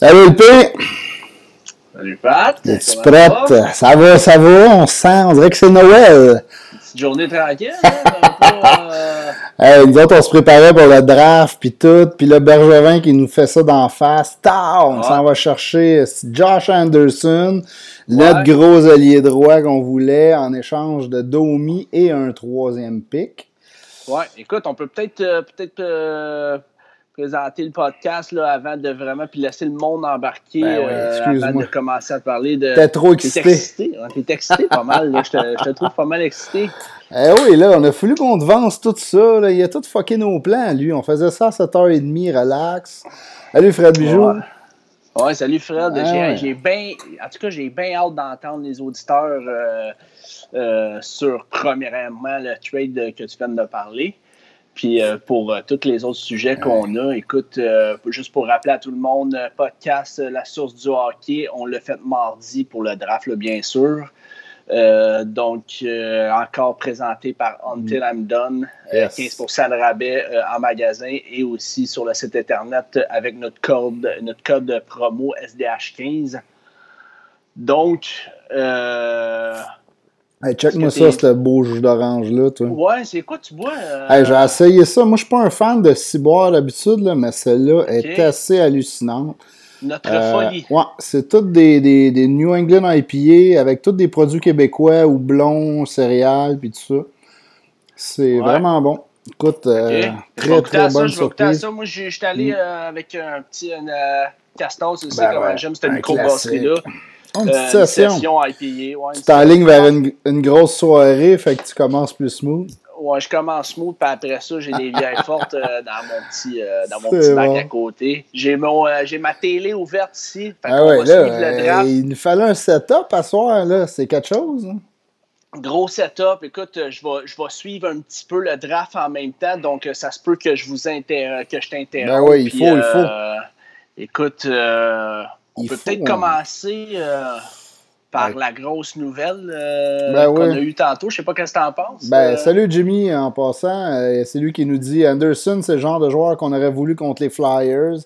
Salut le P! Salut Pat! Es-tu prête? Ça va? ça va, on sent, on dirait que c'est Noël. Petite journée tranquille, hein? pas, euh... hey, nous autres, on se préparait pour le draft, puis tout, puis le Bergevin qui nous fait ça d'en face. Tard, on Ouais. s'en va chercher Josh Anderson, notre Ouais. gros allié droit qu'on voulait en échange de Domi et un troisième pick. Ouais, écoute, on peut peut-être euh, peut-être euh, présenter le podcast là, avant de vraiment puis laisser le monde embarquer Ben oui, euh, avant de commencer à parler de. T'es trop T'es excité. excité, hein, t'es excité pas mal. là. Je te, je te trouve pas mal excité. Eh oui, là, on a voulu qu'on te vance tout ça. Là. Il a tout fucké nos plans, lui. On faisait ça à 7h30, relax. Salut Fred Bijou. Ouais. Ouais, salut Fred. Ah J'ai- ouais. j'ai bien, en tout cas, j'ai bien hâte d'entendre les auditeurs euh, euh, sur premièrement le trade que tu viens de parler. Puis euh, pour euh, tous les autres sujets qu'on a, écoute, euh, juste pour rappeler à tout le monde, podcast La source du hockey, on l'a fait mardi pour le draft, là, bien sûr. Donc, encore présenté par Until I'm Done, euh, Yes. 15% de rabais en magasin et aussi sur le site internet avec notre code, notre code promo SDH15. Donc, euh, Hey, check-moi ça, ce beau jus d'orange-là, toi. ouais, c'est quoi tu bois? euh, Hey, j'ai essayé ça. Moi, je suis pas un fan de ciboire d'habitude, là, mais celle-là est assez hallucinante. notre Euh, folie. ouais, c'est toutes des, des, des New England IPA avec tous des produits québécois, houblon, céréales, puis tout ça. C'est Ouais. vraiment bon. Écoute, euh, très très à ça, bonne je vais goûter à surprise. ça. Moi, je suis allé Mm. euh, avec un petit une, Caston, tu sais Ben ouais, j'aime cette microbrasserie-là. Oh, une Euh, petite une session. session IPA. Ouais, Tu t'enlignes vers une, une grosse soirée, fait que tu commences plus smooth. Ouais, je commence smooth, puis après ça, j'ai des vieilles fortes euh, dans mon petit, euh, dans mon petit bon. à côté. J'ai mon, euh, j'ai ma télé ouverte ici. Fait Ah ouais, va là, le euh, draft. il nous fallait un setup à soir, là. C'est quelque chose. hein? Gros setup. Écoute, euh, je vais, je vais suivre un petit peu le draft en même temps, donc euh, ça se peut que je vous inter... que je t'interrompe. Ben oui, il faut, il faut. euh, Écoute, euh, on Il peut peut-être commencer euh, par Ouais. la grosse nouvelle euh, Ben qu'on a eue tantôt. Je sais pas qu'est-ce que t'en penses. Ben, euh, salut Jimmy, en passant. C'est lui qui nous dit Anderson, c'est le genre de joueur qu'on aurait voulu contre les Flyers.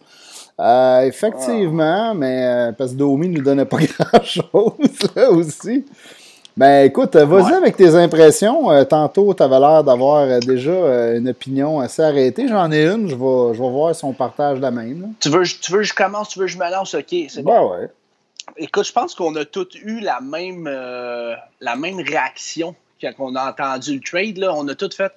Effectivement, mais euh, parce que Domi nous donnait pas grand-chose là aussi. Ben écoute, euh, vas-y Ouais. avec tes impressions. Euh, tantôt, tu avais l'air d'avoir euh, déjà euh, une opinion assez arrêtée. J'en ai une, je vais, je vais voir si on partage la même. là. Tu veux, tu veux que je commence, tu veux que je me lance, ok, c'est bon. Ben ouais. Écoute, je pense qu'on a tous eu la même, la même réaction quand on a entendu le trade. Là. On a tous fait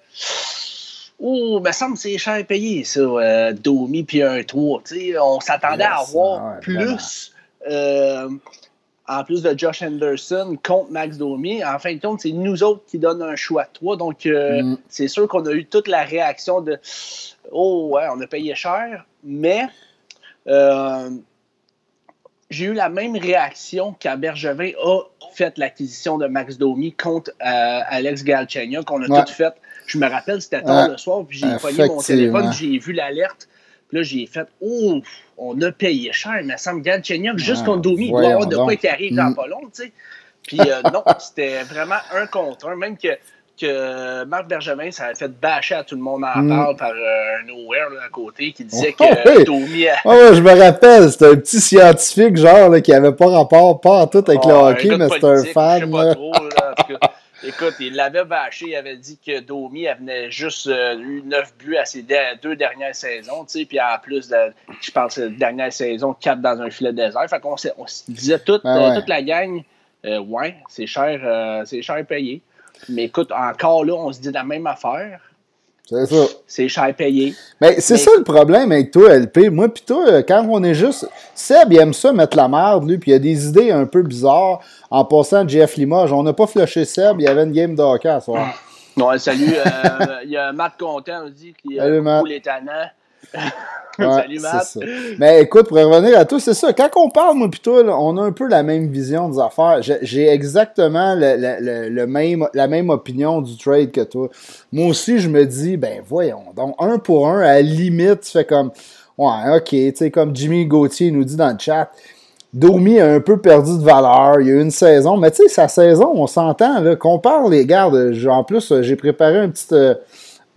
Oh, me semble que c'est cher payé, ça, euh, Domi puis un 3. Tu sais, on s'attendait à avoir ouais, plus, euh, en plus de Josh Anderson, contre Max Domi. En fin de compte, c'est nous autres qui donnent un choix de 3. Donc, euh, Mm. c'est sûr qu'on a eu toute la réaction de Oh, ouais, on a payé cher, mais. euh, j'ai eu la même réaction quand Bergevin a fait l'acquisition de Max Domi contre euh, Alex Galchenyuk, qu'on a Ouais. tout fait. Je me rappelle, c'était tard Ouais. le soir, puis j'ai pogné mon téléphone, j'ai vu l'alerte. Puis là, j'ai fait Oh, on a payé cher, il me semble Galchenyuk, juste Ouais, contre Domi, il doit avoir de quoi qui arrive dans Mm. pas long, tu sais. Puis euh, non, c'était vraiment un contre un, même que. Que Marc Bergevin, ça a fait bâcher à tout le monde en Mm. parle par euh, un nowhere là, à côté qui disait Oh, que oui. Domi a, Ah ouais, je me rappelle, c'était un petit scientifique, genre, là, qui avait pas rapport, pas en tout avec le Ah, un hockey, mais c'était un fan. Je sais pas là. trop, là, en tout cas. Écoute, il l'avait bâché, il avait dit que Domi elle venait juste euh, eu 9 buts à ses de- deux dernières saisons, tu sais, puis en plus, de, je pense, la dernière saison, 4 dans un filet désert. Fait qu'on se disait toute, Ah euh, ouais. toute la gang, euh, ouais, c'est cher, euh, c'est cher payé. Mais écoute, encore là, on se dit la même affaire. C'est ça. C'est cher payé. Mais c'est Mais- ça le problème avec toi, LP. Moi, pis toi, euh, quand on est juste. Seb, il aime ça mettre la merde, lui, puis il a des idées un peu bizarres en passant Jeff Limoges. On n'a pas flushé Seb, il y avait une game de hockey à soir. Ouais, salut. euh, Il y a Matt Content aussi qui Salut, a Matt. les tannants. Ouais, salut, Matt. Mais écoute, pour revenir à tout, c'est ça. Quand on parle, moi, là, on a un peu la même vision des affaires. J'ai- exactement le, le- le- le même, la même opinion du trade que toi. Moi aussi, je me dis, ben voyons, donc un pour un, à la limite, tu fais comme, ouais, ok, tu sais, comme Jimmy Gauthier nous dit dans le chat. Domi a un peu perdu de valeur. Il y a eu une saison, mais tu sais, sa saison, on s'entend, là. Compare les gardes. En plus, j'ai préparé un petit, euh,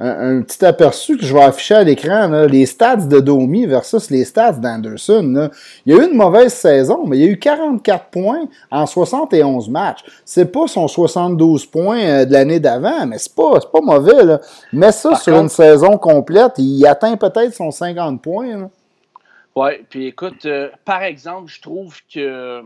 un, petit aperçu que je vais afficher à l'écran, les stats de Domi versus les stats d'Anderson. Il y a eu une mauvaise saison, mais il y a eu 44 points en 71 matchs. C'est pas son 72 points euh, de l'année d'avant, mais c'est pas, pas mauvais. Là. Mets ça sur une saison complète, il atteint peut-être son 50 points. Oui, puis écoute, euh, par exemple, je trouve que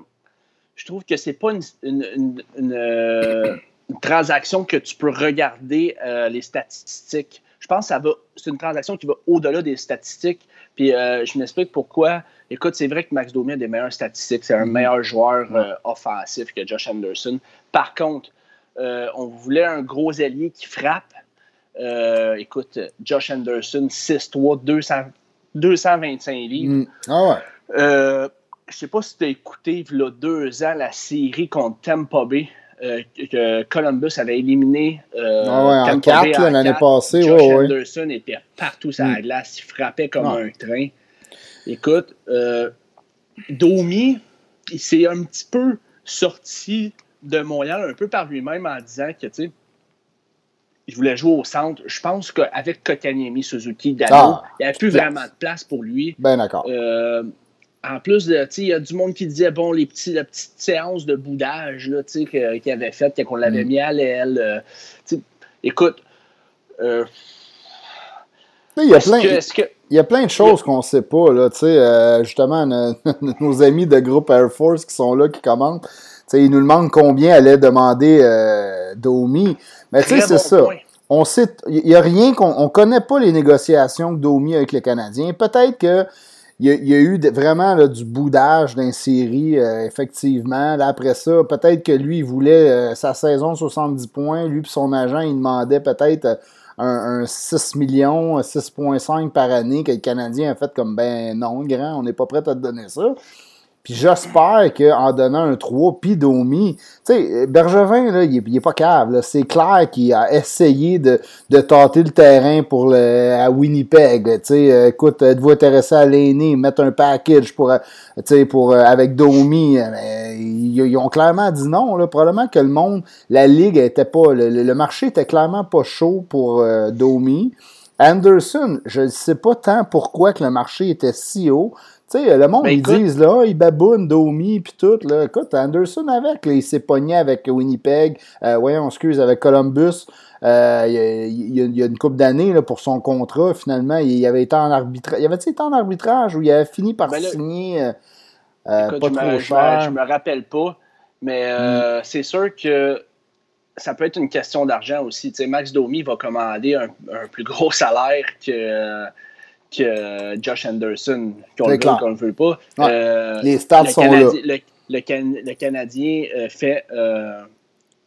je trouve que c'est pas une, euh, une transaction que tu peux regarder euh, les statistiques. Je pense que c'est une transaction qui va au-delà des statistiques. Puis euh, je m'explique pourquoi. Écoute, c'est vrai que Max Domi a des meilleures statistiques. C'est un mm-hmm. meilleur joueur euh, offensif que Josh Anderson. Par contre, on voulait un gros ailier qui frappe. écoute, Josh Anderson, 6-3, 225 livres. Mm. Ah ouais. je sais pas si tu as écouté il y a deux ans la série contre Tampa Bay. Euh, que Columbus avait éliminé euh, ah en 4 l'année passée. Josh Anderson était partout sur la mm. glace, il frappait comme un train. Écoute, euh, Domi, il s'est un petit peu sorti de Montréal un peu par lui-même en disant que, tu sais, il voulait jouer au centre. Je pense qu'avec Kokaniemi, Suzuki, Dano, ah. il n'y avait plus vraiment de place pour lui. Ben d'accord. Euh, en plus, il y a du monde qui disait, bon, les petits, la petite séance de boudage qu'il avait faite, qu'on l'avait mm. mis à l'aile. Euh, écoute, euh, il y, a plein, il y a plein de choses qu'on ne sait pas. Là, euh, justement, nos, amis de groupe Air Force qui sont là, qui commentent, ils nous demandent combien allait demander Domi. Mais tu sais, c'est ça. On sait, il n'y a rien qu'on ne connaît pas les négociations de Domi avec les Canadiens. Peut-être que il y, a, eu vraiment du boudage d'un série, euh, effectivement. Après ça, peut-être que lui, il voulait euh, sa saison 70 points. Lui et son agent, il demandait peut-être euh, un, un, 6 millions, 6,5 par année, que le Canadien a fait comme ben non, grand, on n'est pas prêt à te donner ça. Puis j'espère qu'en donnant un 3, puis Domi, tu sais, Bergevin, là, il, est, pas cave. C'est clair qu'il a essayé de, de tâter le terrain pour le, à Winnipeg. Tu sais, écoute, êtes-vous intéressé à l'aîné, mettre un package pour, tu sais, pour, euh, avec Domi? Mais, ils, ont clairement dit non. Là. Probablement que le monde, la ligue était pas, le, marché était clairement pas chaud pour euh, Domi. Anderson, je ne sais pas tant pourquoi que le marché était si haut. Tu sais, le monde, ben, ils disent, là, il baboune, Domi, puis tout, là. Écoute, Anderson avec, il s'est pogné avec Winnipeg, euh, voyons, excuse, avec Columbus. Euh, il, y a, une couple d'années pour son contrat, finalement, il, avait été en arbitrage. Il avait été en arbitrage où il avait fini par ben signer euh, pas trop me, cher. Je me, me rappelle pas, mais mm. c'est sûr que ça peut être une question d'argent aussi. Max Domi va commander un, un plus gros salaire que que Josh Anderson, qu'on le veut qu'on le veut pas. Euh, les stats sont là. Le, Canadien euh, fait euh,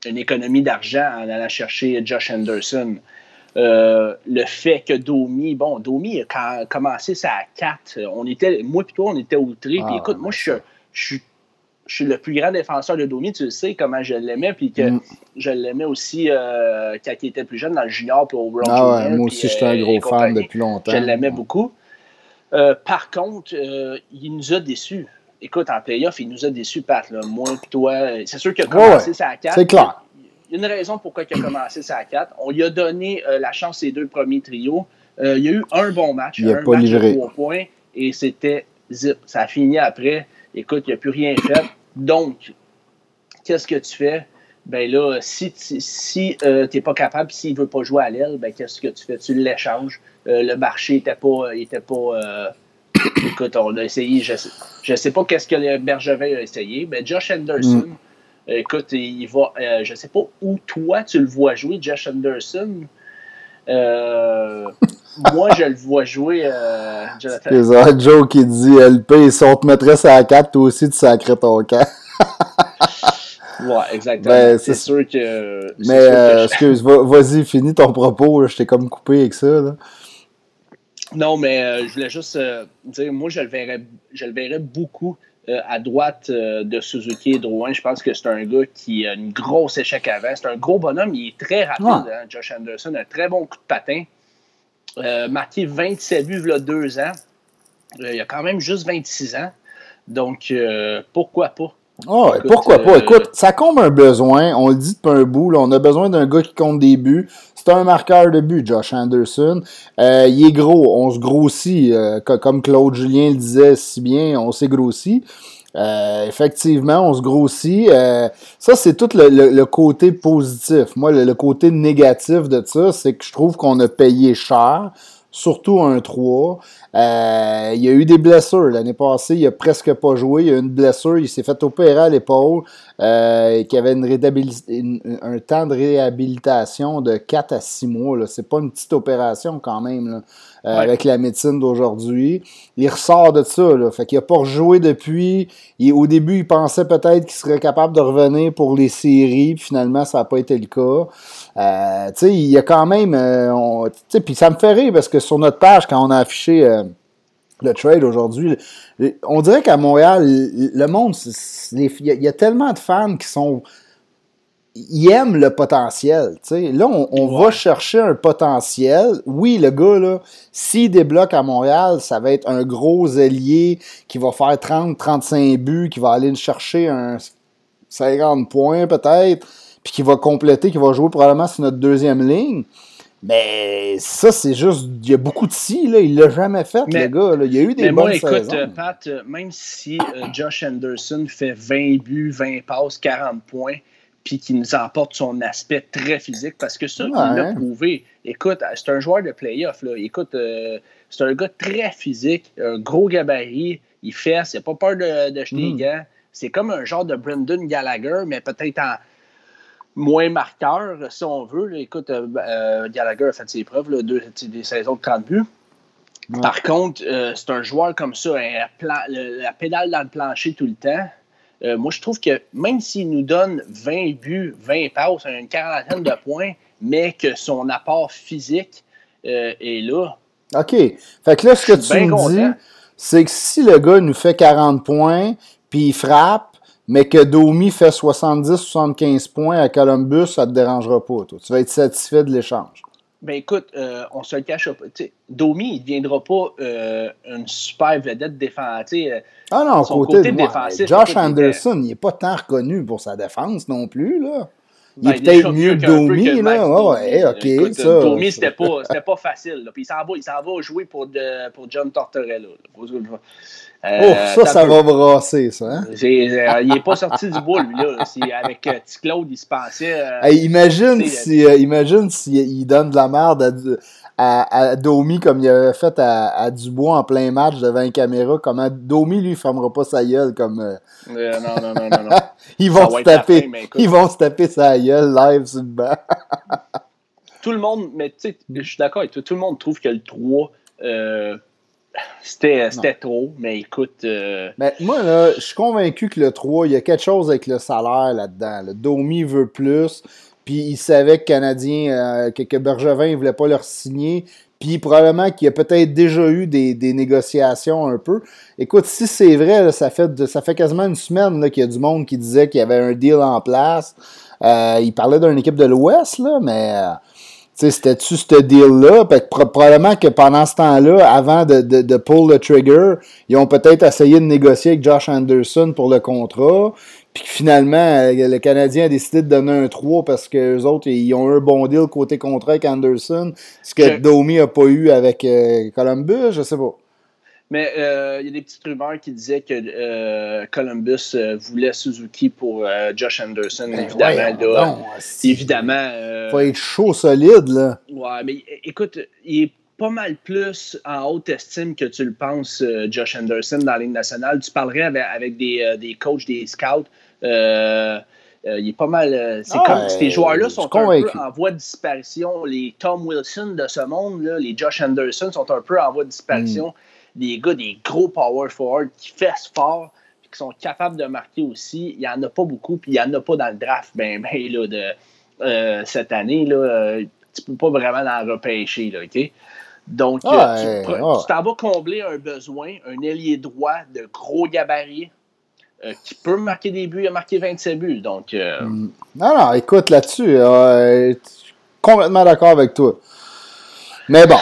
une économie d'argent en allant chercher Josh Anderson. le fait que Domi, bon, Domi a commencé ça à 4. On était, moi et toi, on était outrés. puis ah, écoute, moi, je, je suis je suis le plus grand défenseur de Domi, tu sais comment je l'aimais, puis que mm. je l'aimais aussi euh, quand il était plus jeune dans le junior puis au World ah ouais, Moi aussi, j'étais un gros fan depuis longtemps. Je l'aimais beaucoup. Euh, par contre, euh, il nous a déçus. Écoute, en playoff, il nous a déçus, Pat. Là. Moi et toi, c'est sûr qu'il a commencé ça à 4. C'est clair. Il y a une raison pourquoi il a commencé ça à 4. On lui a donné la chance ses deux premiers trios. il y a eu un bon match, il un pas match livré. 3 points, et c'était zip. Ça a fini après. Écoute, il n'a plus rien fait. Donc, qu'est-ce que tu fais? Ben là, si, si euh, tu n'es pas capable, s'il ne veut pas jouer à l'aile, ben qu'est-ce que tu fais? Tu l'échanges. Euh, le marché n'était pas. Était pas euh, écoute, on a essayé. Je ne sais, pas qu'est-ce que Bergevin a essayé. mais Josh Anderson, mm. écoute, il va. je ne sais pas où toi tu le vois jouer, Josh Anderson. moi, je le vois jouer, euh, Jonathan. C'est Joe qui dit LP, si on te mettrait ça à 4, toi aussi, tu sacrais ton camp. ouais, exactement. Ben, c'est sûr que. Mais, euh, excuse, vas-y, finis ton propos, je t'ai comme coupé avec ça. Là. Non, mais euh, je voulais juste euh, dire, moi, je le verrais, je le verrais beaucoup euh, à droite de Suzuki et Drouin. Je pense que c'est un gars qui a une grosse échec avant. C'est un gros bonhomme, il est très rapide, hein, Josh Anderson, un très bon coup de patin. Euh, marqué 27 buts il y a deux ans. Euh, il a quand même juste 26 ans. Donc, euh, pourquoi pas? Oh, pourquoi pas? Écoute, ça comble un besoin. On le dit depuis un bout. on a besoin d'un gars qui compte des buts. C'est un marqueur de but, Josh Anderson. il est gros. On se grossit. comme Claude Julien le disait si bien, on s'est grossi. Euh, effectivement, on se grossit. Euh, ça, c'est tout le, côté positif. Moi, le, côté négatif de ça, c'est que je trouve qu'on a payé cher, surtout un 3. Euh, il y a eu des blessures. L'année passée, il a presque pas joué. Il y a eu une blessure. Il s'est fait opérer à l'épaule. Euh, qui avait une, un temps de réhabilitation de 4 à 6 mois. C'est pas une petite opération quand même. Là. Euh, avec la médecine d'aujourd'hui. Il ressort de ça, là. Fait qu'il a pas rejoué depuis. au début, il pensait peut-être qu'il serait capable de revenir pour les séries, puis finalement, ça n'a pas été le cas. Euh, tu sais, il y a quand même. Euh, puis ça me fait rire parce que sur notre page, quand on a affiché le trade aujourd'hui, on dirait qu'à Montréal, le monde, il y, a tellement de fans qui sont il aime le potentiel. Là, on, va chercher un potentiel. Oui, le gars, là, s'il débloque à Montréal, ça va être un gros ailier qui va faire 30-35 buts, qui va aller chercher un 50 points peut-être, puis qui va compléter, qui va jouer probablement sur notre deuxième ligne. Mais ça, c'est juste. Il y a beaucoup de si, là. Il l'a jamais fait, le gars. Il y a eu des mais bonnes moi, écoute, Pat, euh, même si euh, Josh Anderson fait 20 buts, 20 passes, 40 points, puis qui nous emporte son aspect très physique parce que ça, il l'a prouvé. Écoute, c'est un joueur de playoff. Là. Écoute, euh, c'est un gars très physique, un gros gabarit, il fait, il n'a pas peur de, de jeter les mm. gants. C'est comme un genre de Brendan Gallagher, mais peut-être en moins marqueur, si on veut. Écoute, euh, euh, Gallagher a fait ses preuves, là, deux, des saisons de 30 buts. Par contre, c'est un joueur comme ça, hein, la pédale dans le plancher tout le temps. Euh, moi, je trouve que même s'il nous donne 20 buts, 20 passes, une quarantaine de points, mais que son apport physique euh, est là. OK. Fait que là, ce que tu me dis, c'est que si le gars nous fait 40 points, puis il frappe, mais que Domi fait 70-75 points à Columbus, ça ne te dérangera pas. Toi. Tu vas être satisfait de l'échange. Ben écoute, euh, on se le cache pas. Domi, il ne deviendra pas euh, une super vedette défensive. Euh, ah non, côté, côté défensif. Josh Anderson, il n'est pas tant reconnu pour sa défense non plus. Là. Il est ben, peut-être mieux que Domi, là. Écoute, ça, Domi, c'était pas, pas facile. Là. Puis il s'en va, va jouer pour, de, pour John Tortorella. Euh, oh, ça, ça va brasser, ça. Hein? Euh, il n'est pas sorti du bois, lui, là. avec euh, Claude, il se pensait. imagine si, imagine s'il donne de la merde à, à, Domi comme il avait fait à, Dubois en plein match devant une caméra. Comment Domi, lui, ne fermera pas sa gueule comme. non, non, non, non, non. ils, vont se taper, ils vont se taper sa gueule live sur le banc. tout le monde, mais tu sais, je suis d'accord avec toi, tout le monde trouve que le 3. C'était trop, mais écoute. Euh, ben, moi, là, je suis convaincu que le 3, il y a quelque chose avec le salaire là-dedans. Le Domi veut plus, puis il savait que Canadien, euh, que, Bergevin ne voulait pas leur signer, puis probablement qu'il y a peut-être déjà eu des, négociations un peu. Écoute, si c'est vrai, ça, fait ça fait quasiment une semaine qu'il y a du monde qui disait qu'il y avait un deal en place. Euh, il parlait d'une équipe de l'Ouest, là, mais c'était-tu ce deal-là? Probablement que pendant ce temps-là, avant de, de, de, pull le trigger, ils ont peut-être essayé de négocier avec Josh Anderson pour le contrat. Puis finalement, euh, le Canadien a décidé de donner un 3 parce que les autres, ils ont eu un bon deal côté contrat avec Anderson. Ce que Domi n'a pas eu avec euh, Columbus, je sais pas. Mais euh, il y a des petites rumeurs qui disaient que euh, Columbus euh, voulait Suzuki pour Josh Anderson. Ben évidemment, évidemment. faut être chaud, solide, là. Ouais, mais écoute, il est pas mal plus en haute estime que tu le penses, Josh Anderson, dans la Ligue nationale. Tu parlerais avec, des, des, coachs, des scouts. il est pas mal. c'est comme ces joueurs-là sont un peu en voie de disparition. Les Tom Wilson de ce monde, là, les Josh Anderson sont un peu en voie de disparition. Hmm des gars, des gros power forward qui fessent fort, et qui sont capables de marquer aussi. Il n'y en a pas beaucoup, puis il n'y en a pas dans le draft ben, ben là, de euh, cette année. Là, euh, tu peux pas vraiment en repêcher, là, OK? Donc, euh, tu t'en vas combler un besoin, un ailier droit de gros gabarit qui peut marquer des buts, il a marqué 27 buts. Donc, mm. Non, non, écoute là-dessus, complètement d'accord avec toi. Mais bon,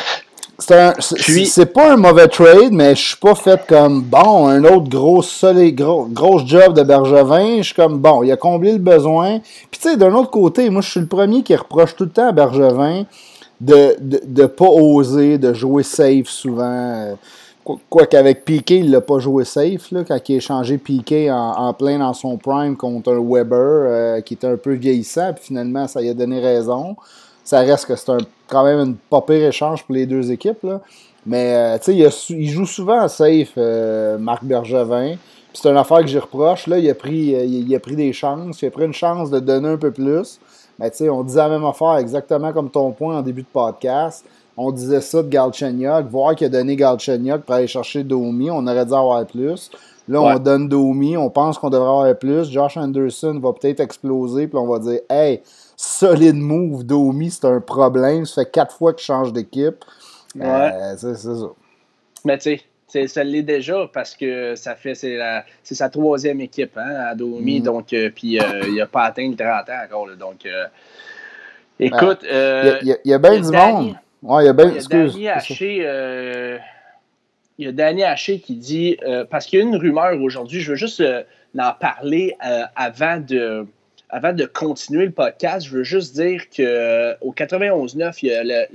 c'est pas un mauvais trade, mais je suis pas fait comme bon, un autre gros gros, gros job de Bergevin. Je suis comme bon, il a comblé le besoin. Puis tu sais, d'un autre côté, moi je suis le premier qui reproche tout le temps à Bergevin de, de, de pas oser, de jouer safe souvent. Quoi qu'avec Piqué, il l'a pas joué safe, là, quand il a échangé Piqué en, en, plein dans son prime contre un Weber euh, qui était un peu vieillissant, puis finalement, ça lui a donné raison. Ça reste que c'est quand même une pas pire échange pour les deux équipes. Là. Mais euh, tu sais, il, joue souvent safe, euh, Marc Bergevin. C'est une affaire que j'y reproche. Là, il a, pris, il, a pris des chances. Il a pris une chance de donner un peu plus. Mais tu sais, on disait la même affaire exactement comme ton point en début de podcast on disait ça de Galchenyuk, voir qu'il a donné Galchenyuk pour aller chercher Domi, on aurait dû avoir plus. Là, on donne Domi, on pense qu'on devrait avoir plus. Josh Anderson va peut-être exploser, puis on va dire Hey, solide move, Domi, c'est un problème. Ça fait quatre fois qu'il change d'équipe. Ouais. Euh, c'est ça. Mais tu sais, ça l'est déjà parce que ça fait c'est sa troisième équipe hein, à Domi, mm. donc euh, puis euh, il n'a pas atteint le 30 ans encore. donc écoute, il y, a, bien du monde. Ouais, il y a bien. Danny Haché, il y a Danny Haché qui dit parce qu'il y a une rumeur aujourd'hui, je veux juste en parler avant de avant de continuer le podcast. Je veux juste dire que au 91-9, il y a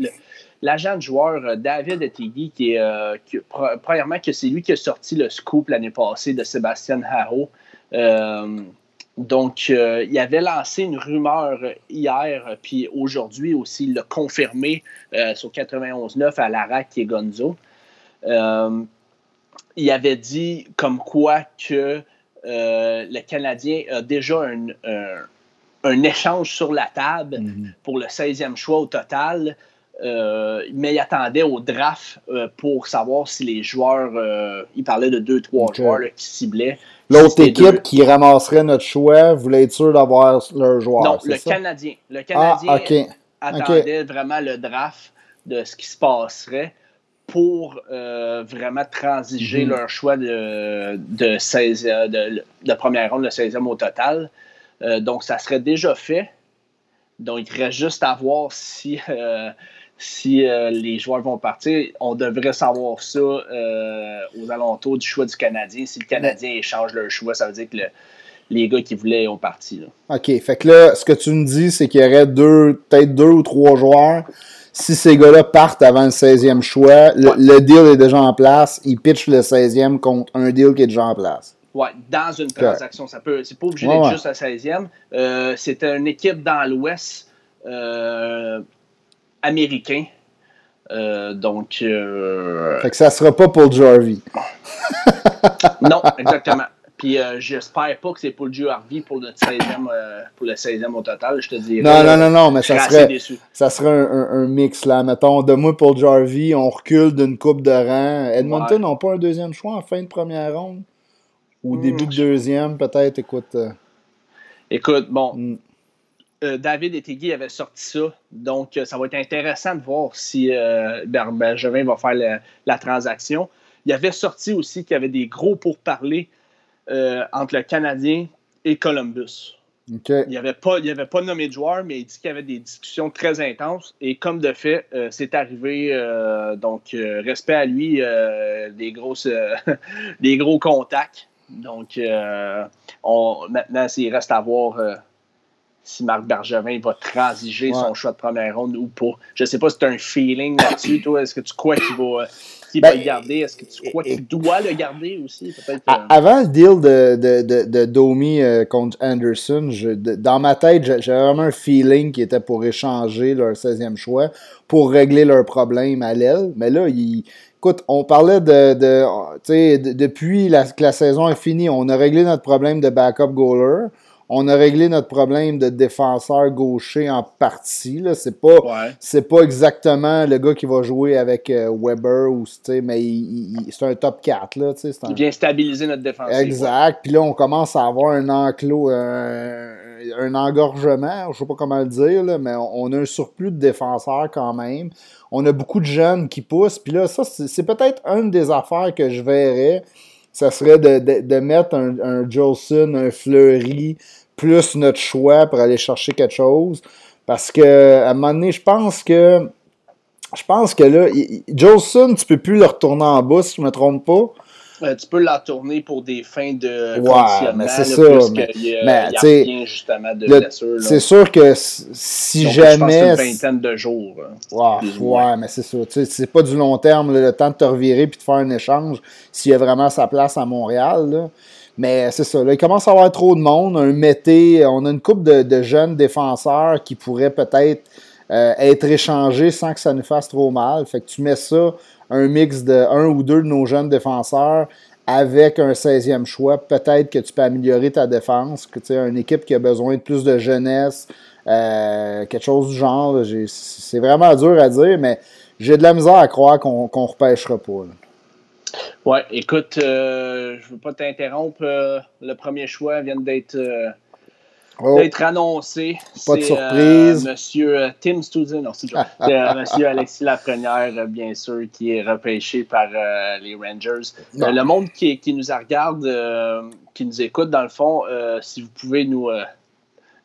l'agent de joueur David Etegi qui est premièrement que c'est lui qui a sorti le scoop l'année passée de Sébastien Haro. Donc, euh, il avait lancé une rumeur hier, puis aujourd'hui aussi, il l'a confirmé euh, sur 91.9 à Larac et Gonzo. Euh, il avait dit comme quoi que le Canadien a déjà un, échange sur la table mhm. pour le 16e choix au total. mais il attendait au draft pour savoir si les joueurs, il parlait de deux, trois joueurs qui ciblaient. L'autre équipe qui ramasserait notre choix voulait être sûr d'avoir leur joueur. Non, le Canadien. Le Canadien ah, attendait vraiment le draft de ce qui se passerait pour euh, vraiment transiger mhm. leur choix de, de, 16, de, de, première ronde, le 16e au total. Euh, donc, ça serait déjà fait. Donc, il reste juste à voir si euh, si euh, les joueurs vont partir, on devrait savoir ça euh, aux alentours du choix du Canadien. Si le Canadien échange leur choix, ça veut dire que les gars qui voulaient ont parti. OK. Fait que là, ce que tu me dis, c'est qu'il y aurait deux, peut-être deux ou trois joueurs. Si ces gars-là partent avant le 16e choix, le, deal est déjà en place. Ils pitchent le 16e contre un deal qui est déjà en place. Oui, dans une transaction. Ça peut, c'est pas obligé d'être juste à 16e. Euh, c'est une équipe dans l'Ouest américain. Euh, donc. Euh, fait que ça sera pas pour Jarvie. non, exactement. Puis euh, j'espère pas que c'est pour Jarvie pour le 16e, pour le 16e au total, je te dirais. Non, non, non, non, mais ça serait, ça serait un, mix là. Mettons, de moi pour Jarvie, on recule d'une coupe de rang. Edmonton n'a pas un deuxième choix en fin de première ronde? Ou hmm. début de deuxième, peut-être, écoute. Écoute, bon. Hmm. Euh, David Etegui avait sorti ça. Donc, euh, ça va être intéressant de voir si euh, Bergevin va faire la transaction. Il avait sorti aussi qu'il y avait des gros pourparlers entre le Canadien et Columbus. Il n'avait pas, avait pas nommé de joueur, mais il dit qu'il y avait des discussions très intenses. Et comme de fait, c'est arrivé. donc, respect à lui, des, grosses, des gros contacts. Donc, on, maintenant, il reste à voir si Marc Bergevin va transiger son choix de première ronde ou pas. Je ne sais pas si tu as un feeling là-dessus, toi. Est-ce que tu crois qu'il va, qu'il va ben, le garder? Est-ce que tu crois qu'il doit le garder aussi? Avant le deal de, de, de, Domi euh, contre Anderson, dans ma tête, j'avais vraiment un feeling qui était pour échanger leur 16e choix pour régler leurs problèmes à l'aile. Mais là, Écoute, on parlait de, de, depuis la, que la saison est finie, on a réglé notre problème de backup goaler on a réglé notre problème de défenseur gaucher en partie. C'est pas, pas exactement le gars qui va jouer avec euh, Weber, ou, mais c'est un top 4. Là, Il vient stabiliser notre défense. Exact. Puis là, on commence à avoir un enclos, un, engorgement, je sais pas comment le dire, mais on, a un surplus de défenseurs quand même. On a beaucoup de jeunes qui poussent. Puis là, ça, c'est peut-être une des affaires que je verrais ça serait de, mettre un, un Jolson, un Fleury, plus notre choix pour aller chercher quelque chose. Parce que à un moment donné, je pense que je pense que là, Jolson, tu peux plus le retourner en bas si je me trompe pas. Euh, tu peux la tourner pour des fins de ouais, mais c'est ça. Mais, a, mais justement de blessure. C'est sûr que si jamais. C'est une vingtaine de jours. Ouais, ouais mais c'est ça. C'est pas du long terme, le temps de te revirer puis de faire un échange s'il y a vraiment sa place à Montréal. Là. Mais c'est ça. Là, il commence à avoir trop de monde. Un mété, on a une couple de, jeunes défenseurs qui pourraient peut-être euh, être échangés sans que ça nous fasse trop mal. Fait que tu mets ça un mix de un ou deux de nos jeunes défenseurs avec un 16e choix, peut-être que tu peux améliorer ta défense, que tu une équipe qui a besoin de plus de jeunesse, euh, quelque chose du genre. C'est vraiment dur à dire, mais j'ai de la misère à croire qu'on ne repêchera pas. Ouais, écoute, euh, je ne veux pas t'interrompre. Euh, le premier choix vient d'être Oh. d'être annoncé. Pas de surprise. Euh, monsieur euh, Tim Stoudzin, non, c'est euh, Monsieur Alexis Lafrenière, bien sûr, qui est repêché par les Rangers. le monde qui, qui, nous regarde, qui nous écoute, dans le fond, si vous pouvez nous,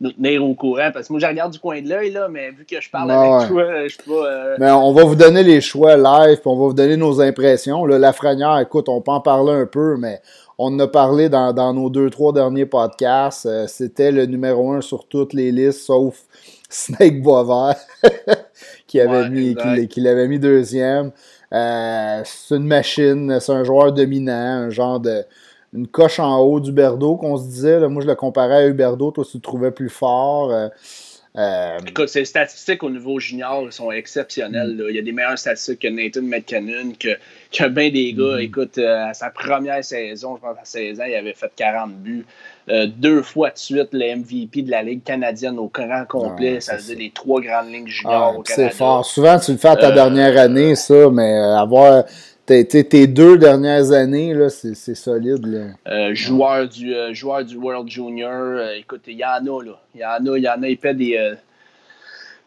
nous tenir au courant, parce que moi, je regarde du coin de l'œil, là, mais vu que je parle avec toi, je peux pas... Mais on va vous donner les choix live, puis on va vous donner nos impressions. Là, Lafrenière, écoute, on peut en parler un peu, mais on en a parlé dans, nos deux, trois derniers podcasts. Euh, c'était le numéro un sur toutes les listes, sauf Snake Boisvert, qui, avait mis, qui, l'avait mis deuxième. Euh, c'est une machine, c'est un joueur dominant, un genre de. Une coche en haut du Berdo qu'on se disait. moi, je le comparais à Huberdo, toi, tu le trouvais plus fort. Euh, euh, Écoute, ces statistiques au niveau junior sont exceptionnelles. Il y a des meilleures statistiques que Nathan McKinnon, que, que bien des gars. Mm-hmm. Écoute, euh, à sa première saison, je pense à 16 ans, il avait fait 40 buts. Euh, deux fois de suite le MVP de la Ligue canadienne au grand complet. ça veut dire les trois grandes lignes juniors ah, au Canada. C'est fort. Souvent, tu le fais à ta dernière année, ça, mais avoir tes deux dernières années, là, c'est, solide. Là. Euh, joueur, du, euh, joueur du World Junior, euh, écoute, il y en a, là. Il y en a, il y en a, il fait des,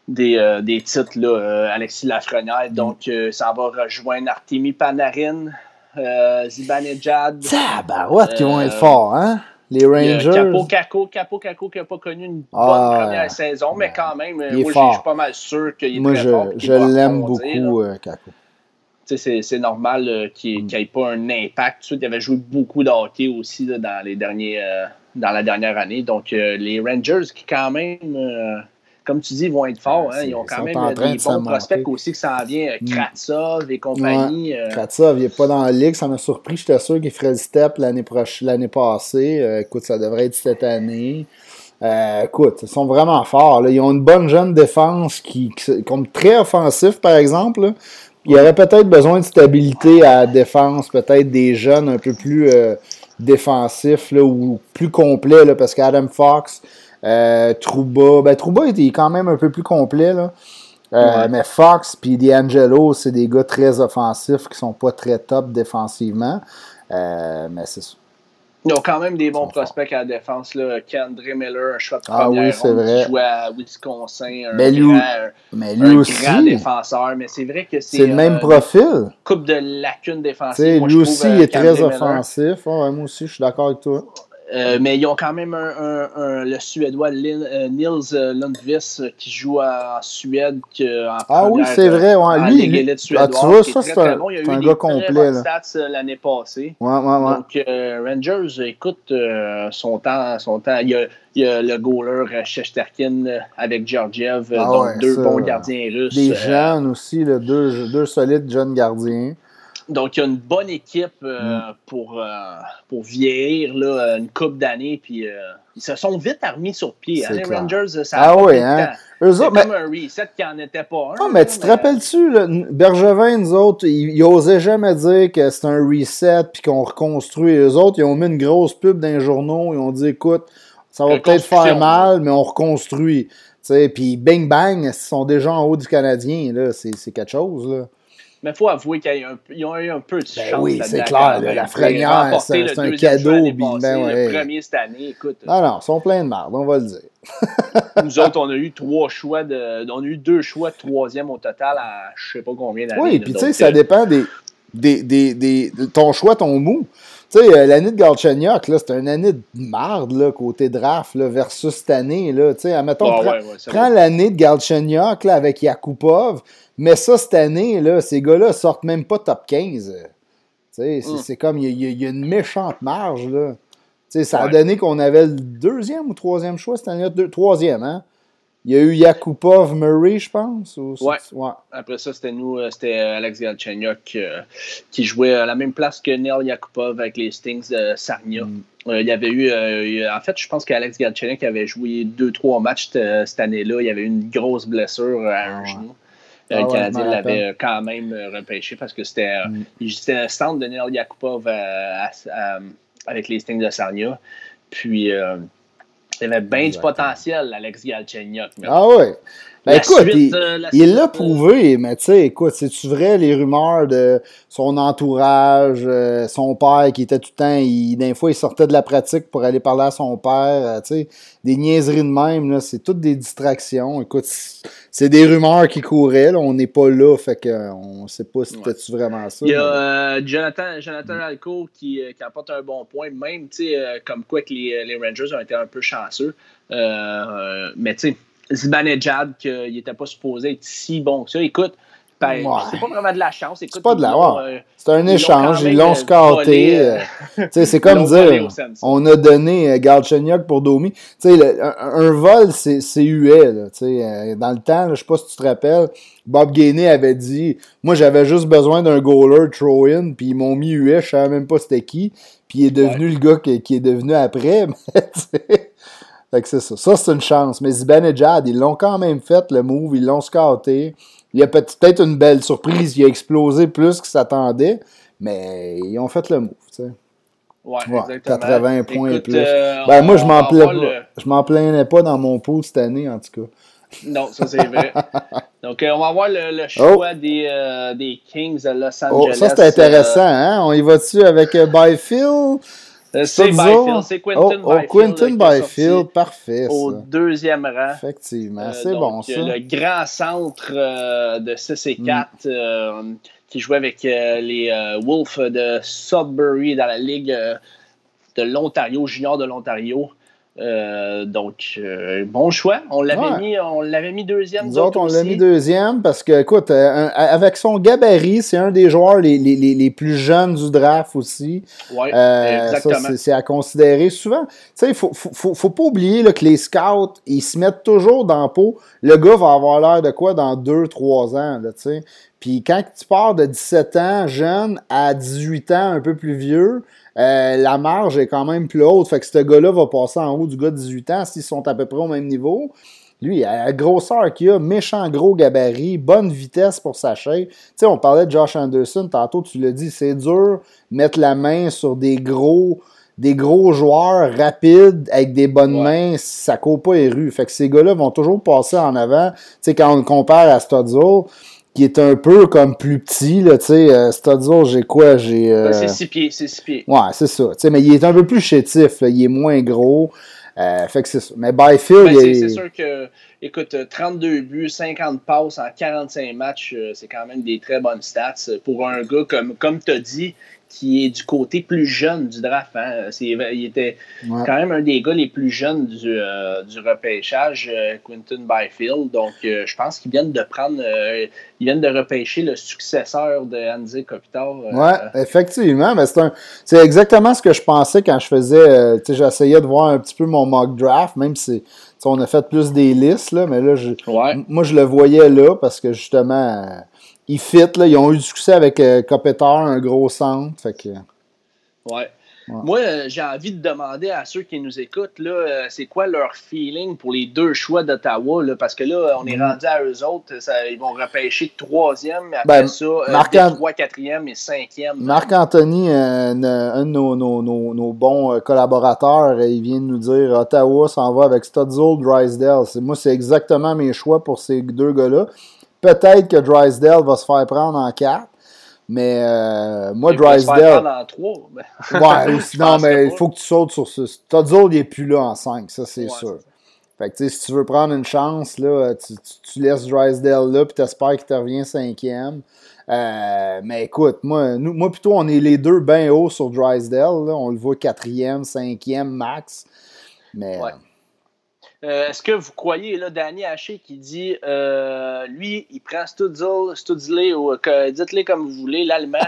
des, des titres, là, Alexis Lafrenière. Mm. Donc, ça va rejoindre Artemi Panarin, Zibanejad. Tabarouette, qui vont être forts, hein? Les Rangers. Capo Caco, Capo Caco qui n'a pas connu une bonne ah, première saison, mais quand même, moi, je suis pas mal sûr qu'il est moi, très je, fort. je l'aime beaucoup, Caco c'est normal euh, qu'il n'ait pas un impact. Il avait joué beaucoup de hockey aussi dans, les derniers, euh, dans la dernière année. Donc, euh, les Rangers qui, quand même, comme tu dis, vont être forts. Hein. ils ont quand même des bons prospects aussi qui s'en vient. Mm. Kratsov et compagnie. Kratsov, il n'est pas dans la ligue. Ça m'a surpris. J'étais sûr qu'il ferait le step l'année passée. écoute, ça devrait être cette année. écoute, ils sont vraiment forts. Ils ont une bonne jeune défense qui, qui, très offensif, par exemple. Il y aurait peut-être besoin de stabilité à la défense, peut-être des jeunes un peu plus euh, défensifs là, ou plus complets, là, parce qu'Adam Fox, euh, Trouba, ben Trouba était quand même un peu plus complet, là. Euh, mais Fox puis D'Angelo, c'est des gars très offensifs qui sont pas très top défensivement. mais c'est ils ont quand même des bons prospects à la défense. Là. Kendra Miller, un choix de ah première ah oui, ronde, qui joue à Wisconsin, un, mais lui, grand, mais lui un aussi, grand défenseur. Mais c'est vrai que c'est. C'est le même euh, profil. Coupe de lacunes défensives. lui aussi, il est très offensif. moi aussi, je suis d'accord avec toi. Euh, mais ils ont quand même un, un, le Suédois euh, Nils euh, Lundqvist qui joue en Suède. En ah oui, c'est vrai. Ouais, lui, lui ah, tu vois, ça, c'est un, un gars complet. stats l'année passée. Ouais, ouais, ouais. Donc, Rangers, écoute, son temps, son temps. Il y a, il y a le goaler Shesterkin avec Georgiev, ah donc deux bons gardiens russes. Des jeunes aussi, là, deux, deux solides jeunes gardiens. Donc, il y a une bonne équipe euh, mm. pour, euh, pour vieillir là, une coupe d'années. Puis, euh, ils se sont vite remis sur pied. Hein, les Rangers, ça a ah oui, hein? Eux autres, comme un reset qui n'en était pas un. Ah, mais tu te rappelles-tu, Bergevin, nous autres, ils, n'osaient jamais dire que c'était un reset puis qu'on reconstruit. Eux autres, ils ont mis une grosse pub dans les journaux. Ils ont dit, écoute, ça va peut-être faire mal, mais on reconstruit. Puis bing bang, ils sont déjà en haut du Canadien. C'est quelque chose. Là. Mais il faut avouer qu'ils ont eu un peu de ben chance. oui, c'est clair. la frenière, c'est un cadeau. Ben, Le premier cette année, écoute. Non, non, ils sont pleins de merde, on va le dire. nous autres, on a eu trois choix de. On a eu deux choix de troisième au total à je sais pas combien d'années. Oui, puis tu sais, ça dépend des, des, des, des, ton choix, ton mou. Tu sais, l'année de Galchenyuk, là, c'était une année de marde, là, côté draft, là, versus cette année, là. Tu sais, admettons, Ah, prends, ouais, ouais, c'est prends l'année de Galchenyuk, là, avec Yakupov, mais ça, cette année, là, ces gars-là sortent même pas top 15. Tu sais, c'est Mm. c'est comme, il y, a- y une méchante marge, là. Tu sais, ça a donné qu'on avait le deuxième ou troisième choix cette année-là. Deux- Troisième, hein? Il y a eu Yakupov, Murray, je pense. Ou... Ouais. ouais. Après ça, c'était nous, euh, c'était euh, Alex Galchenyuk euh, qui jouait à la même place que Neil Yakupov avec les Stings de Sarnia. Mm. Euh, il y avait eu, euh, en fait, je pense qu'Alex Galchenyuk avait joué deux, trois matchs cette année-là. Il y avait eu une grosse blessure à un Ah genou. Ah le Canadien l'avait quand même repêché parce que c'était Mm. un stand de Neil Yakupov à- à- avec les Stings de Sarnia. Puis, avait bien du potentiel, Alex Galchenyuk. Ah ouais. Ben écoute, suite, il, euh, la il suite, l'a euh, prouvé, mais tu sais, écoute, c'est-tu vrai les rumeurs de son entourage, euh, son père qui était tout le temps, il, des fois, il sortait de la pratique pour aller parler à son père, euh, tu sais, des niaiseries de même, là, c'est toutes des distractions. Écoute, c'est des rumeurs qui couraient, là, on n'est pas là, fait qu'on sait pas si Ouais. c'était-tu vraiment ça. Il y a mais- euh, Jonathan, Jonathan Alco qui, euh, qui apporte un bon point, même tu sais, euh, comme quoi que les, les Rangers ont été un peu chanceux. Euh, euh, mais tu sais, Zibanejad, qu'il n'était pas supposé être si bon que ça. Écoute, ben, Ouais. c'est pas vraiment de la chance. Écoute, C'est pas de la- ouais. euh, C'est un Ils échange, ils l'ont scouté. euh, c'est comme dire, on a donné euh, Galchenyuk pour Domi. Le- un, un vol, c'est huet. Là, euh, dans le temps, je sais pas si tu te rappelles, Bob Gainey avait dit Moi, j'avais juste besoin d'un goaler throw-in, puis ils m'ont mis huet, je savais même pas c'était qui. Puis il est devenu le gars qui, qui est devenu après. Mais, fait que c'est ça. Ça, c'est une chance. Mais Zibanejad, ils l'ont quand même fait, le move, ils l'ont scouté. Il y a peut- peut-être une belle surprise, il a explosé plus qu'il s'attendait, mais ils ont fait le move, tu sais. Ouais, Ouais, exactement. 80 points Écoute, plus. euh, Ben, moi, je m'en pas. le- Je m'en plaignais pas dans mon pool cette année, en tout cas. Non, ça c'est vrai. Donc, euh, on va voir le, le choix des, euh, des Kings de Los Oh, Angeles. ça, c'est intéressant, hein? On y va-tu avec euh, Byfield? Euh, c'est? Byfield, c'est Quentin oh, Byfield. oh, Quentin qui est Byfield, parfait, Au ça. deuxième rang. Effectivement, Euh, c'est bon, ça. euh, Le grand centre euh, de 6 et 4 Mm. euh, qui jouait avec les Wolves de Sudbury dans la Ligue de l'Ontario, junior de l'Ontario. Euh, donc, euh, bon choix. On l'avait Ouais. mis, on l'avait mis deuxième. Nous autres, on l'a mis deuxième parce que, écoute, euh, un- avec son gabarit, c'est un des joueurs les, les- les- plus jeunes du draft aussi. Ça, exactement. c'est- à considérer. Souvent, tu sais, il faut, faut, faut, faut pas oublier là, que les scouts, ils se mettent toujours dans la peau. Le gars va avoir l'air de quoi dans 2-3 ans, tu sais. Puis quand tu pars de 17 ans jeune à 18 ans un peu plus vieux, euh, la marge est quand même plus haute. Fait que ce gars-là va passer en haut du gars de 18 ans s'ils sont à peu près au même niveau. Lui, à la grosseur qu'il a, méchant gros gabarit, bonne vitesse pour sa shape. Tu sais, on parlait de Josh Anderson, tantôt tu l'as dit, c'est dur mettre la main sur des gros des gros joueurs rapides avec des bonnes Ouais. mains, ça court pas les rues. Fait que ces gars-là vont toujours passer en avant. Tu sais, quand on le compare à Studzle, qui est un peu comme plus petit, là, tu sais, euh, Studzle, j'ai quoi? J'ai... euh, C'est six pieds, c'est six pieds. Ouais, c'est ça. Tu sais, mais il est un peu plus chétif, là, il est moins gros. Euh, fait que c'est ça. Mais Byfield, Ben, il c'est est... c'est sûr que, écoute, euh, 32 buts, 50 passes en 45 matchs, euh, c'est quand même des très bonnes stats euh, pour un gars comme, comme tu as dit, qui est du côté plus jeune du draft. Hein. C'est- Il était Ouais. quand même un des gars les plus jeunes du, euh, du repêchage, euh, Quentin Byfield. Donc, euh, je pense qu'ils viennent de prendre, euh, ils viennent de repêcher le successeur de Anze Kopitar. Ouais, effectivement, mais c'est un, c'est exactement ce que je pensais quand je faisais, j'essayais de voir un petit peu mon mock draft, même si, on a fait plus des listes, là, mais là, je, ouais. moi, je le voyais là parce que justement, ils fit, là, ils ont eu du succès avec euh, un gros centre, fait que, Ouais. Ouais. Moi, euh, j'ai envie de demander à ceux qui nous écoutent, là, euh, c'est quoi leur feeling pour les deux choix d'Ottawa? là? Parce que là, on est Mm. rendu à eux autres. ça- ils vont repêcher troisième, mais après Ben, ça, euh, Marc-An- Détroit, quatrième et cinquième. Marc-Anthony, euh, un, de nos, nos- nos- nos bons collaborateurs, il vient de nous dire Ottawa s'en va avec Studzle, Drysdale. Moi, c'est exactement mes choix pour ces deux gars-là. Peut-être que Drysdale va se faire prendre en quatre, mais euh, moi, Ils vont se faire Drysdale. prendre en trois. Ben, Ouais, ou sinon, mais il faut que tu sautes sur ce. Studzle, il n'est plus là en 5, ça, c'est Ouais, sûr. Fait que, si tu veux prendre une chance, là, tu, tu, laisses Drysdale là, puis t'espères qu'il te revient cinquième. Euh, mais écoute, moi, nous, moi, plutôt, on est les deux bien hauts sur Drysdale. Là. On le voit quatrième, cinquième max. Mais. Ouais. Euh, est-ce que vous croyez, là, Danny Haché qui dit, euh, lui, il prend Studzle, Studzle ou dites-le comme vous voulez, l'allemand.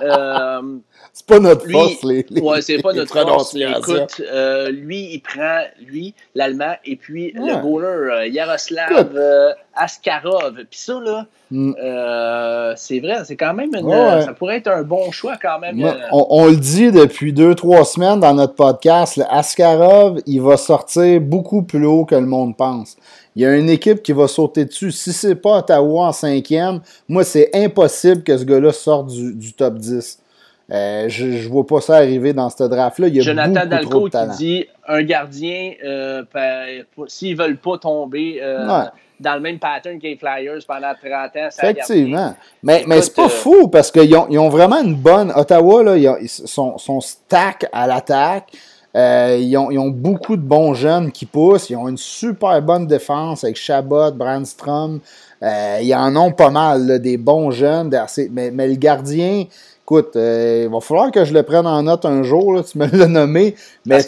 euh, c'est pas notre force, les, les Ouais, c'est pas notre force. Écoute, euh, lui, il prend, lui, l'allemand, et puis le goaler, Yaroslav Askarov. Puis ça, là, mm. euh, c'est vrai, c'est quand même une, ça pourrait être un bon choix quand même. Euh. on, le dit depuis deux, trois semaines dans notre podcast, le Askarov, il va sortir beaucoup plus haut que le monde pense. Il y a une équipe qui va sauter dessus. Si c'est pas Ottawa en cinquième, moi, c'est impossible que ce gars-là sorte du, top 10. Euh, je ne vois pas ça arriver dans ce draft-là. Il y a Jonathan Dalco qui dit un gardien, s'ils ne veulent pas tomber, dans le même pattern que les Flyers pendant 30 ans. Effectivement. Mais, mais c'est pas euh, fou parce qu'ils ont, ils ont vraiment une bonne. Ottawa, là, ils sont, sont stack à l'attaque. Euh, ils, ont, ils, ont, beaucoup de bons jeunes qui poussent. Ils ont une super bonne défense avec Chabot, Brandstrom. Euh, ils en ont pas mal, des bons jeunes. Mais, mais le gardien, Écoute, euh, il va falloir que je le prenne en note un jour, là, tu me l'as nommé. Mais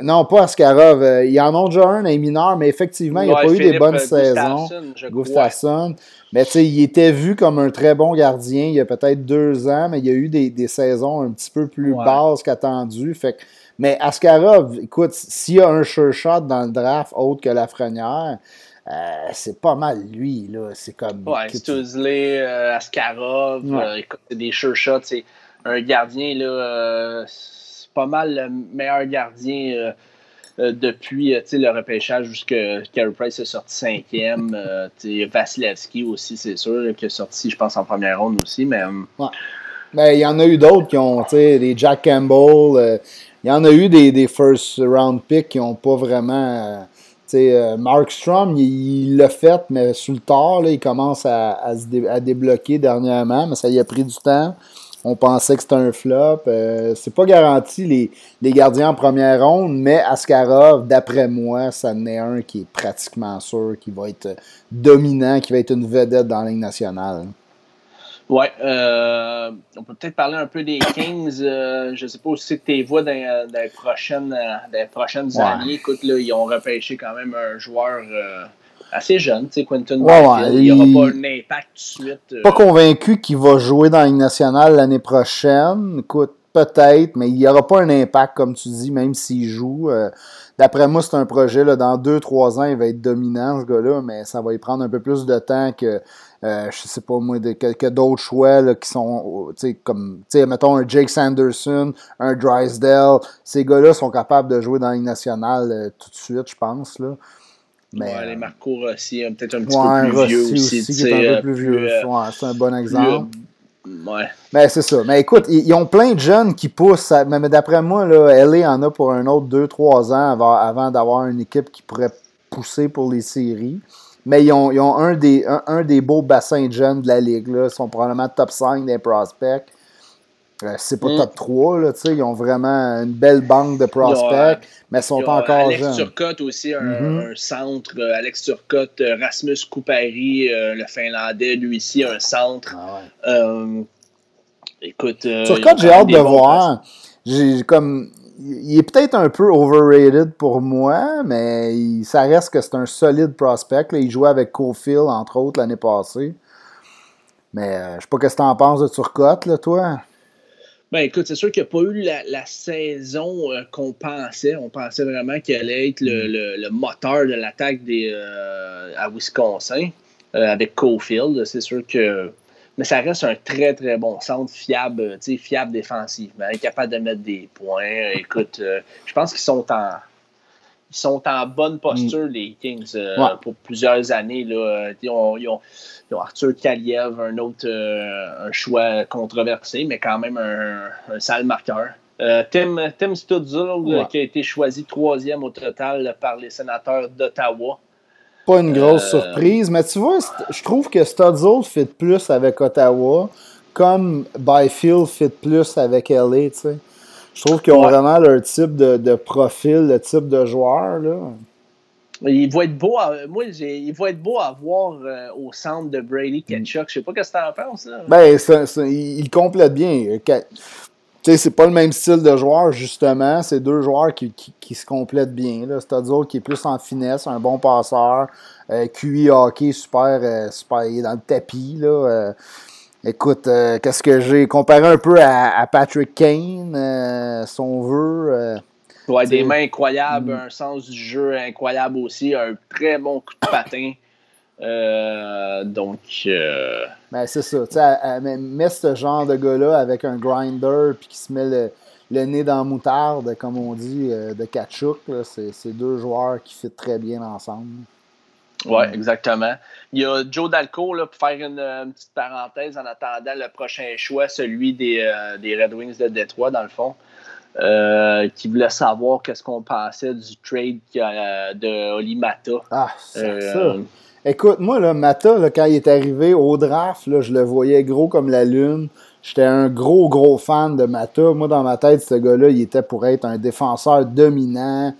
non, pas Askarov. Euh, il y en a déjà un, un mineur, mais effectivement, il n'a pas eu des bonnes saisons. Gustafsson. Mais tu sais, il était vu comme un très bon gardien il y a peut-être deux ans, mais il y a eu des, des saisons un petit peu plus basses qu'attendu. Fait mais Askarov, écoute, s'il y a un sure shot dans le draft autre que la Lafrenière, euh, c'est pas mal lui, là. C'est comme. Ouais, Stuzley, euh, Askarov, euh, des sure shots. C'est un gardien, là. c'est pas mal le meilleur gardien depuis le repêchage jusqu'à Carey Price est sorti cinquième. Vasilevski aussi, c'est sûr, qui est sorti, je pense, en première ronde aussi. Mais. Ouais. Ben, il y en a eu d'autres qui ont, tu sais, des Jack Campbell. il y en a eu des, des first round picks qui n'ont pas vraiment euh, Mark Strom, il l'a fait, mais sous le tard, il commence à, se débloquer dernièrement, mais ça y a pris du temps. On pensait que c'était un flop. Euh, c'est pas garanti les, gardiens en première ronde, mais Askarov, d'après moi, ça en un qui est pratiquement sûr qui va être dominant, qui va être une vedette dans la nationale. Oui, euh, on peut peut-être parler un peu des Kings. Euh, je ne sais pas aussi que tu vois dans, les prochaines, dans prochaines années. Écoute, là, ils ont repêché quand même un joueur euh, assez jeune, tu sais, Quentin ouais, Il n'y aura pas un impact tout de suite. Pas convaincu qu'il va jouer dans la Ligue nationale l'année prochaine. Écoute, peut-être, mais il n'y aura pas un impact, comme tu dis, même s'il joue. D'après moi, c'est un projet, là, dans 2-3 ans, il va être dominant, ce gars-là, mais ça va y prendre un peu plus de temps que euh, je sais pas moi, de, quelques d'autres choix là, qui sont, tu sais, comme, tu sais, mettons un Jake Sanderson, un Drysdale. Ces gars-là sont capables de jouer dans la Ligue nationale euh, tout de suite, je pense. Là. Mais, ouais, les Marco Rossi, peut-être un petit peu plus vieux aussi. aussi qui est un peu plus vieux. ouais, c'est un bon exemple. Ouais. Mais c'est ça. Mais écoute, ils, ont plein de jeunes qui poussent. Mais, d'après moi, là, LA en a pour un autre 2-3 ans avant, avant d'avoir une équipe qui pourrait pousser pour les séries. Mais ils ont, ils ont un, des, un, des beaux bassins de jeunes de la ligue. Là. Ils sont probablement top 5 des prospects. Euh, c'est pas mm. top 3, là, ils ont vraiment une belle banque de prospects, euh, mais ils sont pas encore Alex jeunes. Alex Turcotte aussi, un, mm-hmm. un centre. Euh, Alex Turcotte, Rasmus Kupari, le Finlandais, lui ici, un centre. Ah écoute. Turcotte, j'ai hâte de voir. J'ai comme il est peut-être un peu overrated pour moi, mais ça reste que c'est un solide prospect. Il jouait avec Cofield, entre autres, l'année passée. Mais euh, je sais pas ce que tu en penses de Turcotte, là, toi? Ben écoute, c'est sûr qu'il n'y a pas eu la, saison euh, qu'on pensait. On pensait vraiment qu'il allait être le, mm. moteur de l'attaque euh, à Wisconsin avec Cofield. C'est sûr que mais ça reste un très, très bon centre, fiable, fiable défensivement, capable de mettre des points. Écoute, euh, je pense qu'ils sont en. Ils sont en bonne posture, mm. les Kings, euh, pour plusieurs années. Là. Ils, ont, ils, ont, Arthur Kaliev, un autre euh, un choix controversé, mais quand même un, un sale marqueur. Tim, Tim qui a été choisi troisième au total par les sénateurs d'Ottawa pas une grosse euh, surprise. Mais tu vois, je trouve que Studzle fit plus avec Ottawa, comme Byfield fit plus avec LA, tu sais. Je trouve qu'ils ont vraiment leur type de, profil, le type de joueur, là. Il va être beau à, moi, il va être beau à voir euh, au centre de Brady Ketchuk. Je sais pas ce que tu en penses. Là. Ben, il, complète bien. Tu sais, c'est pas le même style de joueur, justement. C'est deux joueurs qui, qui, se complètent bien. C'est-à-dire qui est plus en finesse, un bon passeur. Euh, QI hockey, super, euh, super. Il est dans le tapis. Là, euh. écoute, qu'est-ce que j'ai? Comparé un peu à, Patrick Kane, si on veut. Ouais, des mains incroyables, mm. un sens du jeu incroyable aussi, un très bon coup de patin. Euh, donc. Ben, c'est ça. Tu sais, met ce genre de gars-là avec un grinder puis qui se met le, le, nez dans la moutarde, comme on dit, euh, de Kachuk. C'est deux joueurs qui fit très bien ensemble. Oui, exactement. Il y a Joe Dalco, là, pour faire une, petite parenthèse en attendant le prochain choix, celui des, euh, des Red Wings de Détroit, dans le fond. Euh, qui voulait savoir qu'est-ce qu'on pensait du trade de Oli Mata. Ah, c'est ça. Écoute, moi, là, Mata, quand il est arrivé au draft, là, je le voyais gros comme la lune. J'étais un gros, gros fan de Mata. Moi, dans ma tête, ce gars-là, il était pour être un défenseur dominant.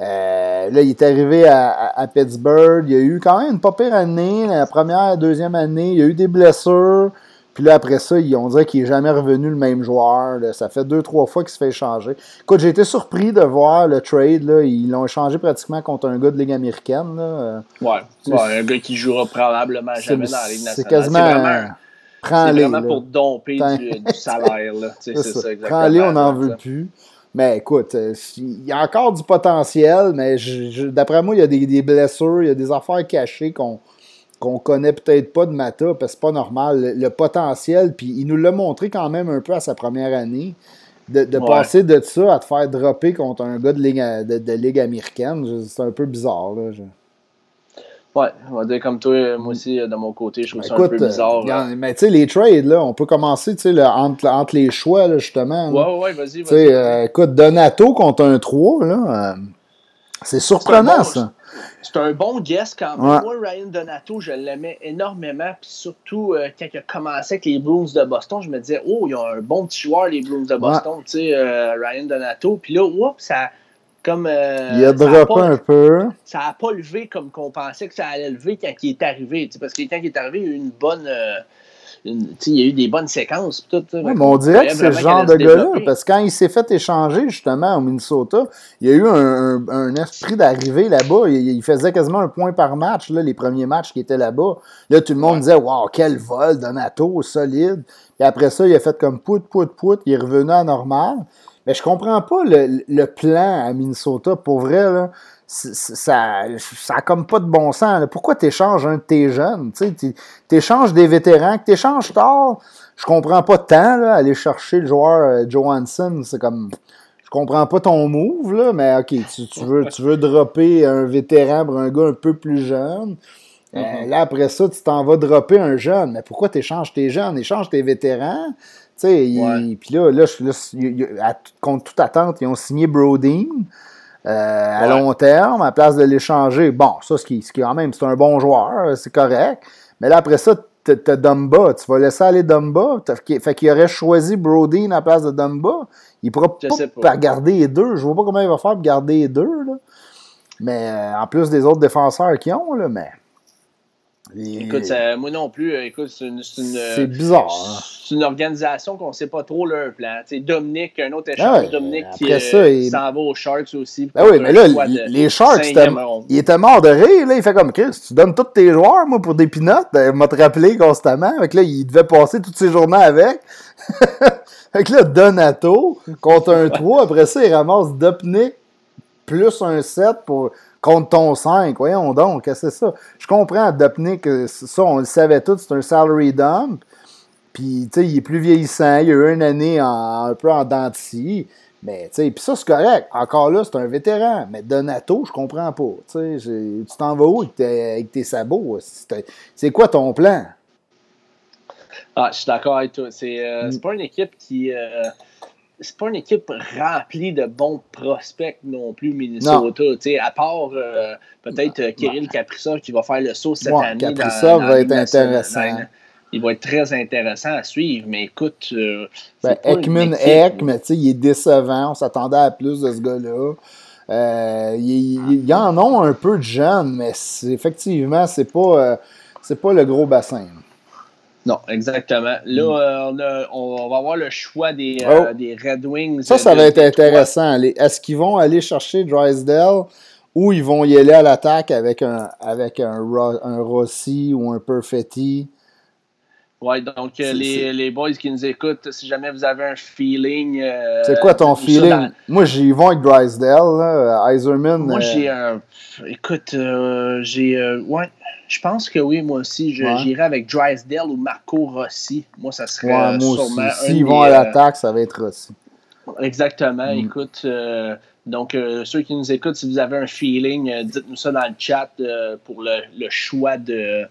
Euh, là, il est arrivé à, Pittsburgh. Il a eu quand même une pas pire année, la première, deuxième année. Il a eu des blessures. Puis là, après ça, on dirait qu'il n'est jamais revenu le même joueur. Ça fait deux, trois fois qu'il se fait échanger. Écoute, j'ai été surpris de voir le trade. Là. Ils l'ont échangé pratiquement contre un gars de Ligue américaine. Là. Ouais. un gars qui jouera probablement jamais dans la Ligue nationale. C'est quasiment. C'est vraiment pour domper du, salaire. C'est ça, exactement. Prends-les, on n'en veut plus. Mais écoute, euh, il y a encore du potentiel, mais d'après moi, il y a des, des, blessures, il y a des affaires cachées qu'on qu'on connaît peut-être pas de Mata, parce que c'est pas normal. Le, potentiel, puis il nous l'a montré quand même un peu à sa première année. De, passer de ça à te faire dropper contre un gars de ligue, de, ligue américaine, c'est un peu bizarre. Là, Ouais, on va dire comme toi, moi aussi, de mon côté, je trouve ça un peu bizarre. Euh, mais tu sais, les trades, là, on peut commencer tu sais, entre, entre, les choix, là, justement. Ouais, ouais, vas-y. Vas euh, écoute, Donato contre un 3, là, euh, c'est surprenant, ça. C'est un bon guess quand même. Moi, Ryan Donato, je l'aimais énormément. Puis surtout, euh, quand il a commencé avec les Blues de Boston, je me disais, oh, il y a un bon petit joueur, les Blues de Boston, tu sais, euh, Ryan Donato. Puis là, oups, ça. Comme, euh, il a droppé un peu. Ça n'a pas levé comme qu'on pensait que ça allait lever quand il est arrivé. Parce que quand il est arrivé, il y a eu une bonne il y a eu des bonnes séquences. Tout, mais on dirait que c'est le genre de gars-là, parce que quand il s'est fait échanger justement au Minnesota, il y a eu un, esprit d'arrivée là-bas. Il, faisait quasiment un point par match, là, les premiers matchs qui étaient là-bas. Là, tout le monde disait Waouh, quel vol, Donato, solide. Et après ça, il a fait comme pout, pout, pout, il est revenu à normal. Mais je comprends pas le, le plan à Minnesota. Pour vrai, là, ça ça comme pas de bon sens. Pourquoi tu échanges un de tes jeunes? Tu échanges des vétérans, que tu échanges tard. Je comprends pas tant, là, aller chercher le joueur euh, Johansson. C'est comme. Je comprends pas ton move, là, mais ok, tu, veux, tu veux dropper un vétéran pour un gars un peu plus jeune. Euh, mm-hmm. là, après ça, tu t'en vas dropper un jeune. Mais pourquoi tu échanges tes jeunes? Échange tes vétérans. Puis là, là, là, contre toute attente, ils ont signé Brodeen. Euh, à long terme, à place de l'échanger. Bon, ça, ce qui, ce qui quand même, c'est un bon joueur, c'est correct. Mais là, après ça, t'as Dumba. Tu vas laisser aller Dumba. Fait qu'il aurait choisi Brody à la place de Dumba. Il pourra pas, garder les deux. Je vois pas comment il va faire pour garder les deux. Là. Mais euh, en plus des autres défenseurs qui ont, là, mais. Écoute, moi non plus, euh, écoute, c'est une, c'est bizarre. Hein. C'est une organisation qu'on ne sait pas trop leur plan. sais Dominique, un autre échange, ah Dominique qui, euh, s'en va aux Sharks aussi. Ben oui, mais là, les Sharks, il était mort de rire. Là, il fait comme Chris, tu donnes tous tes joueurs, moi, pour des pinottes. Ben, il m'a te rappelé constamment. Fait là, il devait passer toutes ses journées avec. fait que là, Donato, contre un 3, après ça, il ramasse Dominique plus un 7 pour contre ton 5. Voyons donc, qu'est-ce que c'est ça? Je comprends, Dopnik, ça, on le savait tous, c'est un salary dump. Puis, tu sais, il est plus vieillissant, il a eu une année un peu en dentille. Mais, tu sais, puis ça, c'est correct. Encore là, c'est un vétéran. Mais Donato, je comprends pas. Tu sais, tu t'en vas où avec, tes sabots? C'est quoi ton plan? Ah, je suis d'accord avec toi. C'est euh, mm. pas une équipe qui. Euh, c'est pas une équipe remplie de bons prospects non plus, Minnesota. À part euh, peut-être euh, Kirill Kaprizov qui va faire le saut cette année. Kaprizov va être intéressant. Il va être très intéressant à suivre, mais écoute. Euh, ben, Ekman Ek, mais il est décevant. On s'attendait à plus de ce gars-là. Euh, il y, en ont un peu de jeunes, mais effectivement, c'est pas, c'est pas le gros bassin. Non, exactement. Là, mm. on, va avoir le choix des, oh. des Red Wings. Ça, ça va être intéressant. Est-ce qu'ils vont aller chercher Drysdale ou ils vont y aller à l'attaque avec un, avec un, un Rossi ou un Perfetti? Oui, donc euh, les, les, boys qui nous écoutent, si jamais vous avez un feeling. Euh, c'est quoi ton feeling? Moi, j'y vais avec Drysdale, là, Iserman. Moi, euh, j'ai un. Écoute, j'ai. ouais, je pense que oui, moi aussi. J'irai avec Drysdale ou Marco Rossi. Moi, ça serait ouais, moi sûrement. S'ils vont à l'attaque, ça va être Rossi. Exactement. Mm. Écoute. Donc, ceux qui nous écoutent, si vous avez un feeling, dites-nous ça dans le chat pour le, le choix de,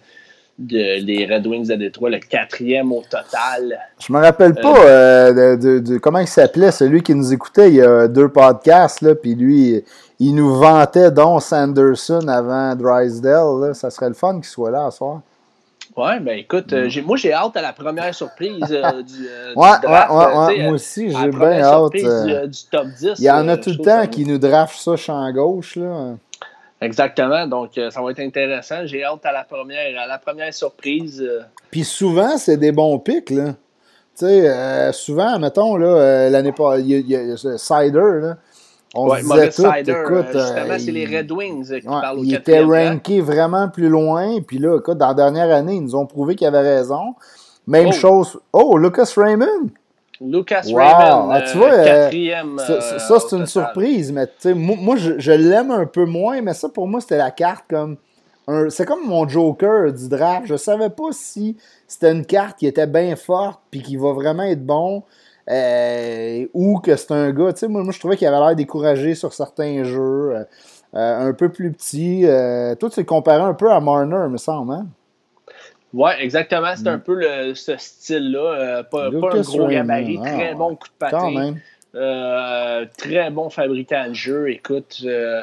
des Red Wings de Détroit, le quatrième au total. Je me rappelle pas euh, euh, de, comment il s'appelait, celui qui nous écoutait il y a deux podcasts, là, puis lui, il nous vantait Don Sanderson avant Drysdale. Ça serait le fun qu'il soit là à soir. Ouais, ben écoute, euh, moi j'ai hâte à la première surprise du, ouais, Ouais, ouais, moi aussi, j'ai bien hâte. Du, top 10. Il y en a tout le temps qui nous draft ça champ gauche. Là. Exactement. Donc, euh, ça va être intéressant. J'ai hâte à la première, à la première surprise. Euh. Puis souvent, c'est des bons pics, là. Tu sais, euh, souvent, mettons, là, l'année passée, il y, a Cider, là. On se disait tout, Cider, écoute, justement, c'est les Red Wings qui parlent au Il était ranké vraiment plus loin. Puis là, écoute, dans la dernière année, ils nous ont prouvé qu'ils avaient raison. Même oh. chose. Oh, Lucas Raymond! Lucas Raymond, ah, tu vois, euh, quatrième. ça, c'est une surprise, mais moi, moi, je, l'aime un peu moins, mais ça, pour moi, c'était la carte comme. C'est comme mon Joker du draft. Je savais pas si c'était une carte qui était bien forte puis qui va vraiment être bon. Euh, ou que c'est un gars, tu sais, moi, moi, je trouvais qu'il avait l'air découragé sur certains jeux, euh, un peu plus petit. toi, tu le comparais un peu à Marner, me semble, hein? Oui, exactement. C'est un mm. peu le, ce style-là. Euh, pas, un gros gabarit, ah, très bon coup de patin. Euh, très bon fabricant de jeu. Écoute, euh,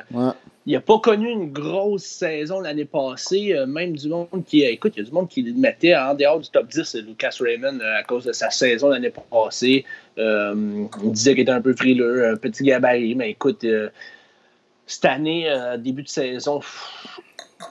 il n'a pas connu une grosse saison l'année passée. même du monde qui. Écoute, il y a du monde qui le mettait en dehors du top 10, Lucas Raymond, à cause de sa saison l'année passée. on disait qu'il était un peu frileux, un petit gabarit. Mais écoute, cette année, début de saison,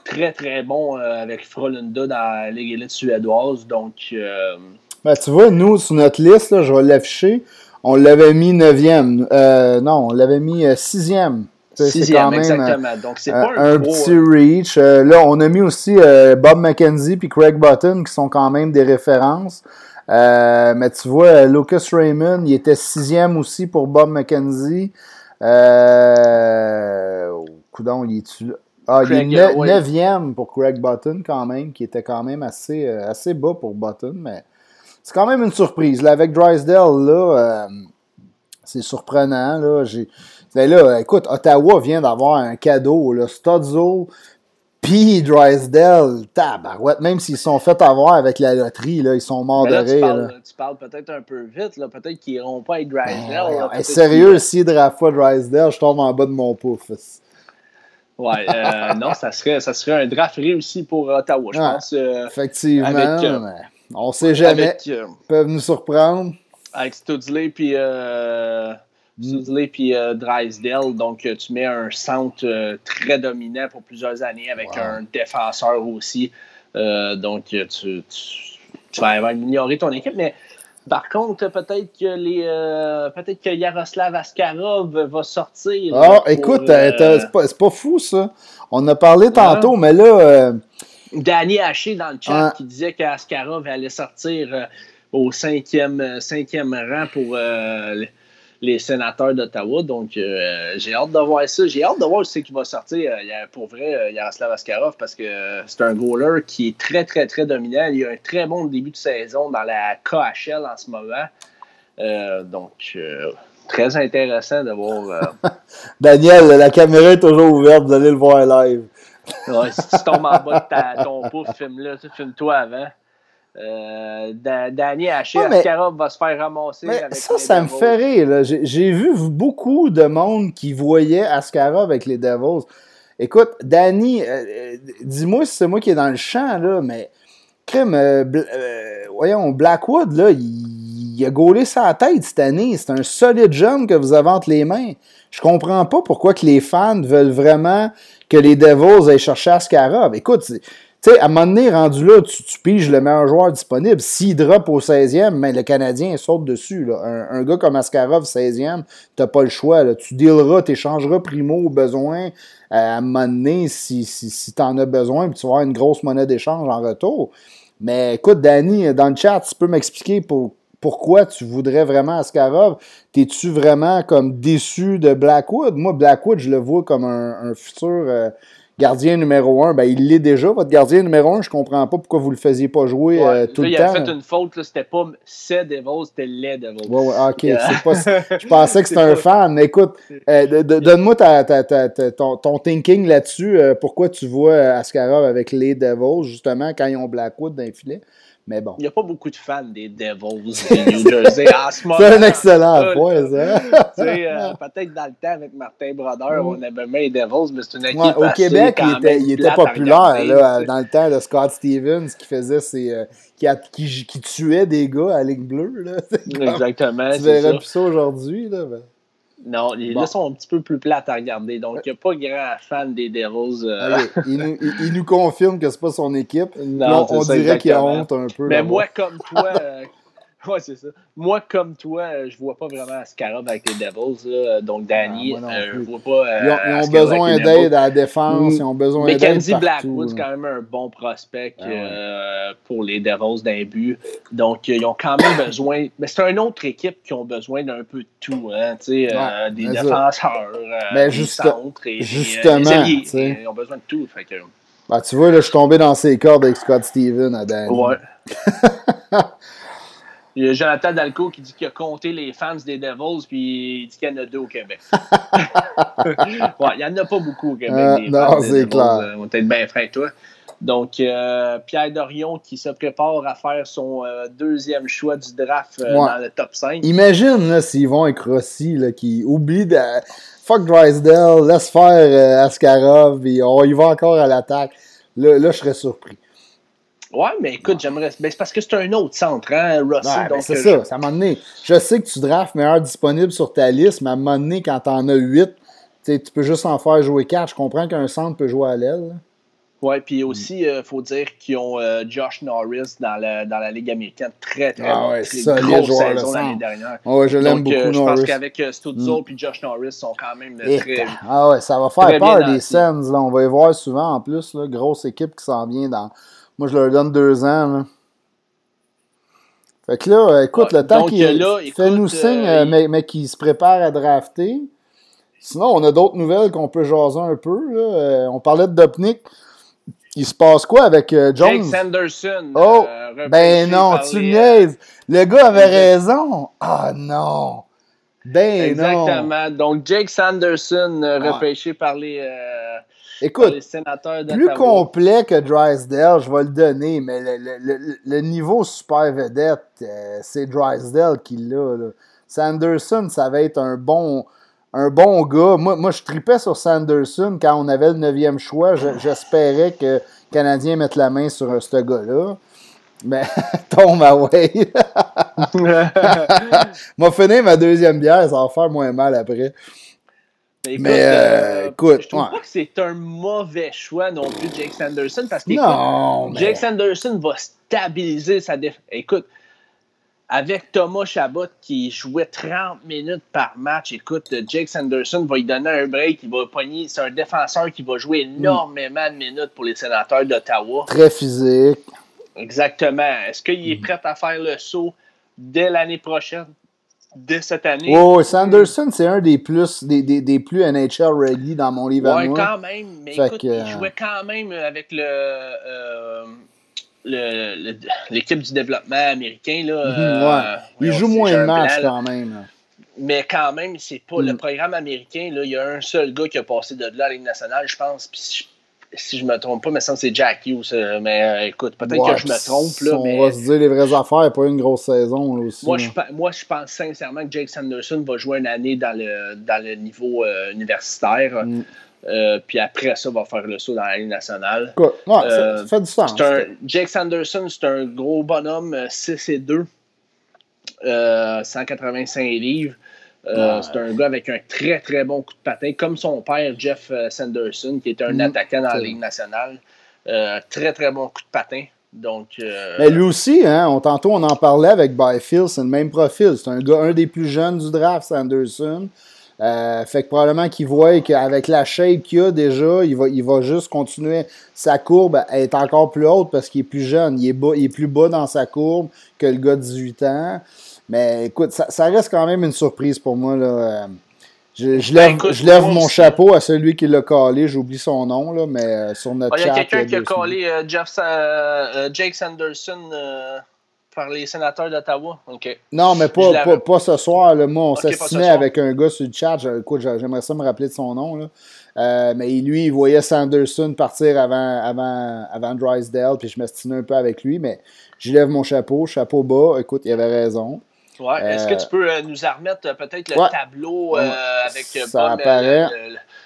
très, très bon euh, avec Frolunda dans la Ligue élite suédoise. Donc. Euh, ben, tu vois, nous, sur notre liste, je vais l'afficher, on l'avait mis 9e. Euh, non, on l'avait mis 6e. Sixième, exactement. Donc, c'est pas un, petit reach. là, on a mis aussi Bob McKenzie puis Craig Button, qui sont quand même des références. mais tu vois, Lucas Raymond, il était sixième aussi pour Bob McKenzie. Euh, coudon, il est-tu là? Ah, il est neuvième pour Craig Button quand même, qui était quand même assez, euh, assez bas pour Button, mais c'est quand même une surprise. Là, avec Drysdale, là, euh, c'est surprenant. Là, ben là, écoute, Ottawa vient d'avoir un cadeau. Là, Studzo, puis Drysdale, tabarouette, même s'ils sont fait avoir avec la loterie, là, ils sont morts de rire. Tu parles, peut-être un peu vite, peut-être qu'ils n'iront pas avec Drysdale. Ben, sérieux, s'ils draftent pas Drysdale, je tombe en bas de mon pouf. Ouais, euh, non, ça serait, ça serait un draft réussi pour Ottawa, je pense. Euh, effectivement, euh, on sait jamais. Ils peuvent nous surprendre. Avec Studley puis puis Drysdale, donc tu mets un centre très dominant pour plusieurs années avec un défenseur aussi. donc tu, tu, tu vas ignorer ton équipe, mais par contre, peut-être que les, euh, peut-être que Yaroslav Askarov va sortir. Ah, écoute, euh, c'est pas, fou ça. On a parlé tantôt, mais là. Euh, Danny Haché dans le chat qui disait qu'Askarov allait sortir au cinquième, cinquième rang pour les sénateurs d'Ottawa. Donc, euh, j'ai hâte de voir ça. J'ai hâte de voir ce qui va sortir euh, pour vrai euh, Yaroslav Askarov parce que c'est un goaler qui est très, très, très dominant. Il a un très bon début de saison dans la KHL en ce moment. donc, très intéressant de voir. Daniel, la caméra est toujours ouverte. Vous allez le voir live. si tu tombes en bas de ton pouf, filme-le. Filme-toi avant. Euh, Danny Haché, va se faire ramasser. Avec ça, ça me fait rire. J'ai vu beaucoup de monde qui voyait Askarov avec les Devils. Écoute, Danny, euh, euh, dis-moi si c'est moi qui est dans le champ, là, mais crème, voyons, Blackwood, là, il, il a gaulé sa tête cette année. C'est un solide jeune que vous avez entre les mains. Je comprends pas pourquoi que les fans veulent vraiment que les Devils aillent chercher Askarov. Écoute, sais, à un moment donné, rendu là, tu, piges le meilleur joueur disponible. S'il drop au 16e, mais le Canadien saute dessus. Un, gars comme Askarov, 16e, t'as pas le choix. Tu dealeras, tu échangeras primo au besoin à un moment donné si, si, si tu en as besoin, puis tu vas avoir une grosse monnaie d'échange en retour. Mais écoute, Danny, dans le chat, tu peux m'expliquer pourquoi tu voudrais vraiment Askarov? T'es-tu vraiment comme déçu de Blackwood? Moi, Blackwood, je le vois comme un, futur euh, gardien numéro un, ben, il l'est déjà, votre gardien numéro un. Je comprends pas pourquoi vous le faisiez pas jouer euh, tout le temps. Il a fait une faute, c'était pas c'est Devils, c'était les Devils. Ouais, ouais, ok. je pensais que c'était un fan. Écoute, euh, donne-moi ton, ton, thinking là-dessus. Euh, pourquoi tu vois Askarov avec les Devils, justement, quand ils ont Blackwood dans le filet? Mais bon. Il n'y a pas beaucoup de fans des Devils de New Jersey en ce moment. C'est un excellent point, ça. euh, Peut-être dans le temps, avec Martin Brodeur, on aimait bien les Devils, mais c'est une équipe ouais, Au Québec, il était, il était populaire là, dans le temps de Scott Stevens qui faisait ses, euh, qui, qui, qui, tuait des gars à ligne bleue. Là. Exactement. Tu verrais plus ça aujourd'hui. Là, ben. Non, les là sont un petit peu plus plates à regarder. Donc, il n'y a pas grand fan des Devils. Euh. il, nous, il, nous, confirme que ce n'est pas son équipe. Non, on, dirait qu'il a honte un peu. Mais moi, comme toi, euh, Ouais, c'est ça. Moi, comme toi, euh, je vois pas vraiment Askarov avec les Devils. Là. Donc, Danny, ah, euh, je vois pas. Euh, ils ont, besoin d'aide à la défense. Ils ont besoin d'aide. Mackenzie Blackwood, c'est quand même un bon prospect ah, pour les Devils d'un but. Donc, ils ont quand même besoin. Mais c'est une autre équipe qui ont besoin d'un peu de tout. Hein, des défenseurs, mais des centres et justement, des ils ont besoin de tout. Fait que... bah, tu vois, là, je suis tombé dans ses cordes avec Scott Steven à Danny. Ouais. Il y a Jonathan Dalco qui dit qu'il a compté les fans des Devils, puis il dit qu'il y en a deux au Québec. ouais, il n'y en a pas beaucoup au Québec. Euh, non, c'est clair. Euh, on être bien frais, toi. Donc, euh, Pierre Dorion qui se prépare à faire son deuxième choix du draft dans le top 5. Imagine s'ils vont avec Rossi, qui oublie de. Fuck Drysdale, laisse faire Askarov, et on y va encore à l'attaque. Là, là, je serais surpris. Ouais, mais écoute, j'aimerais. Ben, c'est parce que c'est un autre centre, hein, Rossi. Ben, c'est ça, ça m'a donné. Je sais que tu drafts meilleur disponible sur ta liste, mais à un moment donné, quand t'en as 8, tu peux juste en faire jouer 4. Je comprends qu'un centre peut jouer à l'aile. Oui, puis aussi, il euh, faut dire qu'ils ont euh, Josh Norris dans la, dans la Ligue américaine. Très, très ah, ouais, grosse saison l'année dernière. ouais, je l'aime beaucoup, euh, Je pense qu'avec Stutzel et Josh Norris, sont quand même très. Ah ouais, ça va faire peur des Sens. Là. On va y voir souvent en plus. Là, grosse équipe qui s'en vient dans moi, je leur donne deux ans. Fait que là, écoute, le temps qu'il fait nous signe, euh, mais, mais qu'il se prépare à drafter. Sinon, on a d'autres nouvelles qu'on peut jaser un peu. Là. Euh, on parlait de Dopnik. Il se passe quoi avec euh, Jones? Jake Sanderson. Oh, ben non, tu niaises. Le gars avait raison. Ah non. Ben Exactement. Donc, Jake Sanderson, repêché par les Écoute, plus complet que Drysdale, je vais le donner, mais le, niveau super vedette, euh, c'est Drysdale qui l'a. Sanderson, ça va être un bon, un bon gars. Moi, moi, je tripais sur Sanderson quand on avait le neuvième choix. J'espérais que les Canadiens mettent la main sur ce gars-là. Mais tombe away. M'a fini ma deuxième bière, ça va faire moins mal après. Mais, euh, euh, écoute, je trouve pas que c'est un mauvais choix non plus, Jake Sanderson, parce que Jake Sanderson va stabiliser sa défense. Écoute, avec Thomas Chabot qui jouait 30 minutes par match, écoute, Jake Sanderson va lui donner un break, il va pogner. C'est un défenseur qui va jouer énormément de minutes pour les sénateurs d'Ottawa. Très physique. Exactement. Est-ce qu'il est prêt à faire le saut dès l'année prochaine? Dès cette année. Oh, Sanderson, c'est un des plus, des, des, des plus NHL ready dans mon livre ouais, quand même. Mais écoute, il jouait quand même avec le. Euh, l'équipe du développement américain. Là, mhm, euh, il joue moins de matchs quand même. Mais quand même, c'est pas le mm. programme américain. Là, il y a un seul gars qui a passé de là à la Ligue nationale, je pense. Puis si je me trompe pas, mais ça c'est Jack Hughes. Euh, mais euh, écoute, peut-être que je me trompe. Là, on va se dire les vraies affaires, pas une grosse saison aussi. Moi je, moi, je pense sincèrement que Jake Sanderson va jouer une année dans le, dans le niveau euh, universitaire. Mm. puis après ça, va faire le saut dans la Ligue nationale. Ouais, ça, fait du sens. Jake Sanderson, c'est un gros bonhomme, 6 et 2. 185 livres. C'est un gars avec un très très bon coup de patin, comme son père Jeff Sanderson, qui est un mm. attaquant dans la Ligue nationale. très très bon coup de patin. Donc, Mais lui aussi, hein, on, tantôt on en parlait avec Byfield, c'est le même profil. C'est un gars, un des plus jeunes du draft, Sanderson. Euh, fait que probablement qu'il voit qu'avec la shape qu'il a déjà, il va, il va juste continuer. Sa courbe est encore plus haute parce qu'il est plus jeune. Il est, bas, il est plus bas dans sa courbe que le gars de 18 ans. Mais écoute, ça, reste quand même une surprise pour moi. Là. Je, je ben, lève, je lève mon chapeau à celui qui l'a collé. J'oublie son nom, là, mais euh, sur notre chat. Il y a quelqu'un qui a collé euh, Jeff, Jake Sanderson par les sénateurs d'Ottawa? Non, mais pas, pas, ce soir. Là. Moi, on s'estimait avec un gars sur le chat. Écoute, j'aimerais ça me rappeler de son nom. Là. Euh, mais lui, il voyait Sanderson partir avant, avant, avant Drysdale, puis je m'estimais un peu avec lui. Mais je lève mon chapeau, chapeau bas. Écoute, il avait raison. Ouais. Est-ce que tu peux euh, nous remettre peut-être le tableau euh, avec ça apparaît.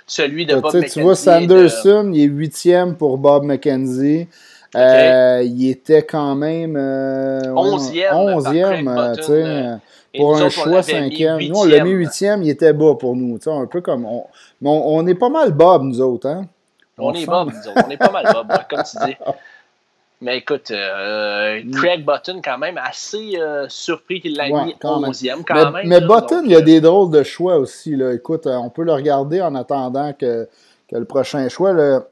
celui de Bob McKenzie? Tu vois, Sanderson, il est huitième pour Bob McKenzie. Euh, il était quand même 11e, euh, 11e euh, sais pour un choix cinquième. Nous, on l'a mis huitième, il était bas pour nous. Un peu comme. On, on, est pas mal Bob, nous autres. Hein? On, est Bob, nous autres. On est pas mal Bob, comme tu dis. Mais écoute, mm. Craig Button, quand même, assez surpris qu'il l'ait mis 11e quand même. Mais, Button, il y a des drôles de choix aussi. Là. Écoute, on peut le regarder en attendant que, que le prochain choix. Là.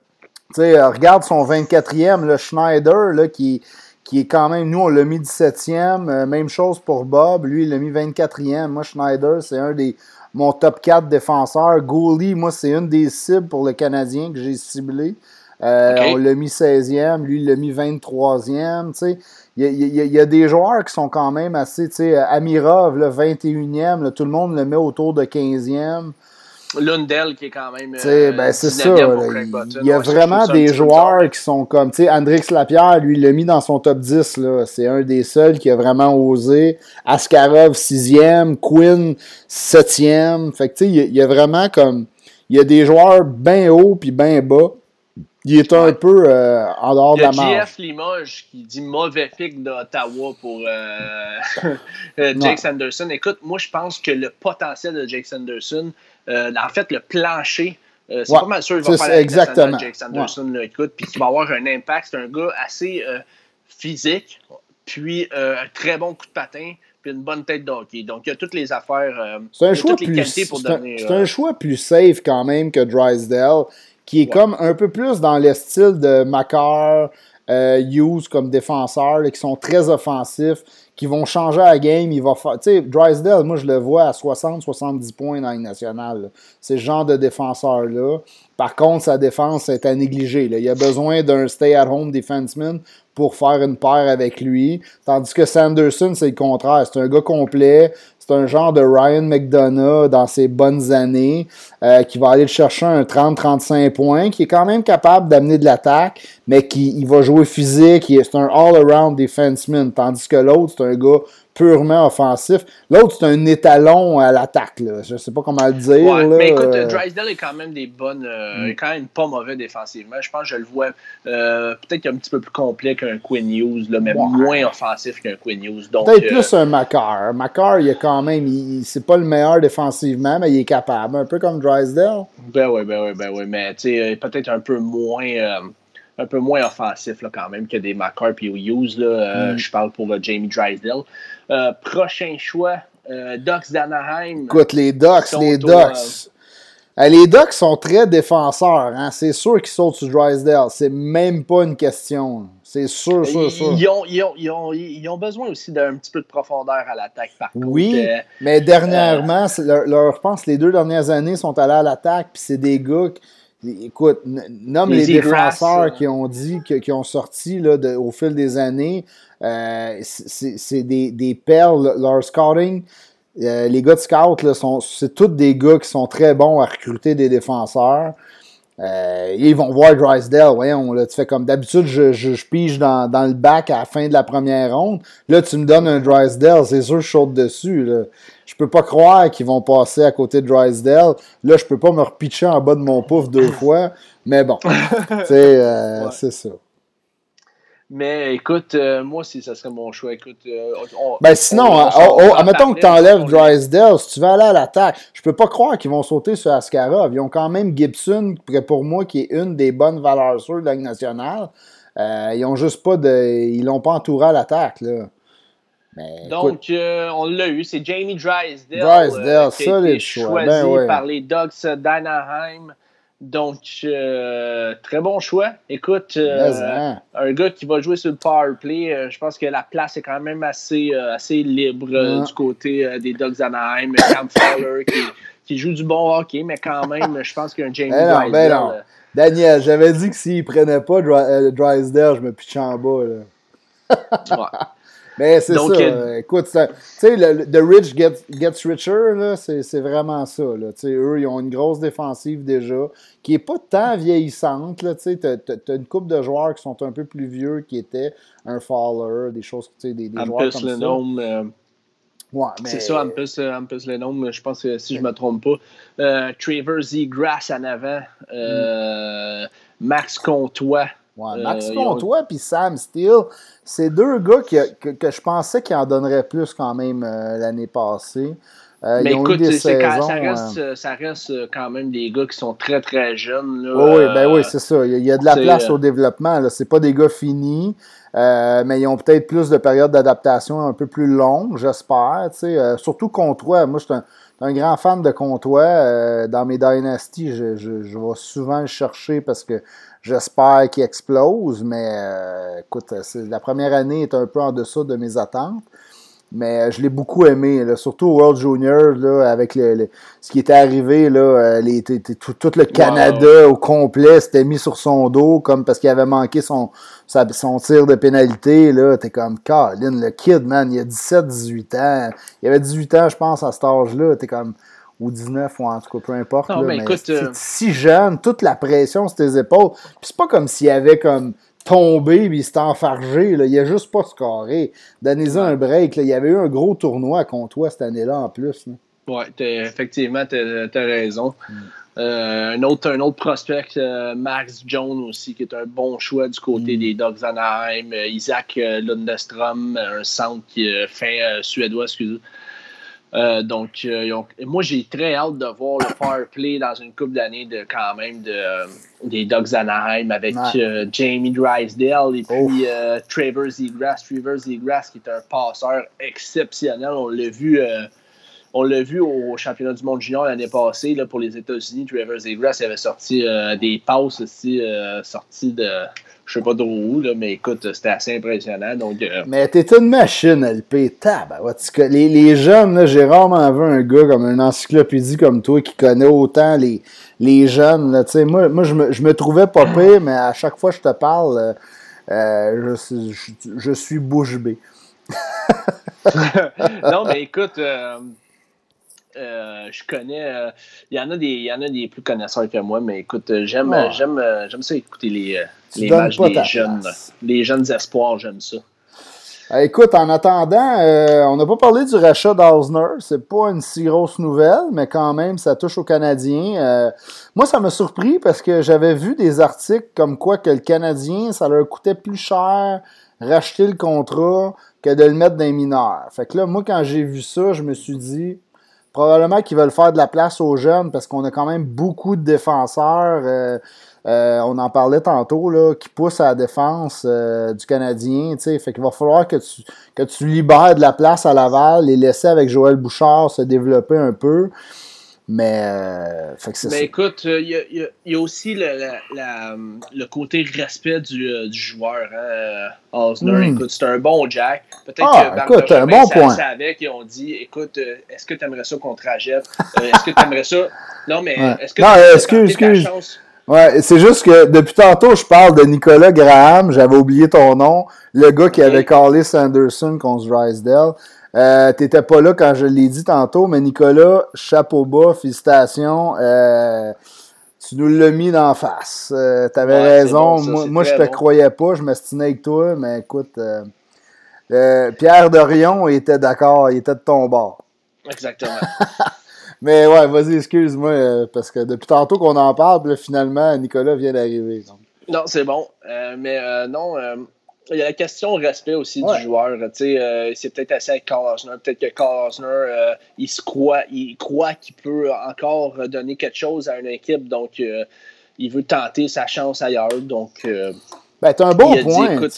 Tu sais, euh, regarde son 24e, le Schneider, là, qui, qui est quand même, nous, on l'a mis 17e. Euh, même chose pour Bob. Lui, il l'a mis 24e. Moi, Schneider, c'est un des mon top 4 défenseurs. Goalie, moi, c'est une des cibles pour le Canadien que j'ai ciblé. Euh, on l'a mis 16e. Lui, il l'a mis 23e. Tu sais. Il y, a, y, a, des joueurs qui sont quand même assez, tu sais, Amirov, le 21e, là, tout le monde le met autour de 15e. Lundell qui est quand même. Euh, ben, c'est ça. il y a vraiment des joueurs qui sont comme. Tu sais, Andrix Lapierre, lui, il l'a mis dans son top 10. C'est un des seuls qui a vraiment osé. Askarov, 6e. Quinn, 7e. Fait que tu sais, il y, a vraiment comme. Il y a des joueurs bien hauts puis bien bas. Il est un peu euh, en dehors de la marge. JF Limoges qui dit mauvais pic d'Ottawa pour euh, Jake Sanderson. Écoute, moi, je pense que le potentiel de Jake Sanderson, euh, en fait, le plancher, euh, c'est pas mal sûr qu'il va faire exactement. Jake Sanderson, écoute, puis qu'il va avoir un impact. C'est un gars assez euh, physique, puis un très bon coup de patin, puis une bonne tête d'hockey. Donc, il y a toutes les affaires, c'est un choix plus, C'est un, choix plus safe quand même que Drysdale, qui est comme un peu plus dans le style de Macar, Hughes comme défenseur, qui sont très offensifs qui vont changer la game. Il va faire. Tu sais, Drysdale, moi, je le vois à 60-70 points dans la nationale. C'est ce genre de défenseur-là. Par contre, sa défense est à négliger. Là. Il a besoin d'un stay-at-home defenseman pour faire une paire avec lui. Tandis que Sanderson, c'est le contraire. C'est un gars complet. C'est un genre de Ryan McDonough dans ses bonnes années euh, qui va aller chercher un 30-35 points, qui est quand même capable d'amener de l'attaque, mais qui il va jouer physique. C'est un all-around defenseman. Tandis que l'autre, c'est un gars purement offensif. L'autre, c'est un étalon à l'attaque. Je ne sais pas comment le dire. Ouais, mais écoute, euh, Drysdale est quand même des bonnes. Euh, mm. quand même pas mauvais défensivement. Je pense que je le vois euh, peut-être un petit peu plus complet qu'un Quinn Hughes, là, mais moins offensif qu'un Quinn Hughes. Peut-être plus un Macar. Macar, il est quand même. C'est pas le meilleur défensivement, mais il est capable. Un peu comme Drysdale. Ben oui, ben oui, ben oui. Mais peut-être un peu moins un peu moins offensif là, quand même que des Macar et Hughes. Là, mm. Je parle pour le Jamie Drysdale. Euh, prochain choix, euh, Ducks d'Anaheim. Écoute, les Ducks, les Ducks. Euh, les Ducks sont très défenseurs. Hein? C'est sûr qu'ils sautent sur Drysdale. C'est même pas une question. C'est sûr, sûr, sûr. Ils ont, ils, ont, ils, ont, ils ont, besoin aussi d'un petit peu de profondeur à l'attaque, par contre. Oui, mais dernièrement, leur, je pense les deux dernières années sont allés à l'attaque, puis c'est des gars... Écoute, nomme les, défenseurs qui ont dit, qui, ont sorti là, au fil des années. Euh, c'est des, des, perles. Leur scouting, euh, les gars de scout, c'est tous des gars qui sont très bons à recruter des défenseurs. Euh, ils vont voir Drysdale, voyons, là, tu fais comme d'habitude, je, je, pige dans, dans, le bac à la fin de la première ronde. Là, tu me donnes un Drysdale, c'est sûr, je saute dessus. Là. Je peux pas croire qu'ils vont passer à côté de Drysdale. Là, je peux pas me repitcher en bas de mon pouf deux fois. Mais bon, euh, c'est ça. Mais écoute, euh, moi, si ça serait mon choix, écoute. Euh, ben sinon, on, oh, oh, admettons que tu enlèves Drysdale, si tu vas aller à l'attaque, je peux pas croire qu'ils vont sauter sur Askarov. Ils ont quand même Gibson, pour moi, qui est une des bonnes valeurs sûres de la Ligue nationale. Euh, ils ont juste pas de. Ils l'ont pas entouré à l'attaque, là. Donc, on l'a eu, c'est Jamie Drysdale. Drysdale, qui a été choisi ben par les Ducks d'Anaheim. Donc, euh, très bon choix. Écoute, euh, hein. un gars qui va jouer sur le power play, euh, je pense que la place est quand même assez, assez libre du côté des Dogs Anaheim. Cam Fowler qui, qui, joue du bon hockey, mais quand même, je pense qu'un James ben ben Daniel, j'avais dit que s'il prenait pas Drysdale, je me pitchais en bas. Là. Mais c'est ça. Euh, écoute, tu sais, le, The Rich Gets, Richer, c'est vraiment ça. Là. Eux, ils ont une grosse défensive déjà, qui n'est pas tant vieillissante. Tu as, une couple de joueurs qui sont un peu plus vieux, qui étaient un Fowler, des choses, des, des joueurs comme ça. Euh, ouais, mais... C'est ça, Ampus, euh, Ampus Lenome, je pense que si je ne me trompe pas. Euh, Trevor Grass en avant. Mm. Max Comtois. Ouais, Max Comtois puis Sam Steele, c'est deux gars que, que, je pensais qu'ils en donneraient plus quand même euh, l'année passée. Euh, mais écoute, ça, reste, euh, ça, reste, quand même des gars qui sont très très jeunes. Là, oui, ben oui, c'est ça. Il y, a, de la place au développement. Ce pas des gars finis, mais ils ont peut-être plus de périodes d'adaptation un peu plus longues, j'espère. surtout Comtois. Moi, je suis un, grand fan de Comtois. dans mes dynasties, je, je, je, vais souvent le chercher parce que J'espère qu'il explose, mais euh, écoute, la première année est un peu en dessous de mes attentes. Mais euh, je l'ai beaucoup aimé, surtout World Junior, là, avec le, ce qui était arrivé, là, euh, tout, le Canada au complet s'était mis sur son dos, comme parce qu'il avait manqué son, son tir de pénalité. T'es comme, Colin, le kid, man, il a 17-18 ans. Il avait 18 ans, je pense, à cet âge-là. T'es comme, ou 19, ou en tout cas, peu importe. Non, mais, écoute, euh, si jeune, toute la pression sur tes épaules. Puis c'est pas comme s'il avait comme tombé puis il s'était enfargé. Là. Il a juste pas scoré. Donnez-en un break. Là. Il y avait eu un gros tournoi contre toi cette année-là en plus. Oui, effectivement, tu as, raison. Mm. Euh, un, autre, un autre prospect, euh, Max Jones aussi, qui est un bon choix du côté mm. des Dogs Anaheim. Isaac Lundestrom, un centre qui fait suédois, excusez. Euh, donc, euh, moi, j'ai très hâte de voir le power play dans une coupe d'années de quand même de, euh, des Dogs Anaheim avec Jamie Drysdale et puis Trevor Zegras. Trevor Zegras qui est un passeur exceptionnel. On l'a vu. on l'a vu au championnat du monde junior l'année passée là, pour les États-Unis. Trevor Zegras avait sorti des passes aussi, sorties de, je sais pas trop où, là, mais écoute, c'était assez impressionnant. Donc, euh, Mais t'es une machine, LP. Tab, les, les jeunes, j'ai rarement vu un gars comme une encyclopédie comme toi qui connaît autant les, les jeunes. Là, moi, moi je, me, je me trouvais pas pire, mais à chaque fois que je te parle, euh, euh, je, je, je, suis bouche bée. non, mais écoute, euh, je connais. Euh, il y en a des, il y en a des plus connaisseurs que moi, mais écoute, euh, j'aime, j'aime, j'aime ça écouter les, les matchs des jeunes, les jeunes espoirs. J'aime ça. écoute, en attendant, on n'a pas parlé du rachat d'Ausner. C'est pas une si grosse nouvelle, mais quand même, ça touche aux Canadiens. moi, ça m'a surpris parce que j'avais vu des articles comme quoi que le Canadien, ça leur coûtait plus cher racheter le contrat que de le mettre dans les mineurs. Fait que là, moi, quand j'ai vu ça, je me suis dit, Probablement qu'ils veulent faire de la place aux jeunes parce qu'on a quand même beaucoup de défenseurs. Euh, euh, on en parlait tantôt, là, qui poussent à la défense euh, du Canadien. Fait qu'il va falloir que tu, que tu libères de la place à Laval, les laisser avec Joël Bouchard se développer un peu. Mais, euh, Mais écoute, il y, y, a aussi le, le côté respect du, euh, du joueur. Hein, Osner, hmm. écoute, c'est un bon Jack. Peut-être ah, que écoute, un bon point. avec, ils ont dit écoute, euh, est-ce que tu aimerais ça qu'on te rajette Est-ce que tu aimerais ça? Non, mais est-ce que non, excuse, excuse. Ouais, c'est juste que depuis tantôt, je parle de Nicolas Graham, j'avais oublié ton nom, le gars qui avait callé Sanderson contre Drysdale. Euh, T'étais pas là quand je l'ai dit tantôt, mais Nicolas, chapeau bas, félicitations. Euh, tu nous l'as mis d'en face. Euh, T'avais raison. moi, je te croyais pas, je m'estimais avec toi, mais écoute, Pierre Dorion était d'accord, il était de ton bord. Exactement. mais ouais, vas-y, excuse-moi, parce que depuis tantôt qu'on en parle, finalement, Nicolas vient d'arriver. Non, c'est bon. mais non il y a la question respect aussi du joueur. Euh, c'est peut-être assez avec Carl Peut-être que Carl euh, il se croit, il croit qu'il peut encore donner quelque chose à une équipe. Donc, euh, il veut tenter sa chance ailleurs. Donc, ben, t'as un bon point.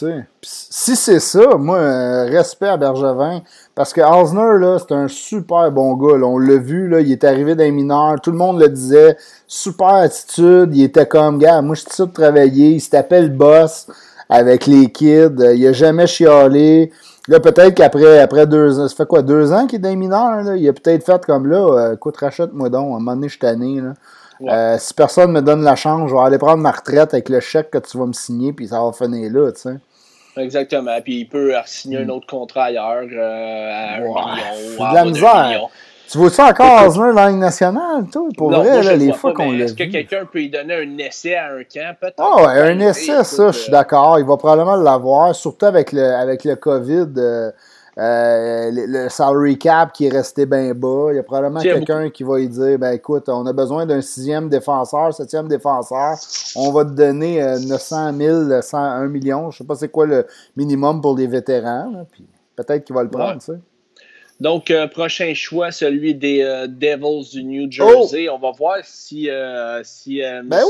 Si c'est ça, moi, respect à Bergevin, parce que Osner, là, c'est un super bon gars, On l'a vu, là, il est arrivé d'un mineur, tout le monde le disait, super attitude, il était comme, gars, moi, je suis de travailler, il se tapait le boss, avec les kids. Euh, il a jamais chialé. Là, peut-être qu'après après deux ans, ça fait quoi, deux ans qu'il est des mineurs, là? Il a peut-être fait comme là, euh, écoute, rachète-moi donc, à un moment donné, je suis tanné, là. Euh, si personne me donne la chance, je vais aller prendre ma retraite avec le chèque que tu vas me signer, puis ça va finir là, tu sais. Exactement. Puis il peut signer un autre contrat ailleurs à un million. de la misère. Tu vois ça encore Osner dans la Ligue nationale, toi, pour vrai, là, les fois qu'on l'a Est-ce que quelqu'un peut lui donner un essai à un camp, peut-être? Ah ouais, un essai, ça, je suis d'accord. Il va probablement l'avoir, surtout avec le, avec le COVID. Euh, euh, le, salary cap qui est resté bien bas. Il y a probablement quelqu'un qui va lui dire ben écoute, on a besoin d'un sixième défenseur, septième défenseur. On va te donner 900 000, 1 million. Je sais pas c'est quoi le minimum pour les vétérans. puis peut-être qu'il va le prendre, tu sais. Donc, euh, prochain choix, celui des euh, Devils du New Jersey. Oh! On va voir si, euh, si ben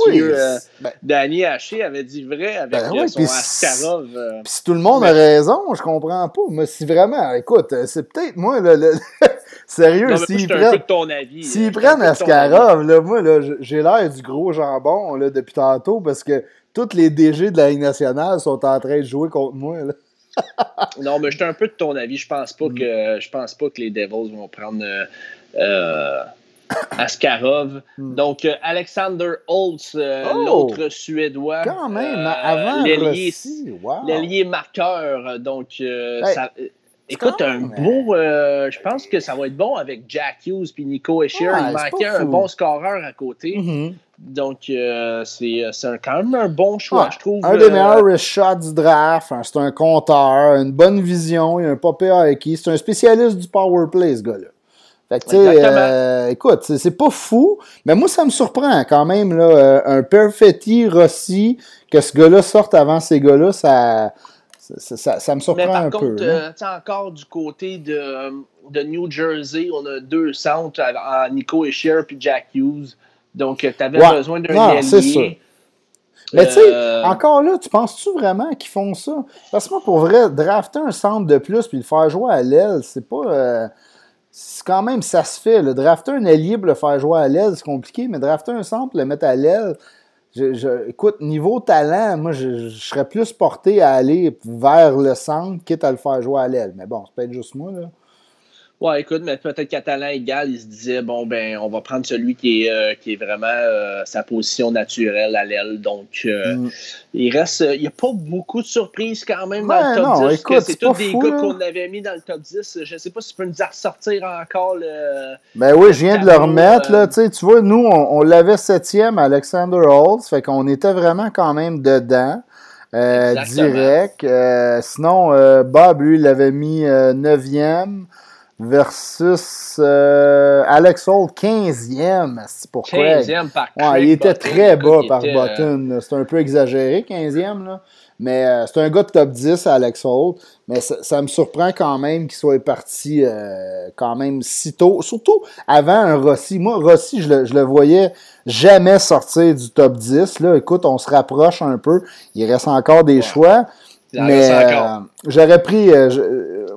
ben Danny Haché avait dit vrai avec ben son Askarov. Puis si tout le monde a raison, je comprends pas. Mais si vraiment, écoute, c'est peut-être moi, le, sérieux, s'ils prennent, s'ils prennent Askarov, là, moi, là, j'ai l'air du gros jambon là, depuis tantôt parce que tous les DG de la Ligue nationale sont en train de jouer contre moi. Là. Non, mais j'étais un peu de ton avis. Je pense pas mm. que je pense pas que les Devils vont prendre euh, euh, Askarov. Mm. Donc Alexander Holtz, euh, oh! l'autre Suédois. Quand même, avant l'ailier marqueur. Donc ça, Écoute, un beau. je pense que ça va être bon avec Jack Hughes puis Nico Escher. Il manquait un bon scoreur à côté. Mm-hmm. Donc, euh, c'est quand même un bon choix, je trouve. Un des euh, meilleurs shots du draft. Hein, c'est un compteur, une bonne vision, il a un papier avec qui. C'est un spécialiste du power play, ce gars-là. Fait que, tu sais, euh, écoute, c'est pas fou, mais moi, ça me surprend quand même, là, un Perfetti Rossi, que ce gars-là sorte avant ces gars-là, ça, ça, ça, me surprend mais par un contre, peu. encore du côté de, de, New Jersey, on a deux centres, Nico Escher puis Jack Hughes. Donc, tu avais besoin d'un allié. Mais tu sais, euh, encore là, tu penses-tu vraiment qu'ils font ça? Parce que moi, pour vrai, drafter un centre de plus puis le faire jouer à l'aile, c'est pas. Euh, c'est quand même, ça se fait. Le drafter un allié pour le faire jouer à l'aile, c'est compliqué, mais drafter un centre, le mettre à l'aile, je, écoute, niveau talent, moi, je, je, serais plus porté à aller vers le centre, quitte à le faire jouer à l'aile. Mais bon, c'est peut-être juste moi, là. Ouais, écoute, mais peut-être qu'à talent égal, il se disait bon ben on va prendre celui qui est euh, qui est vraiment euh, sa position naturelle à l'aile. Donc euh, mm. il reste il n'y a pas beaucoup de surprises quand même dans le top 10. C'est tous des gars qu'on avait mis dans le top 10. Je ne sais pas si tu peux nous ressortir encore le. Ben oui, je viens de le remettre. Là, tu vois, nous, on, l'avait septième Alexander Holtz, fait qu'on était vraiment quand même dedans. direct. sinon, Bob, lui, il l'avait mis neuvième versus euh, Alex Holt, 15e. C'est pourquoi. 15e par ouais, Il était très bas par euh, Button. C'est un peu exagéré, 15e. Là. Mais euh, c'est un gars de top 10, Alex Holt. Mais ça, me surprend quand même qu'il soit parti quand même si tôt. Surtout avant un Rossi. Moi, Rossi, je le, je le, voyais jamais sortir du top 10. Là. Écoute, on se rapproche un peu. Il reste encore des choix. Mais euh, j'aurais pris.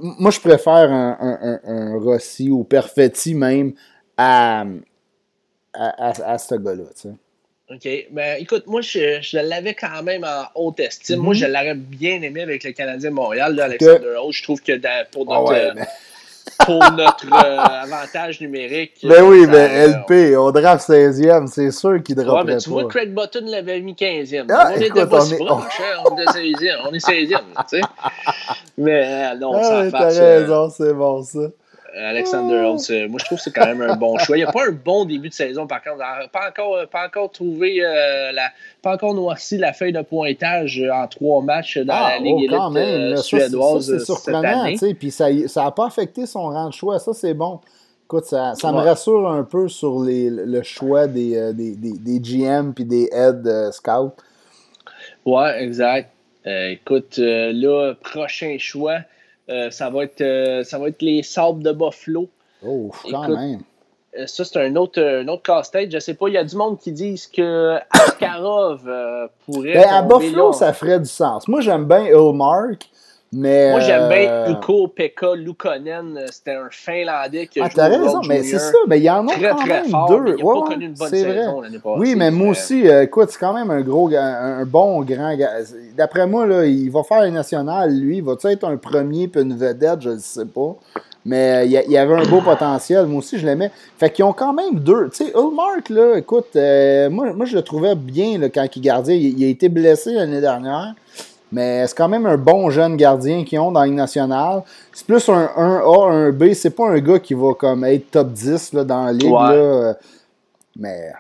Euh, euh, moi, je préfère un, un, un, Rossi ou Perfetti même à, à, à, ce gars-là. Tu sais. OK. Ben, écoute, moi, je, je l'avais quand même en haute estime. Moi, mm-hmm. je l'aurais bien aimé avec le Canadien de Montréal, là, Alexander Hall. Je trouve que pour ah notre, pour notre euh, avantage numérique. Ben oui, ben LP, on draft 16e, c'est sûr qu'il draft ouais, mais tu vois, Craig Button l'avait mis 15e. Ah, on pas si proche, on était 16e. On est 16e, tu sais. Mais euh, non, ah, T'as raison, c'est bon ça. Alexander Holtz, euh, moi je trouve que c'est quand même un bon choix. Il n'y a pas un bon début de saison, par contre. Pas encore, euh, pas encore trouvé euh, la. Pas encore noirci la feuille de pointage en trois matchs dans la ah, Ligue oh, élite suédoise. C'est surprenant, puis ça n'a pas affecté son rang de choix. Ça, c'est bon. Écoute, ça, ça me rassure un peu sur les, le choix des, des, des, des GM puis des head scouts. Ouais, exact. écoute, là, prochain choix, ça, va être, ça va être les Sables de Buffalo. Oh, quand même. Euh, ça, c'est un autre, un autre casse-tête. Je sais pas, il y a du monde qui disent que Askarov euh, pourrait. Ben, à Buffalo, ça ferait du sens. Moi, j'aime bien Ulmark. Mais Moi, j'aime bien euh, Uko Pekka Lukonen. C'était un Finlandais qui a ah, t'as raison, mais c'est ça. Mais il y en a très, quand très même fort, deux. Il n'a pas connu une bonne saison l'année passée. Oui, mais moi aussi, écoute, c'est quand même un gros, un, bon grand gars. D'après moi, là, il va faire les nationales, lui. Va-tu être un premier puis une vedette? Je ne sais pas. Mais il y, avait un beau potentiel. Moi aussi, je l'aimais. Fait qu'ils ont quand même deux. Tu sais, Ulmark, là, écoute, euh, moi, moi, je le trouvais bien là, quand il gardait. Il, a été blessé l'année dernière. Mais c'est quand même un bon jeune gardien qu'ils ont dans la nationale. C'est plus un 1A, un B. C'est pas un gars qui va comme être top 10 là, dans la ligue. Là. Mais.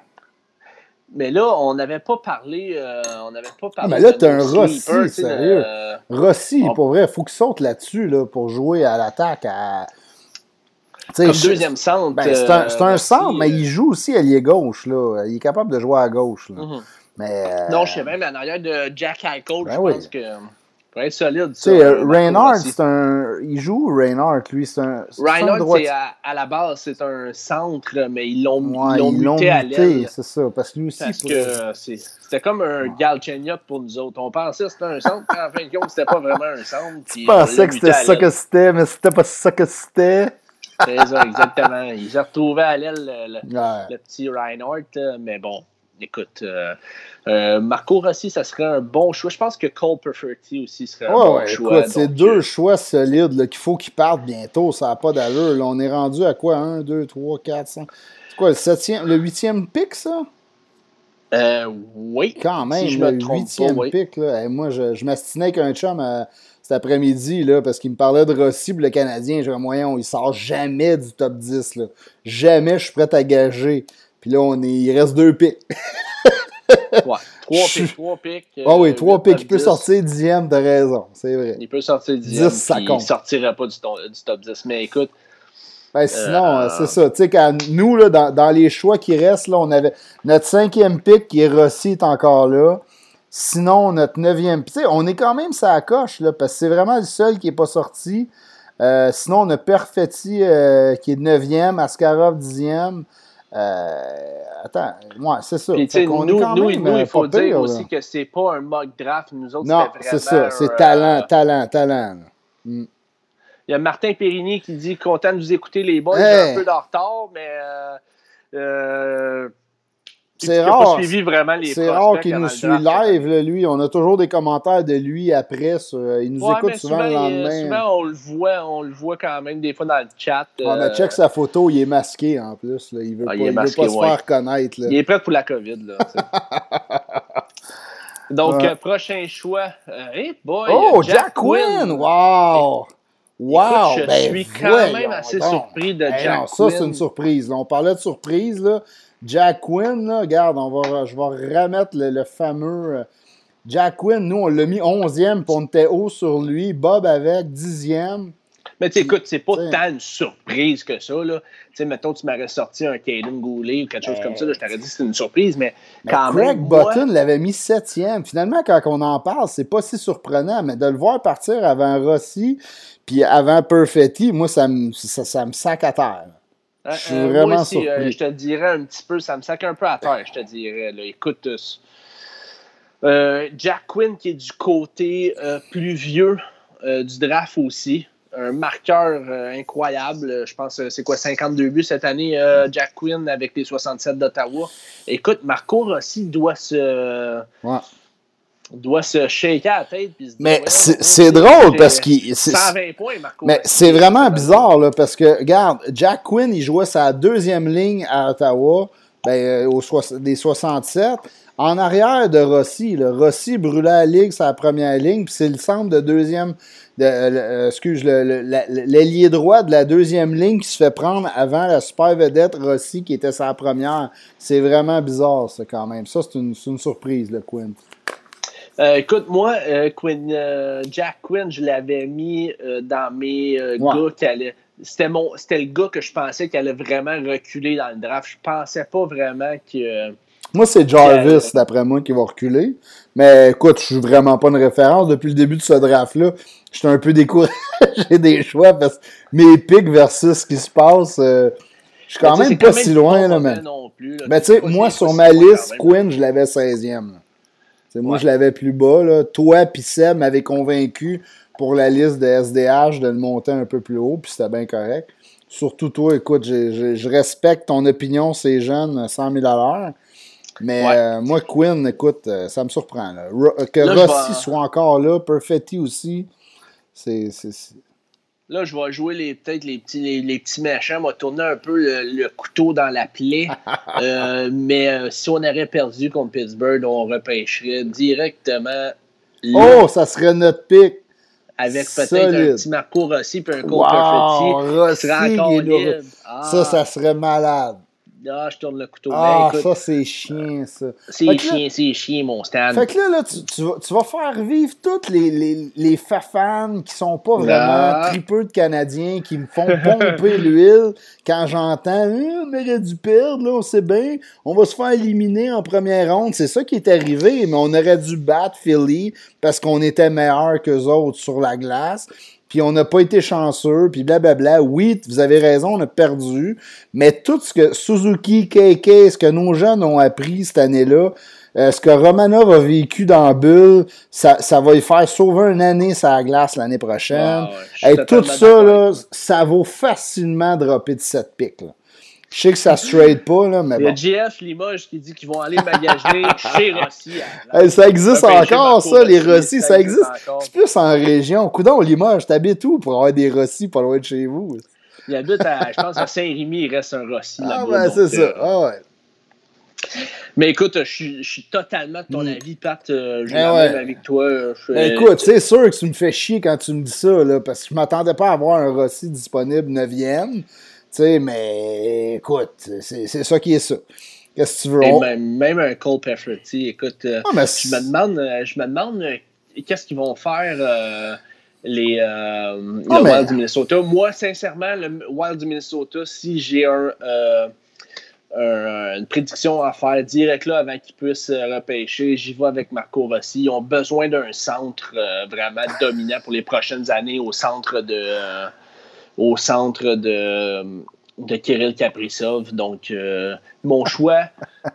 Mais là, on n'avait pas parlé. Euh, on n'avait pas parlé. Ah, mais là, t'as un Rossi, sérieux. Rossi, pour vrai, il faut qu'il saute là-dessus là, pour jouer à l'attaque. À... Comme deuxième centre. Ben, c'est un, un, centre, mais il joue aussi allié gauche. Là. Il est capable de jouer à gauche. Là. Mm-hmm. Mais, euh... Non, je sais même, en arrière de Jack Eichel, ben je pense que pour être solide. Tu sais, euh, Reinhardt, c'est un. Il joue Reinhardt, lui? C'est un. Reinhardt, c'est à, à, la base, c'est un centre, mais ils l'ont ouais, muté à l'aile. C'est ça, parce que lui aussi. Parce que c'était comme un Galchenyuk pour nous autres. On pensait que c'était un centre, mais en fin de compte, c'était pas vraiment un centre. Tu pensais que c'était ça que c'était, mais c'était pas ça que c'était. C'est ça, exactement. Ils se retrouvaient à l'aile le, le, le, petit Reinhardt, mais bon écoute, euh, euh, Marco Rossi, ça serait un bon choix. Je pense que Cole Perfetti aussi serait un bon choix. C'est deux euh, choix solides qu'il faut qu'ils partent bientôt. Ça n'a pas d'allure. on est rendu à quoi? 1, 2, 3, 4, 5. C'est quoi le septième, le huitième pic, ça? Oui. Quand même, le huitième pic. Là. moi, je, je m'astinais avec un chum cet après-midi là, parce qu'il me parlait de Rossi le Canadien. J'ai un moyen, il sort jamais du top 10. Là. Jamais je suis prêt à gager. Puis là, on est, il reste deux pics. ouais, trois pics. Trois pics. Ah oui, trois pics. Il peut sortir dixième, t'as raison. C'est vrai. Il peut sortir dixième. 10, ça compte. Il sortirait pas du, top 10. Mais écoute. Ben, sinon, euh, c'est ça. Tu sais, nous, là, dans, dans, les choix qui restent, là, on avait notre cinquième pic qui est Rossi est encore là. Sinon, notre neuvième. Tu sais, on est quand même ça coche, là, parce que c'est vraiment le seul qui n'est pas sorti. Euh, sinon, on a Perfetti euh, qui est neuvième, Askarov dixième. Euh, attends, moi, c'est ça. Puis, nous, nous, il faut dire aussi que c'est pas un mock draft. Nous autres, non, c'est ça. C'est talent, talent, talent. Mm. Il y a Martin Périni qui dit content de vous écouter les boys. J'ai un peu de retard, mais euh, euh, c'est rare. C'est rare qu'il nous suit live, lui. On a toujours des commentaires de lui après. il nous écoute souvent, le lendemain. Souvent, on le voit, on le voit quand même des fois dans le chat. On a check sa photo, il est masqué en plus. Là. Il veut ah, pas, veut pas se faire connaître. Il est prêt pour la COVID. Là, Donc, euh, prochain choix. Euh, hey boy, oh, Jack, Quinn! Wow! Wow! je ben, suis quand même assez surpris de Jack non, Ça, c'est une surprise. on parlait de surprise. Là. Jack Quinn, là, regarde, on va, je vais remettre le, fameux. Euh, Jack Quinn, nous, on l'a mis 11e, puis on était haut sur lui. Bob avec 10e. Mais tu écoute, c'est pas tant une surprise que ça. Là. Tu sais, mettons, tu m'aurais sorti un Caden Goulet ou quelque chose comme ça, là, je t'aurais dit que c'était une surprise, mais, quand Craig même. Craig Button l'avait mis 7e. Finalement, quand on en parle, c'est pas si surprenant, mais de le voir partir avant Rossi, puis avant Perfetti, moi, ça me, ça, ça me sac à terre. Euh, je suis euh, vraiment aussi, euh, je te dirais un petit peu, ça me sac un peu à terre, je te dirais. Là. Écoute, Jack Quinn qui est du côté plus vieux du draft aussi. Un marqueur incroyable. Je pense c'est quoi, 52 buts cette année, Jack Quinn avec les 67 d'Ottawa. Écoute, Marco Rossi doit se doit se shaker à la tête. Puis se mais c'est drôle parce qu'il. 120 points, Marco. Mais c'est vraiment bizarre, là, parce que, regarde, Jack Quinn, il jouait sa deuxième ligne à Ottawa, ben, euh, des 67. En arrière de Rossi, là, Rossi brûlait la ligue sa première ligne, puis c'est le centre de deuxième. De, euh, euh, excuse, l'ailier droit de la deuxième ligne qui se fait prendre avant la super vedette Rossi qui était sa première. C'est vraiment bizarre, ça, quand même. Ça, c'est une, une surprise, le Quinn. Euh, écoute, moi, euh, euh, Jack Quinn, je l'avais mis dans mes gars qui allaient. C'était, mon, c'était le gars que je pensais qui allait vraiment reculer dans le draft. Je pensais pas vraiment que. Moi, c'est Jarvis, d'après moi, qui va reculer. Mais écoute, je suis vraiment pas une référence. Depuis le début de ce draft-là, j'étais un peu découragé des choix parce que mes pics versus ce qui se passe, euh, je suis quand même pas si loin. Là, mais mais tu sais, moi, sur ma liste, Quinn, je l'avais 16e. Moi, je l'avais plus bas. Là. Toi, puis Seb m'avait convaincu pour la liste de SDH de le monter un peu plus haut, puis c'était bien correct. Surtout toi, écoute, je respecte ton opinion, c'est jeune, 100 000 mais euh, moi, Quinn, écoute, euh, ça me surprend. Là. que Rossi soit encore là, Perfetti aussi, c'est. Là, je vais jouer les peut-être les petits, les, petits méchants, va tourner un peu le, couteau dans la plaie. Euh, mais si on aurait perdu contre Pittsburgh, on repêcherait directement. Oh, ça serait notre pic. Avec peut-être un petit Marco Rossi et un Cole Perfetti. Rossi, Ça, ça serait malade. Ah, je tourne le couteau. Ah, ça, c'est chiant, ça. C'est chiant, c'est chiant, mon stand. Fait que là, là tu, tu, vas, tu vas faire vivre tous les, les, les fafans qui sont pas vraiment ah. tripeux de Canadiens, qui me font pomper l'huile quand j'entends eh, on aurait dû perdre, là, on sait bien, on va se faire éliminer en première ronde. C'est ça qui est arrivé, mais on aurait dû battre Philly parce qu'on était meilleur qu'eux autres sur la glace puis on n'a pas été chanceux, puis blablabla. Oui, vous avez raison, on a perdu, mais tout ce que Suzuki, KK, ce que nos jeunes ont appris cette année-là, euh, ce que Romanov a vécu dans Bull, ça, ça va y faire sauver une année sa glace l'année prochaine. Et tout ça, là, ça vaut facilement dropper de cette pique. Là. Je sais que ça se trade pas, là, mais Il y a GF Limoges qui dit qu'ils vont aller magasiner chez Rossi. ça existe encore, ça, les Rossi, ça, existe. C'est plus en région. Coudon, Limoges, t'habites où pour avoir des Rossi pas loin de chez vous? Il habite, à, je pense, à Saint-Rémy, il reste un Rossi Ah, ben, c'est ça. Euh, ah, ouais. Mais écoute, je suis, totalement de ton mm. avis, Pat. Euh, je suis eh avec toi. Ben, écoute, c'est sûr que tu me fais chier quand tu me dis ça, là, parce que je m'attendais pas à avoir un Rossi disponible 9e sais, mais écoute, c'est ça qui est ça. Qu'est-ce que tu veux? Même, un Cole Pefferty, écoute, euh, ah, je me demande, euh, je me demande euh, qu'est-ce qu'ils vont faire les ah, le Wild du Minnesota. Moi, sincèrement, le Wild du Minnesota, si j'ai un, une prédiction à faire direct là avant qu'ils puissent repêcher, j'y vais avec Marco Rossi. Ils ont besoin d'un centre vraiment dominant pour les prochaines années au centre de au centre de, de Kirill Kaprizov. Donc, euh, mon choix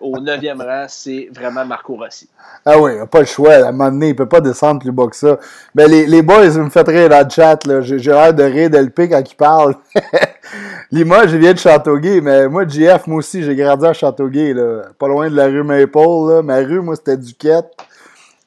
au 9e rang, c'est vraiment Marco Rossi. Ah oui, il a pas le choix. À un moment donné, il peut pas descendre plus bas que ça. Mais les, les boys, ils me font rire dans le chat. J'ai l'air de rire d'LP quand ils parlent. Limoges, je viens de Châteauguay, mais moi, JF, moi aussi, j'ai grandi à Châteauguay, là, pas loin de la rue Maple. Là. Ma rue, moi, c'était Duquette.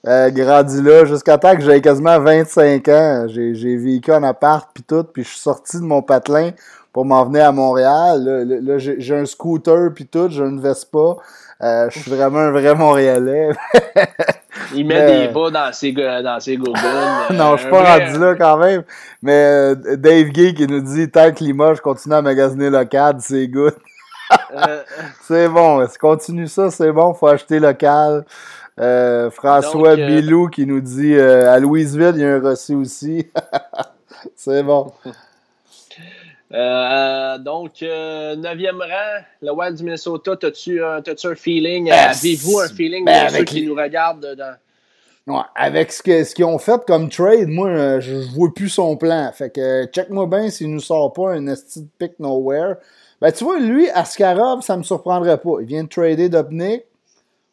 Euh, grandi là jusqu'à temps que j'avais quasiment 25 ans. J'ai vécu en appart puis tout, puis je suis sorti de mon patelin pour m'en venir à Montréal. Là, j'ai un scooter puis tout, j'ai une Vespa. Euh, je suis vraiment un vrai Montréalais. Il met des bas dans ses, dans ses non, je suis pas rendu là quand même. Mais euh, Dave Gay qui nous dit tant que Limoges continue à magasiner local, c'est good. c'est bon, continue ça, c'est bon, faut acheter local. Euh, François euh, Bilou qui nous dit euh, à Louisville, il y a un Rossi aussi. c'est bon. donc, 9e rang, le Wild du Minnesota, as-tu un feeling? Ben, avez-vous un feeling ben, ceux qui nous regardent avec ce qu'ils ce ont fait comme trade, moi, je vois plus son plan. Fait que check-moi bien s'il nous sort pas un esti pick nowhere. Ben, tu vois, lui, Askarov, ça me surprendrait pas. Il vient de trader Dopnik.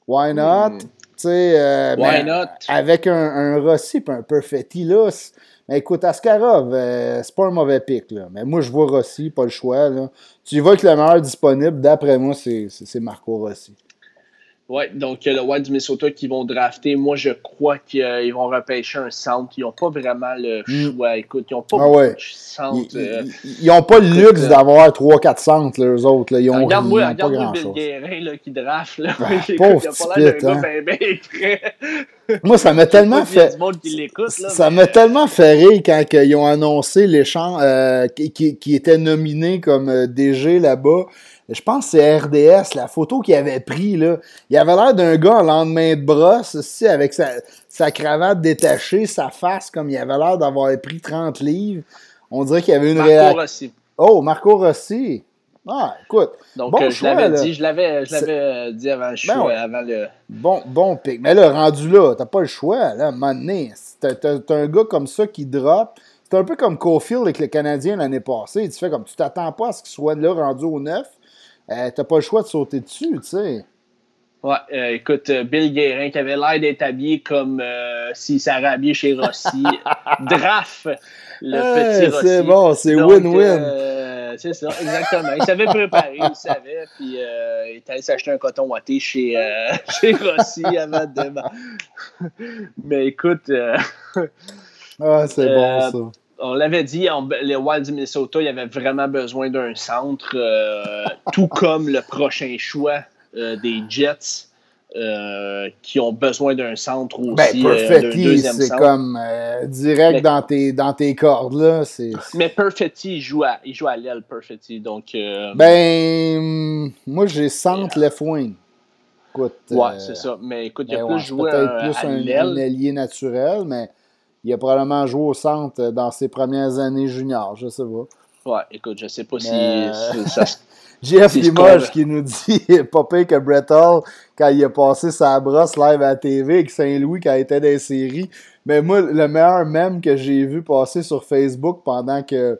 Why not? Hmm. Euh, Why not? Avec un, un Rossi et un Perfetti, là. Mais écoute, Askarov, euh, c'est pas un mauvais pic, là. Mais moi, je vois Rossi, pas le choix, là. Tu vois que le meilleur disponible, d'après moi, c'est Marco Rossi. Oui, donc le Wild du Minnesota qui vont drafter. Moi, je crois qu'ils vont repêcher un centre. Ils n'ont pas vraiment le mm. choix. Écoute, ils n'ont pas ah de centre. Ils n'ont pas le luxe euh, d'avoir 3-4 centres, les autres. Ils ont, regarde-moi regarde Bill Guérin là, qui draft. Là. Ben, il a pas l'air d'un gars bien, bien Moi, ça m'a tellement fait. ça m'a tellement fait rire quand ils ont annoncé les chants euh, qui, qui, étaient nominés comme euh, DG là-bas je pense que c'est RDS, la photo qu'il avait pris, là. Il avait l'air d'un gars en lendemain de brosse, aussi, avec sa, cravate détachée, sa face, comme il avait l'air d'avoir pris 30 livres. On dirait qu'il y avait une réaction. Rossi. Oh, Marco Rossi. Ah, écoute. Donc, bon euh, je l'avais dit, je l'avais, je C'est- l'avais euh, dit avant le show, Ben ouais. avant le. Bon, bon pic. Mais là, rendu là, t'as pas le choix, là, à un moment donné. T'as, un gars comme ça qui drop. C'est un peu comme Caulfield avec le Canadien l'année passée. Tu fais comme tu t'attends pas à ce qu'il soit là rendu au 9. Euh, t'as pas le choix de sauter dessus, tu sais. Ouais, euh, écoute, euh, Bill Guérin qui avait l'air d'être habillé comme euh, s'il s'était habillé chez Rossi. Draft, le Hey, petit Rossi. c'est bon, c'est win-win. euh, c'est ça, exactement. Il savait préparer, il savait, puis euh, il est allé s'acheter un coton watté chez, euh, chez Rossi avant de démarrer. Mais écoute, Ah, c'est bon, ça. on l'avait dit, en- les Wild du Minnesota, il y avait vraiment besoin d'un centre, euh, tout comme le prochain choix euh, des Jets. Euh, qui ont besoin d'un centre aussi, Ben, euh, Perfetti, c'est comme euh, direct Mais- dans, tes, dans tes cordes, là. Mais Perfetti, il joue à, il joue à l'aile, Perfetti. Donc, Ben, hum, moi, j'ai centre left wing. Écoute. ouais, c'est ça. Mais écoute, il ben a ouais, plus joué peut-être plus à un, un ailier naturel, mais il a probablement joué au centre dans ses premières années juniors, je sais pas. Ouais, écoute, je sais pas si, si ça se C'est Limoges qui nous dit pas pire que Brett Hall quand il a passé sa brosse live à la TV avec Saint-Louis quand il était dans les séries. Mais moi, le meilleur mème que j'ai vu passer sur Facebook pendant que,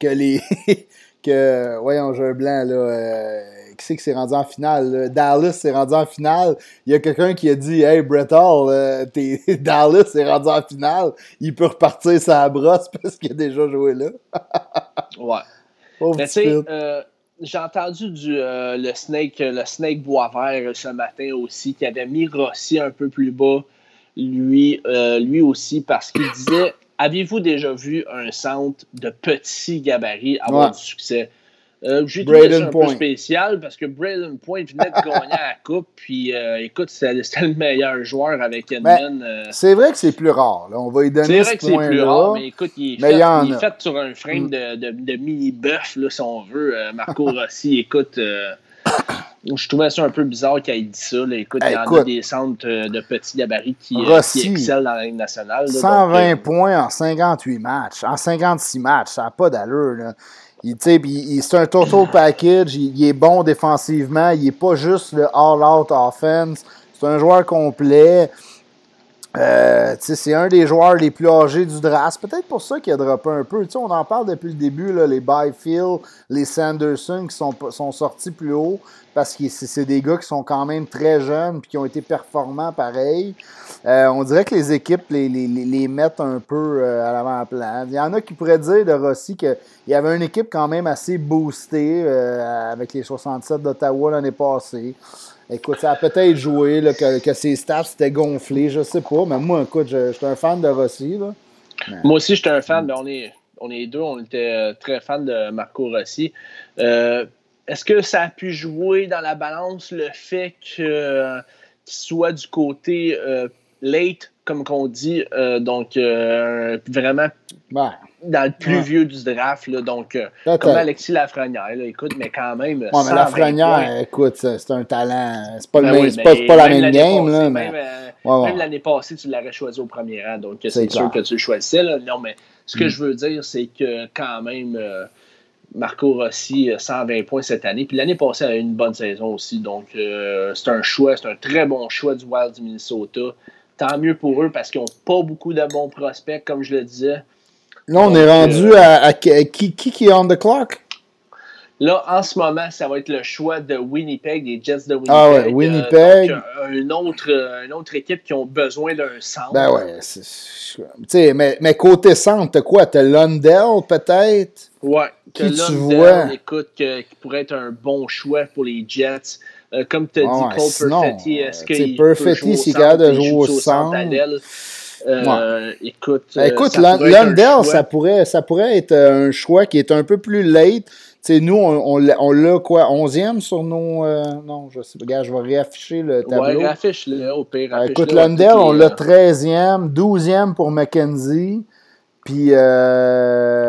que les. que. Voyons, un blanc là. euh, qui c'est qui s'est rendu en finale? là? Dallas s'est rendu en finale. Il y a quelqu'un qui a dit Hey Brett Hall, euh, t'es- Dallas s'est rendu en finale. Il peut repartir sa brosse parce qu'il a déjà joué là. Ouais. Pauvre Mais tu sais, euh, j'ai entendu du, euh, le Snake le Snake Boisvert ce matin aussi, qui avait mis Rossi un peu plus bas, lui, euh, lui aussi, parce qu'il disait Avez-vous déjà vu un centre de petit gabarit avoir Ouais. du succès Euh, J'ai trouvé Braden ça un Point. peu spécial parce que Braden Point venait de gagner à la Coupe, puis euh, écoute, c'était le meilleur joueur avec Edmund. euh, C'est vrai que c'est plus rare. là. On va lui c'est donner vrai ce que c'est plus rare, mais écoute, il est, Mais fait, il y en il est a. fait sur un frame Mm. de, de, de mini-bœuf, là, si on veut. Euh, Marco Rossi, écoute, euh, je trouvais ça un peu bizarre qu'il ait dit ça. là. Écoute, il y en a des centres de petits gabarits qui, Rossi, qui excellent dans la Ligue nationale. là, 120 donc, euh, points en 58 matchs, en 56 matchs, ça n'a pas d'allure. Il, c'est un total package, il, est bon défensivement, il n'est pas juste le all-out offense, c'est un joueur complet. Euh, c'est un des joueurs les plus âgés du draft. Peut-être pour ça qu'il a droppé un peu. On en parle depuis le début, là, les Byfield, les Sanderson qui sont, sont sortis plus haut parce que c'est des gars qui sont quand même très jeunes et qui ont été performants pareil. Euh, on dirait que les équipes les, les, les- les mettent un peu euh, à l'avant-plan. Il y en a qui pourraient dire de Rossi qu'il y avait une équipe quand même assez boostée euh, avec les 67 d'Ottawa l'année passée. Écoute, ça a peut-être joué là, que, que ses stats s'étaient gonflés, je sais pas. Mais moi, écoute, je, je suis un fan de Rossi. Là. Moi aussi, j'étais un fan, mais on est, on est deux, on était très fans de Marco Rossi. Euh, Est-ce que ça a pu jouer dans la balance le fait que, euh, qu'il soit du côté euh, late, comme qu'on dit, euh, donc vraiment Ouais, dans le plus Ouais. vieux du draft, là, donc comme Alexis Lafrenière, là, écoute, mais quand même. Ouais, mais 120 Lafrenière, écoute, c'est un talent. C'est pas, Ben oui, pas, pas la même game, passée, là, Même, mais. même l'année passée, tu l'aurais choisi au premier rang, donc C'est sûr que tu le choisissais. là. Non, mais ce que Mm. je veux dire, c'est que quand même, Marco Rossi, euh, 120 points cette année. Puis l'année passée, elle a eu une bonne saison aussi. Donc, euh, c'est un choix, c'est un très bon choix du Wild du Minnesota. Tant mieux pour eux parce qu'ils n'ont pas beaucoup de bons prospects, comme je le disais. Là, on Donc, est rendu euh, à, à qui, qui, qui est on the clock? Là, en ce moment, ça va être le choix de Winnipeg, des Jets de Winnipeg. Ah ouais, Euh, Winnipeg. donc, euh, une, autre, euh, une autre équipe qui ont besoin d'un centre. Ben ouais. Tu sais, mais, mais côté centre, t'as quoi? T'as Lundell, peut-être? Ouais, que vois? écoute, que- qui pourrait être un bon choix pour les Jets. Euh, comme tu as Ah dit, ouais, Cole sinon, Perfetti, est-ce euh, sais, qu'il peut Perfetti, jouer au s'il de jouer joue au centre? Euh, Écoute, Ben, euh, écoute, ça Lund- pourrait être un Lundell, choix. ça pourrait, ça pourrait être euh, un choix qui est un peu plus late. Tu sais, nous, on, on l'a- on l'a quoi, 11e sur nos. euh, non, je sais pas. Je vais réafficher le tableau. Ouais, affiche-le au pire. Écoute, Lundell, on l'a euh, 13e, 12e pour McKenzie. Puis. Euh,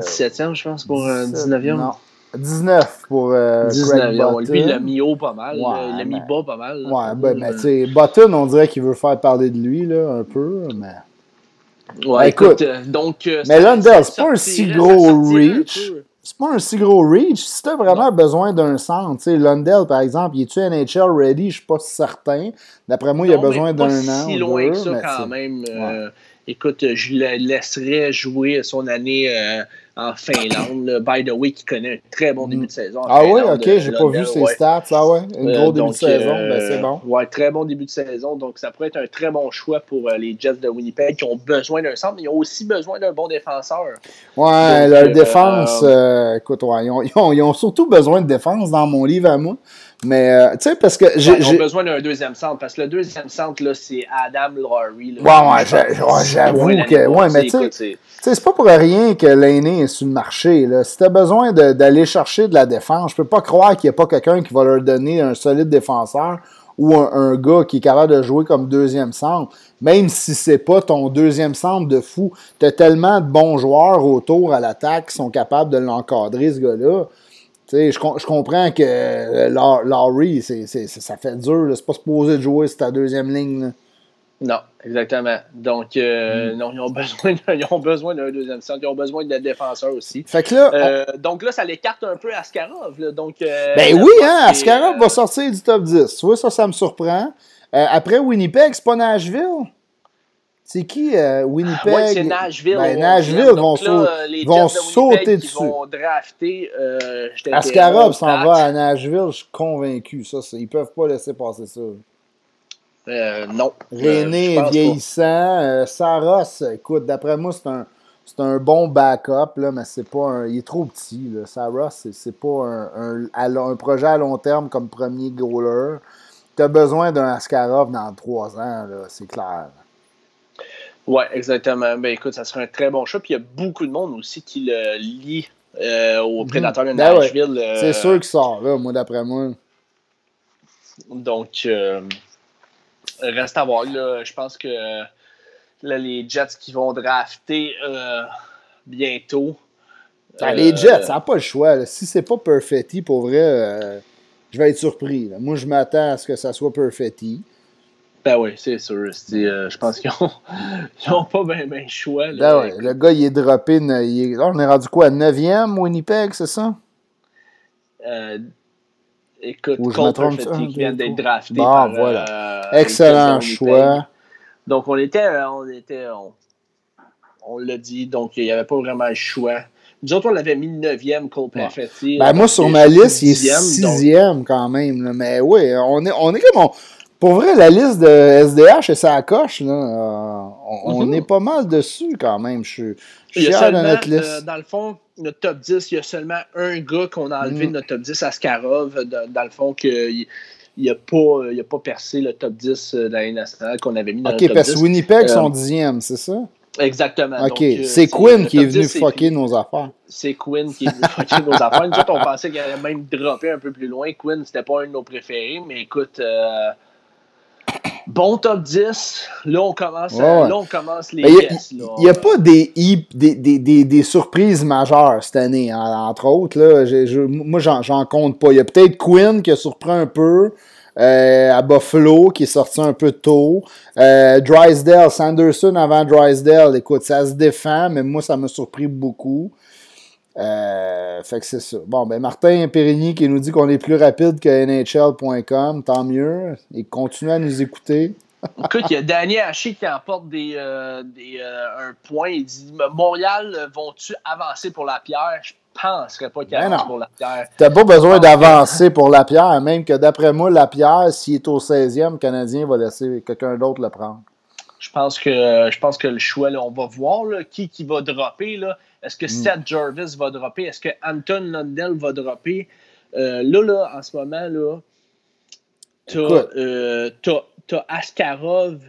17e, je pense, pour un 17, 19e. Non. 19 pour euh, Craig 19e. Lui, il l'a Button. mis haut pas mal. Ouais, là. il l'a mis mais- bas pas mal. là. Ouais, ben, mais Euh, tu sais, Button, on dirait qu'il veut faire parler de lui, là, un peu. Mais, ouais, Ben, écoute, euh, donc. euh, mais Lundell, c'est pas un si gros reach. c'est pas un si gros reach. Si tu as vraiment besoin d'un centre, tu sais, Lundell, par exemple, il est-tu NHL ready? Je suis pas certain. D'après moi, il a besoin d'un an. si loin que ça, quand même. Euh, écoute, je le laisserais jouer son année euh, en Finlande. By the way, qui connaît un très bon début de saison. ah oui, ok, j'ai pas vu ses stats. Ah ouais, un gros début de saison, ben, c'est bon. Ouais, très bon début de saison. Donc, ça pourrait être un très bon choix pour les Jets de Winnipeg qui ont besoin d'un centre, mais ils ont aussi besoin d'un bon défenseur. Ouais, leur défense, écoute, ouais, ils, ont, ils, ont, surtout besoin de défense dans mon livre à moi. Mais, euh, tu sais, parce que j'ai. ont besoin d'un deuxième centre, parce que le deuxième centre, là, c'est Adam Laurie. ouais, ouais, j'avoue que. Ouais, mais tu sais, c'est pas pour rien que l'aîné est sur le marché. Là. Si t'as besoin d'aller chercher de la défense, je peux pas croire qu'il n'y a pas quelqu'un qui va leur donner un solide défenseur ou un, gars qui est capable de jouer comme deuxième centre, même si c'est pas ton deuxième centre de fou. T'as tellement de bons joueurs autour à l'attaque qui sont capables de l'encadrer, ce gars-là. Je, je comprends que euh, Laurie, ça fait dur. C'est pas supposé de jouer sur ta deuxième ligne. Non, exactement. Donc, euh, mm. non, ils ont besoin, ils ont besoin d'un deuxième centre. Ils ont besoin de défenseurs aussi. Fait que là, euh, Donc là, ça l'écarte un peu Askarov. Là. Donc, ben oui, hein, Askarov va sortir du top 10. Tu vois, ça, ça me surprend. après Winnipeg, c'est pas Nashville? C'est qui euh, Winnipeg? Oui, c'est Nashville. Ben, Nashville vont, vont sauter dessus. Vont drafter. Euh, Askarov s'en va à Nashville, je suis convaincu. Ça, ils ne peuvent pas laisser passer ça. Euh, non. René est vieillissant. Saros, écoute, d'après moi, c'est un, c'est un bon backup, là, mais c'est pas un, il est trop petit. Là. Saros, c'est, c'est pas un, un, un, projet à long terme comme premier goaler. Tu as besoin d'un Askarov dans trois ans, c'est clair. Oui, exactement. Ben écoute, ça serait un très bon choix. Puis il y a beaucoup de monde aussi qui le lit euh, au mhm. prédateur de ben Nashville. Euh, c'est sûr qu'il sort là, moi d'après moi. Donc euh, reste à voir. Là, je pense que là, les Jets qui vont drafter bientôt. Ben, les Jets, ça n'a pas le choix. Si c'est pas Perfetti, pour vrai, je vais être surpris. Moi, je m'attends à ce que ça soit Perfetti. Ben oui, c'est sûr. Euh, je pense qu'ils n'ont pas bien ben choix. ben ouais, le gars, il est droppé. Il est, on est rendu quoi, 9e Winnipeg, c'est ça? Euh, écoute, Ou Perfetti qui vient d'être drafté bon, par, voilà. Euh, Excellent choix. Donc, on était... On, était, on, on l'a dit, donc il n'y avait pas vraiment le choix. Nous autres, on l'avait mis 9e, Cole Perfetti. Ben, moi, sur ma liste, il est 6e quand même. Mais oui, on est, on est comme... Pour vrai, la liste de SDH et ça coche, là, euh, on, mhm. est pas mal dessus quand même. Je suis fier de notre liste. Euh, dans le fond, notre top 10, il y a seulement un gars qu'on a enlevé de mm. notre top 10, Askarov. dans le fond, qu'il n'a pas, pas percé le top 10 de la nationale qu'on avait mis dans le top 10. OK, parce que Winnipeg euh, sont dixième, c'est ça? Exactement. OK. C'est Quinn qui est venu fucker nos affaires. C'est Quinn qui est venu fucker nos affaires. Nous autres, on pensait qu'il allait même dropper un peu plus loin. Quinn, c'était pas un de nos préférés, mais écoute, Bon top 10. Là, on commence, là, on commence les Il n'y a, pas des, des, des, des, surprises majeures cette année, entre autres. Là. moi, j'en compte pas. Il y a peut-être Quinn qui a surpris un peu. Euh, à Buffalo, qui est sorti un peu tôt. Euh, Drysdale, Sanderson avant Drysdale, écoute, ça se défend, mais moi, ça m'a surpris beaucoup. Euh, fait que c'est ça. Bon, ben Martin Périgny qui nous dit qu'on est plus rapide que NHL.com, tant mieux. Il continue à nous écouter. Écoute, il y a Danny Haché qui emporte des, euh, des euh, un point. Il dit Montréal, vont-tu avancer pour la pierre? Je penserais pas qu'il ben avance pour la pierre. T'as pas besoin d'avancer pour la pierre, même que d'après moi, la pierre, s'il est au 16e, le Canadien va laisser quelqu'un d'autre le prendre. Je pense que je pense que le choix, là, on va voir qui, qui va dropper. Là. Est-ce que mm. Seth Jarvis va dropper? Est-ce que Anton Lundell va dropper? Euh, là, là, en ce moment, là, t'as euh, Askarov,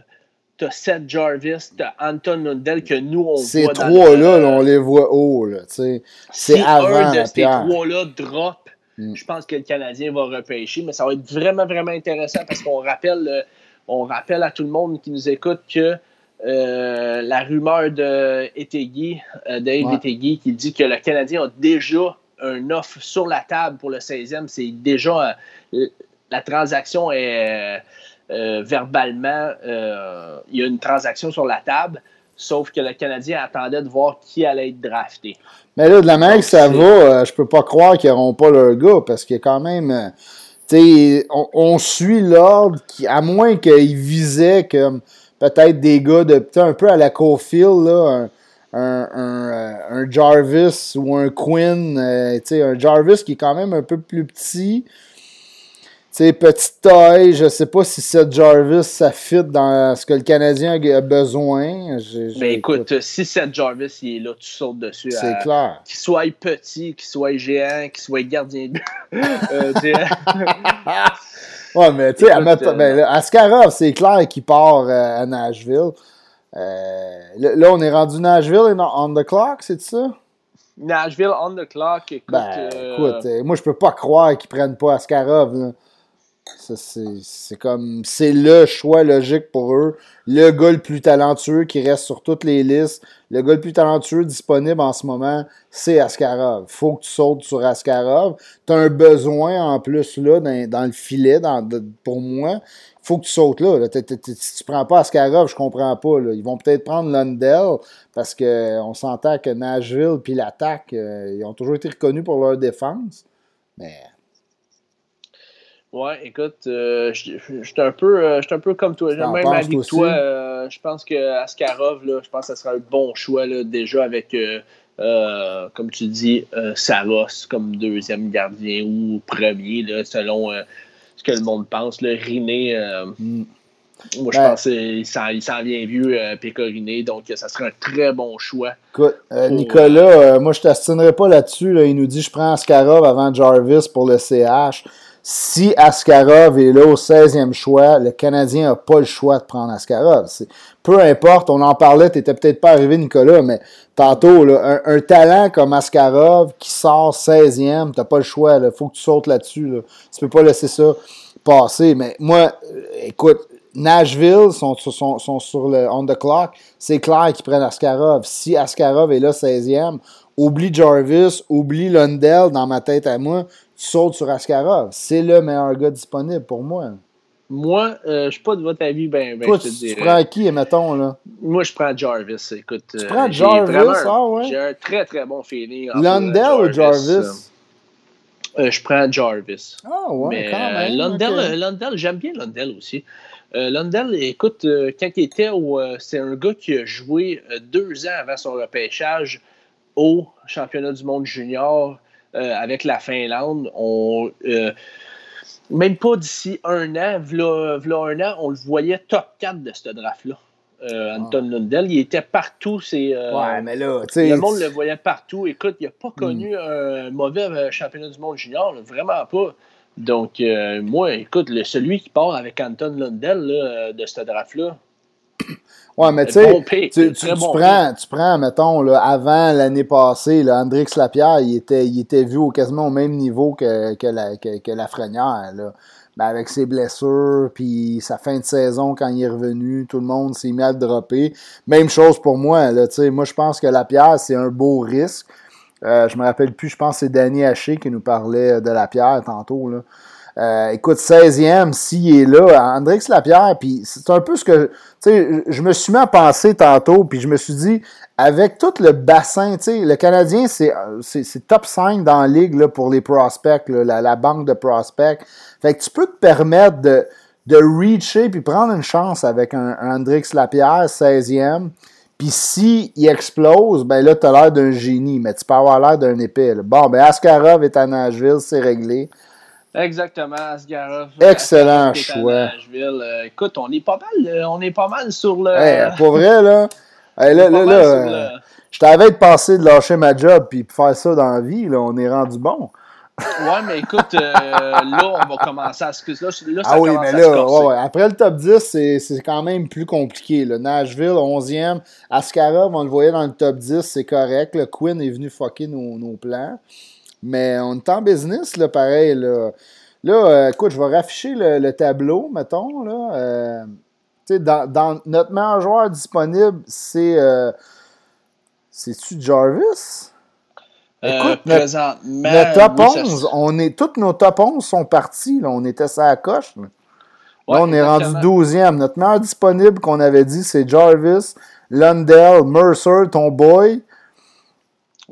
t'as Seth Jarvis, t'as Anton Lundell que nous, on voit. Ces trois-là, on les voit haut. Là, c'est si avant. un de ces trois-là drop, mm. je pense que le Canadien va repêcher, mais ça va être vraiment, vraiment intéressant parce qu'on rappelle, euh, on rappelle à tout le monde qui nous écoute que euh, la rumeur de Etegui, euh, Dave qui dit que le Canadien a déjà un offre sur la table pour le 16e. C'est déjà. Euh, la transaction est verbalement. il y a une transaction sur la table. sauf que le Canadien attendait de voir qui allait être drafté. Mais là, de la manière que ça va, euh, je peux pas croire qu'ils n'auront pas leur gars, parce qu'il y a quand même. Euh, on, on, suit l'ordre, à moins qu'ils visaient comme peut-être des gars de un peu à la Cofield, là, un, un, euh, un, Jarvis ou un Quinn, sais un Jarvis qui est quand même un peu plus petit, sais, petite taille, je sais pas si cette Jarvis, ça fit dans ce que le Canadien a besoin. Ben écoute, si cette Jarvis, il est là, tu sautes dessus. C'est clair. Qu'il soit petit, qu'il soit géant, qu'il soit gardien de euh, ouais, mais tu sais, euh, ben, Askarov, c'est clair qu'il part euh, à Nashville. là, on est rendu Nashville on the clock, c'est ça? Nashville on the clock, écoute. Ben, écoute, moi, je peux pas croire qu'ils prennent pas Askarov. Là. C'est comme, c'est le choix logique pour eux. Le gars le plus talentueux qui reste sur toutes les listes, le gars le plus talentueux disponible en ce moment, c'est Askarov. Faut que tu sautes sur Askarov. Tu as un besoin en plus là dans, le filet pour moi. Faut que tu sautes là. si tu prends pas Askarov, je comprends pas. Ils vont peut-être prendre Lundell parce qu'on s'entend que Nashville puis l'attaque, euh, ils ont toujours été reconnus pour leur défense. Mais Ouais, écoute, euh, je suis un, peu, euh, un peu comme toi. J'ai même avis que toi. Euh, je pense que Askarov, là, je pense que ça sera un bon choix là, déjà avec, comme tu dis, Saros comme deuxième gardien ou premier, là, selon ce que le monde pense. Le Riné, mm. moi je ben pense qu'il s'en vient vieux, Pécoriné, donc ça serait un très bon choix. Écoute, Nicolas, moi je t'astinerai pas là-dessus. Là. Il nous dit je prends Askarov avant Jarvis pour le CH si Askarov est là au 16e choix, le Canadien n'a pas le choix de prendre Askarov. Peu importe, on en parlait, tu n'étais peut-être pas arrivé, Nicolas, mais tantôt, un, talent comme Askarov qui sort 16e, tu pas le choix. Il faut que tu sautes là-dessus. Là. Tu peux pas laisser ça passer. Mais moi, euh, écoute, Nashville sont sur le on the clock. C'est clair qu'ils prennent Askarov. Si Askarov est là 16e, oublie Jarvis, oublie Lundell dans ma tête à moi tu sautes sur Askarov. C'est le meilleur gars disponible pour moi. Moi, euh, je ne suis pas de votre avis, ben, ben Toi, je te tu, tu prends qui, mettons, là? Moi, je prends Jarvis. Écoute, tu prends euh, Jarvis, ah ouais? J'ai un très, très bon feeling. Lundell ou Jarvis? Euh, je prends Jarvis. Ah ouais, Mais, quand même. Lundell, Lundell j'aime bien Lundell aussi. Lundell, écoute, quand il était au... c'est un gars qui a joué deux ans avant son repêchage au championnat du monde junior euh, avec la Finlande. On, euh, même pas d'ici un an, v'là, un an, on le voyait top 4 de ce draft-là. Euh, Anton ah. Lundell, il était partout. C'est, ouais, mais là, le monde le voyait partout. Écoute, il n'a pas connu hmm. un mauvais championnat du monde junior, vraiment pas. Donc, moi, écoute, le, celui qui part avec Anton Lundell de ce draft-là, Ouais, mais tu sais, tu, prends, tu prends, mettons, là, avant l'année passée, là, Andrix Lapierre, il était, il était vu au, quasiment au même niveau que, que, la, que, Lafrenière. Là. Ben, avec ses blessures, puis sa fin de saison quand il est revenu, tout le monde s'est mis à le dropper. Même chose pour moi. Là, moi, je pense que Lapierre, c'est un beau risque. Euh, je me rappelle plus, je pense que c'est Danny Haché qui nous parlait de Lapierre tantôt. Là. Euh, écoute, 16e, s'il est là, Andrix Lapierre, c'est un peu ce que, je me suis mis à penser tantôt, puis je me suis dit, avec tout le bassin, tu sais, le Canadien, c'est top 5 dans la ligue là, pour les prospects, la, banque de prospects. Fait que tu peux te permettre de, de reacher puis prendre une chance avec un, Andrix Lapierre, 16e. Puis s'il explose, ben là, tu as l'air d'un génie, mais tu peux avoir l'air d'un épée. Bon, ben Askarov est à Nashville, c'est réglé. Exactement, Asgarov. Excellent choix. Euh, écoute, on est pas mal, euh, on est pas mal sur le. pour vrai, là. là, là, là euh, Je t'avais passé de lâcher ma job puis faire ça dans la vie, là, on est rendu bon. ouais, mais écoute, là, on va commencer à se. Là, là, ça ah oui, mais là, ouais, après le top 10, c'est quand même plus compliqué. Là. Nashville, 11e. Askarov, on le voyait dans le top 10, c'est correct. Le Quinn est venu fucker nos, nos plans. Mais on est en business, là, pareil. Là, là euh, écoute, je vais rafficher le, tableau, mettons. Là. Euh, dans, dans, notre meilleur joueur disponible, c'est. Euh, C'est-tu Jarvis? Écoute, notre, notre, top 11, on est, tous nos top 11 sont partis. Là, on était ça à coche. Là. on est rendu 12e. Notre meilleur disponible qu'on avait dit, c'est Jarvis. Lundell, Mercer, ton boy.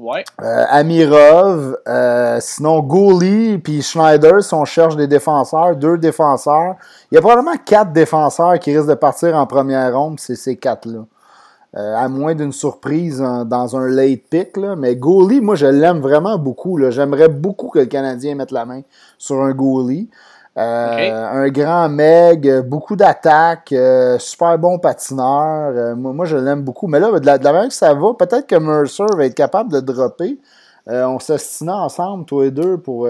Euh, Amirov, euh, sinon Gouli puis Schneider, si on cherche des défenseurs, deux défenseurs. Il y a probablement quatre défenseurs qui risquent de partir en première ronde, c'est ces quatre-là. Euh, à moins d'une surprise dans un late pick. Mais Gouli, moi, je l'aime vraiment beaucoup. J'aimerais beaucoup que le Canadien mette la main sur un Gouli. Euh. Un grand Meg, euh, beaucoup d'attaques, euh, super bon patineur. Euh, moi, moi, je l'aime beaucoup. Mais là, de la, de la manière que ça va, peut-être que Mercer va être capable de dropper. On s'astinait ensemble, toi et deux, pour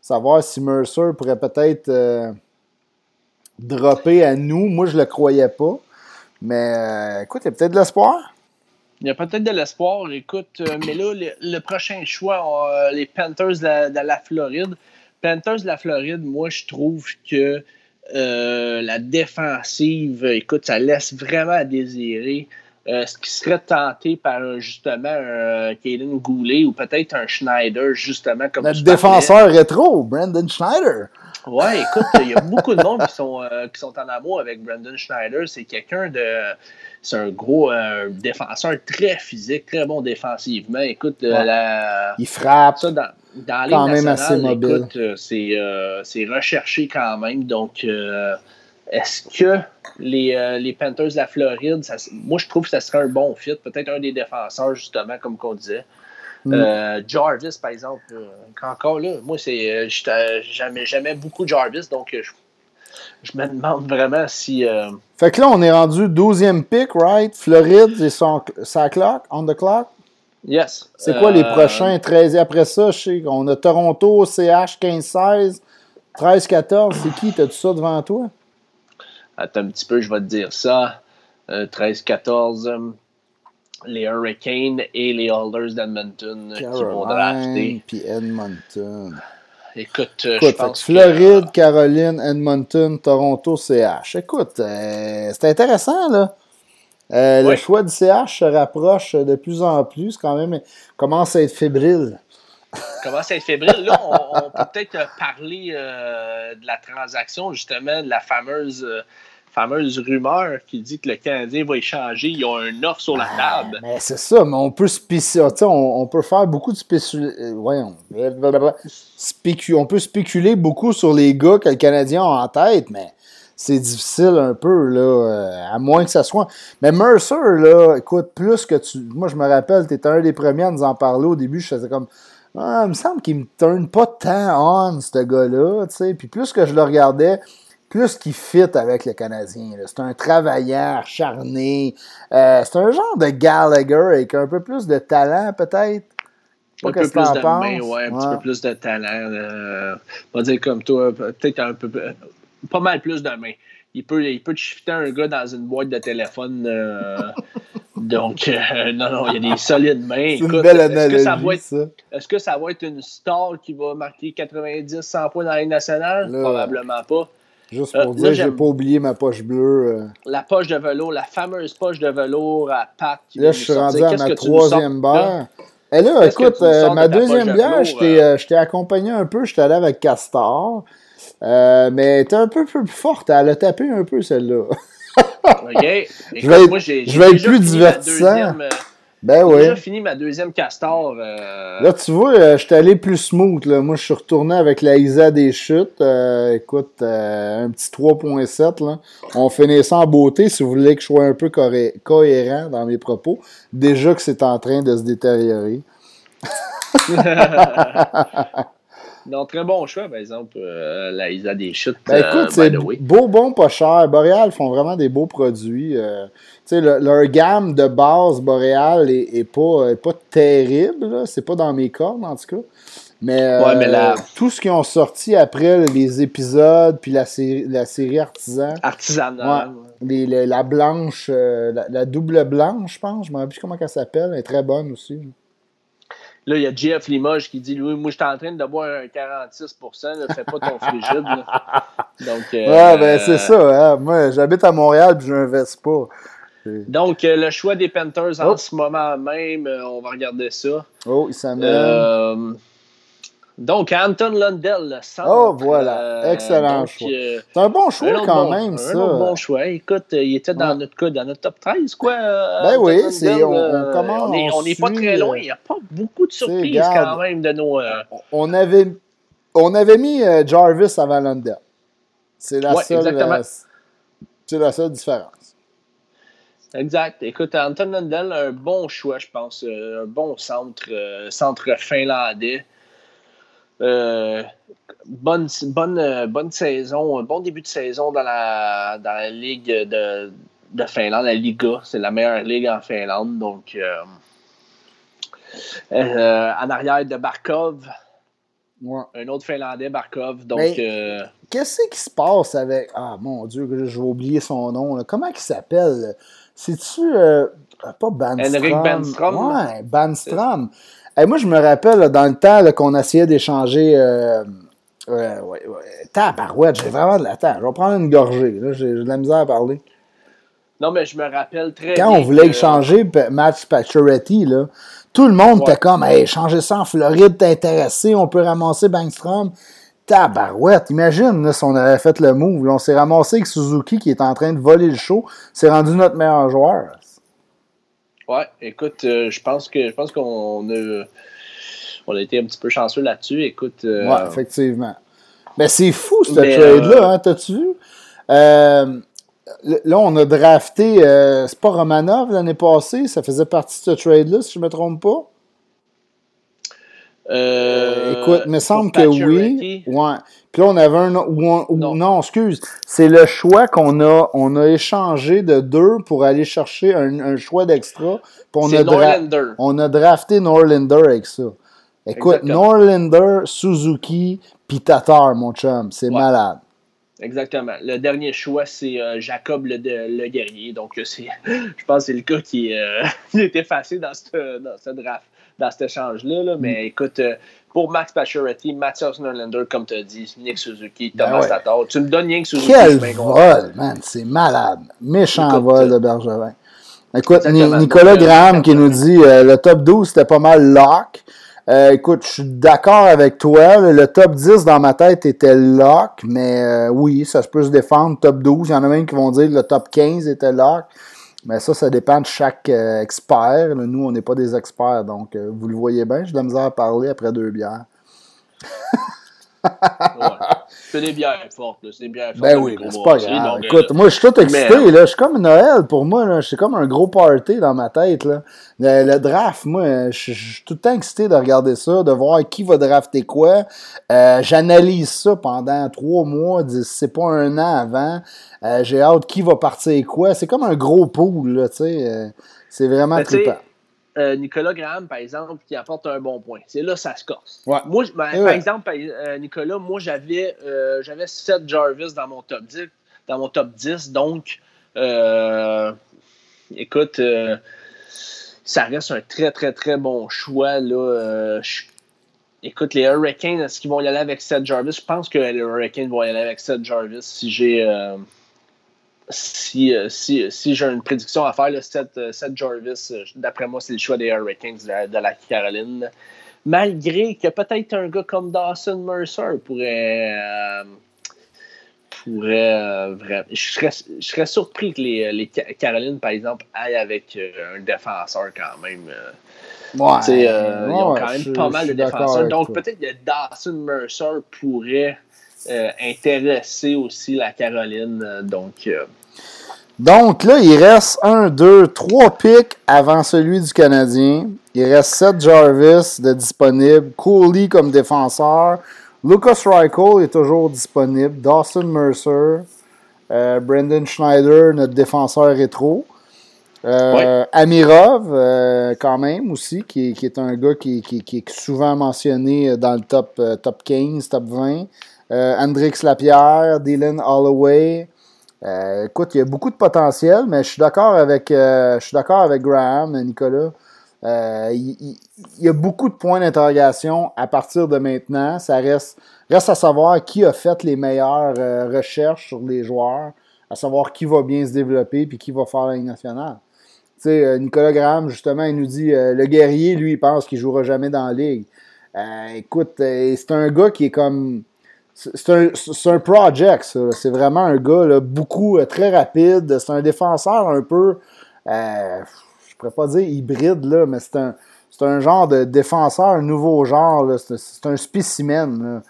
savoir si Mercer pourrait peut-être dropper à nous. Moi, je le croyais pas. Mais écoute, il y a peut-être de l'espoir. Il y a peut-être de l'espoir. Écoute, mais là, le, le prochain choix, les Panthers de la, de la Floride. Panthers de la Floride, moi, je trouve que euh, la défensive, écoute, ça laisse vraiment à désirer. Euh, ce qui serait tenté par justement un Caden Goulet ou peut-être un Schneider, justement, comme Notre parlais. défenseur rétro, Brandon Schneider. Ouais, écoute, il y a beaucoup de monde qui sont, euh, qui sont en amour avec Brandon Schneider. C'est quelqu'un de. C'est un gros euh, défenseur très physique, très bon défensivement. Écoute, Ouais. la- Il frappe. ça dans, dans Quand les même assez mobile. euh, c'est euh, c'est recherché quand même. Donc, euh, est-ce que les, euh, les Panthers de la Floride, ça- moi je trouve que ça serait un bon fit. Peut-être un des défenseurs, justement, comme qu'on disait. Mm. Jarvis, par exemple, encore là, moi, c'est j'aimais j'aimais beaucoup Jarvis, donc je, je me demande vraiment si. Fait que là, on est rendu 12e pick, right? Floride, c'est sa clock, on the clock. Yes. C'est quoi les Euh, prochains 13 après ça? Je sais qu'on a Toronto, CH 15-16, 13-14. C'est qui? T'as-tu ça devant toi? Attends un petit peu, je vais te dire ça. Euh, 13-14, euh, les Hurricanes et les Holders d'Edmonton euh, qui vont drafter. puis Edmonton. Écoute, euh, je Écoute, que pense que- Floride, Caroline, Edmonton, Toronto, CH. Écoute, euh, c'est intéressant, là. Euh, Le choix du CH se rapproche de plus en plus, quand même, commence à être fébrile. commence à être fébrile. Là, on, on peut peut-être parler euh, de la transaction, justement, de la fameuse, euh, fameuse rumeur qui dit que le Canadien va échanger. Ils ont un offre sur la table. Mais c'est ça, mais on peut on, on peut faire beaucoup de spécul... euh, voyons. Spécu- on peut spéculer beaucoup sur les gars que le Canadien a en tête, mais c'est difficile un peu, là, euh, à moins que ça soit... Mais Mercer, là, écoute, plus que tu... Moi, je me rappelle, tu étais un des premiers à nous en parler au début, je faisais comme... Ah, il me semble qu'il me turne pas tant on, ce gars-là, tu sais. Puis plus que je le regardais, plus qu'il fit avec le Canadien. C'est un travailleur acharné. Euh, c'est un genre de Gallagher avec un peu plus de talent, peut-être. Un peu qu'est-ce que plus de penses? main, ouais, un petit peu plus de talent. euh, on va dire comme toi, peut-être un peu pas mal plus de main. Il peut, il peut te shifter un gars dans une boîte de téléphone. euh, donc, euh, non, non, il y a des solides mains. C'est une belle est-ce que, ça analogie, est-ce que ça va être une star qui va marquer 90, 100 points dans la Ligue nationale? Là. Probablement pas. Juste Euh, pour là, dire, j'ai pas oublié ma poche bleue. euh. La poche de velours, la fameuse poche de velours à qui Là, je suis rendu à ma troisième bière. Et là, que écoute, euh, ma deuxième de bière, je t'ai, euh? euh, je accompagné un peu. J'étais allé avec Castor. Euh, mais elle était un peu plus forte. Elle a tapé un peu, celle-là. OK. Écoute, vais être- moi, j'ai, je j'ai vais être déjà plus divertissant. euh, Ben J'ai oui. déjà fini ma deuxième castor. euh, Là, tu vois, euh, je suis allé plus smooth. Là. Moi, je suis retourné avec la ISA des chutes. Euh, écoute, un petit 3.7. Là. On finit ça en beauté si vous voulez que je sois un peu cohérent dans mes propos. Déjà que c'est en train de se détériorer. non, très bon choix, par exemple, euh, la Isa des chutes. Ben, écoute, euh, c'est the way. beau, bon, pas cher. Boréal font vraiment des beaux produits. euh, tu sais, le- leur gamme de base Boréal est, est pas, est pas terrible. C'est pas dans mes cordes, en tout cas. Mais, Ouais, mais la- tout ce qui ont sorti après les épisodes, puis la série, la série Artisan, Artisanal. les- les- la blanche, la, la double blanche, je pense, je me rappelle plus comment elle s'appelle, elle est très bonne aussi. Là, il y a Jeff Limoges qui dit Louis, moi, je suis en train de boire un 46 là, fais pas ton frigide. là. Donc, euh, Ouais, ben c'est ça. hein. Moi, j'habite à Montréal, puis j'ai un Vespa. Donc, euh, le choix des Panthers en Oh. ce moment même, euh, on va regarder ça. Oh, il s'amène. Euh, Donc, Anton Lundell, le centre. Oh, voilà. Euh, Excellent choix. Euh, c'est un bon choix quand même, ça. Un bon choix. Écoute, il était dans, notre, cas, dans notre top 13, quoi. Ben oui, c'est, on, on, commence. On n'est pas très loin. Il n'y a pas beaucoup de surprises quand même de nos. On, avait, on avait mis Jarvis avant Lundell. C'est la, seule, c'est la seule différence. Exact. Écoute, Anton Lundell, un bon choix, je pense. Un bon centre, centre finlandais. Euh, bonne, bonne, euh, bonne saison, un bon début de saison dans la, dans la Ligue de, de Finlande, la Liga. C'est la meilleure ligue en Finlande. Donc, euh, en arrière de Barkov. Un autre Finlandais, Barkov. Donc, qu'est-ce qui se passe avec. Ah mon Dieu, j'ai oublié son nom. Comment il s'appelle? C'est-tu. pas Banstrom? Henrik Banstrom. Ouais, Banstrom moi, je me rappelle, dans le temps qu'on essayait d'échanger. Euh, ouais, ouais. Tabarouette, j'ai vraiment de la temps. Je vais prendre une gorgée. J'ai de la misère à parler. Non, mais je me rappelle très Quand on voulait échanger Match Pacioretty, là, tout le monde était comme Hey, changer ça en Floride, t'es intéressé, on peut ramasser Bangstrom. Tabarouette, imagine si on avait fait le move. on s'est ramassé avec Suzuki qui est en train de voler le show. C'est rendu notre meilleur joueur. Ouais, écoute, euh, je pense que je pense qu'on a, on a été un petit peu chanceux là-dessus. Écoute. Euh, ouais, effectivement. Mais c'est fou, ce trade-là, euh, hein, t'as-tu vu? là, on a drafté. c'est pas Romanov l'année passée, ça faisait partie de ce trade-là, si je me trompe pas. Euh, Écoute, il me semble que oui. Ouais. Puis là, on avait un. Ou, non. excuse. C'est le choix qu'on a. On a échangé de deux pour aller chercher un, choix d'extra. On, a on a drafté Norlander avec ça. Écoute, Norlander, Suzuki, puis Tatar, mon chum. C'est malade. Exactement. Le dernier choix, c'est euh, Jacob le, le, guerrier. Donc, je pense que c'est le cas qui, euh, est effacé dans ce dans ce draft dans cet échange-là. Mais mm. écoute, euh, pour Max Pacioretty, Mathias Norlander, comme tu as dit, Nick Suzuki, ben Thomas Tatar, tu me donnes Nick Suzuki. Quel vol, man, c'est malade. Méchant vol de Bergevin. Écoute, Nicolas Graham qui nous dit euh, le top 12 c'était pas mal lock. Euh, écoute, je suis d'accord avec toi. Le top 10 dans ma tête était lock, mais oui, ça se peut se défendre. Top 12, il y en a même qui vont dire que le top 15 était lock. Mais ça, ça dépend de chaque euh, expert. Nous, on n'est pas des experts, donc euh, vous le voyez bien, j'ai de la misère à parler après deux bières. C'est des bières fortes, c'est des bières fortes. Ben oui, mais c'est pas grave. Écoute, moi, je suis tout excité, là. Je suis comme Noël pour moi, là. C'est comme un gros party dans ma tête, là. Le, draft, moi, je suis tout le temps excité de regarder ça, de voir qui va drafter quoi. Euh, j'analyse ça pendant trois mois, c'est pas un an avant. Euh, j'ai hâte qui va partir quoi. C'est comme un gros pool, là, tu sais. Euh, c'est vraiment ben, trippant. Euh, Nicolas Graham, par exemple, qui apporte un bon point. C'est là ça se corse. Moi, ben, par exemple, euh, Nicolas, moi, j'avais euh, j'avais Seth Jarvis dans mon top 10, dans mon top 10 donc, écoute, ça reste un très, très, très bon choix. Là, écoute, les Hurricanes, est-ce qu'ils vont y aller avec Seth Jarvis? Je pense que les Hurricanes vont y aller avec Seth Jarvis si j'ai si, euh, si, si j'ai une prédiction à faire, là, Seth, euh, Jarvis, euh, d'après moi, c'est le choix des Hurricanes de la, Caroline. Malgré que peut-être un gars comme Dawson Mercer pourrait. pourrait vraiment. Je serais, je serais, surpris que les, les Carolines, par exemple, aillent avec un défenseur quand même. Ouais, ils ont quand même pas mal de défenseurs. Donc peut-être que Dawson Mercer pourrait intéresser aussi la Caroline. Donc. Donc là, il reste 1, 2, 3 pics avant celui du Canadien. Il reste 7 Jarvis de disponible. Cooley comme défenseur. Lucas Reichel est toujours disponible. Dawson Mercer. Euh, Brendan Schneider, notre défenseur rétro. Euh, Amirov, euh, quand même aussi, qui, est un gars qui, est souvent mentionné dans le top, top 15, top 20. Hendrix Lapierre, Dylan Holloway. Euh, écoute, il y a beaucoup de potentiel, mais je suis d'accord avec, euh, je suis d'accord avec Graham, Nicolas. Euh, il, y a beaucoup de points d'interrogation à partir de maintenant. Ça reste, reste à savoir qui a fait les meilleures recherches sur les joueurs, à savoir qui va bien se développer puis qui va faire la Ligue nationale. Nicolas Graham, justement, il nous dit le guerrier, lui, il pense qu'il jouera jamais dans la Ligue. écoute, c'est un gars qui est comme. C'est un, un, project, ça. C'est vraiment un gars là, beaucoup, très rapide. C'est un défenseur un peu. je pourrais pas dire hybride, là, mais c'est un, un genre de défenseur, un nouveau genre. C'est un spécimen.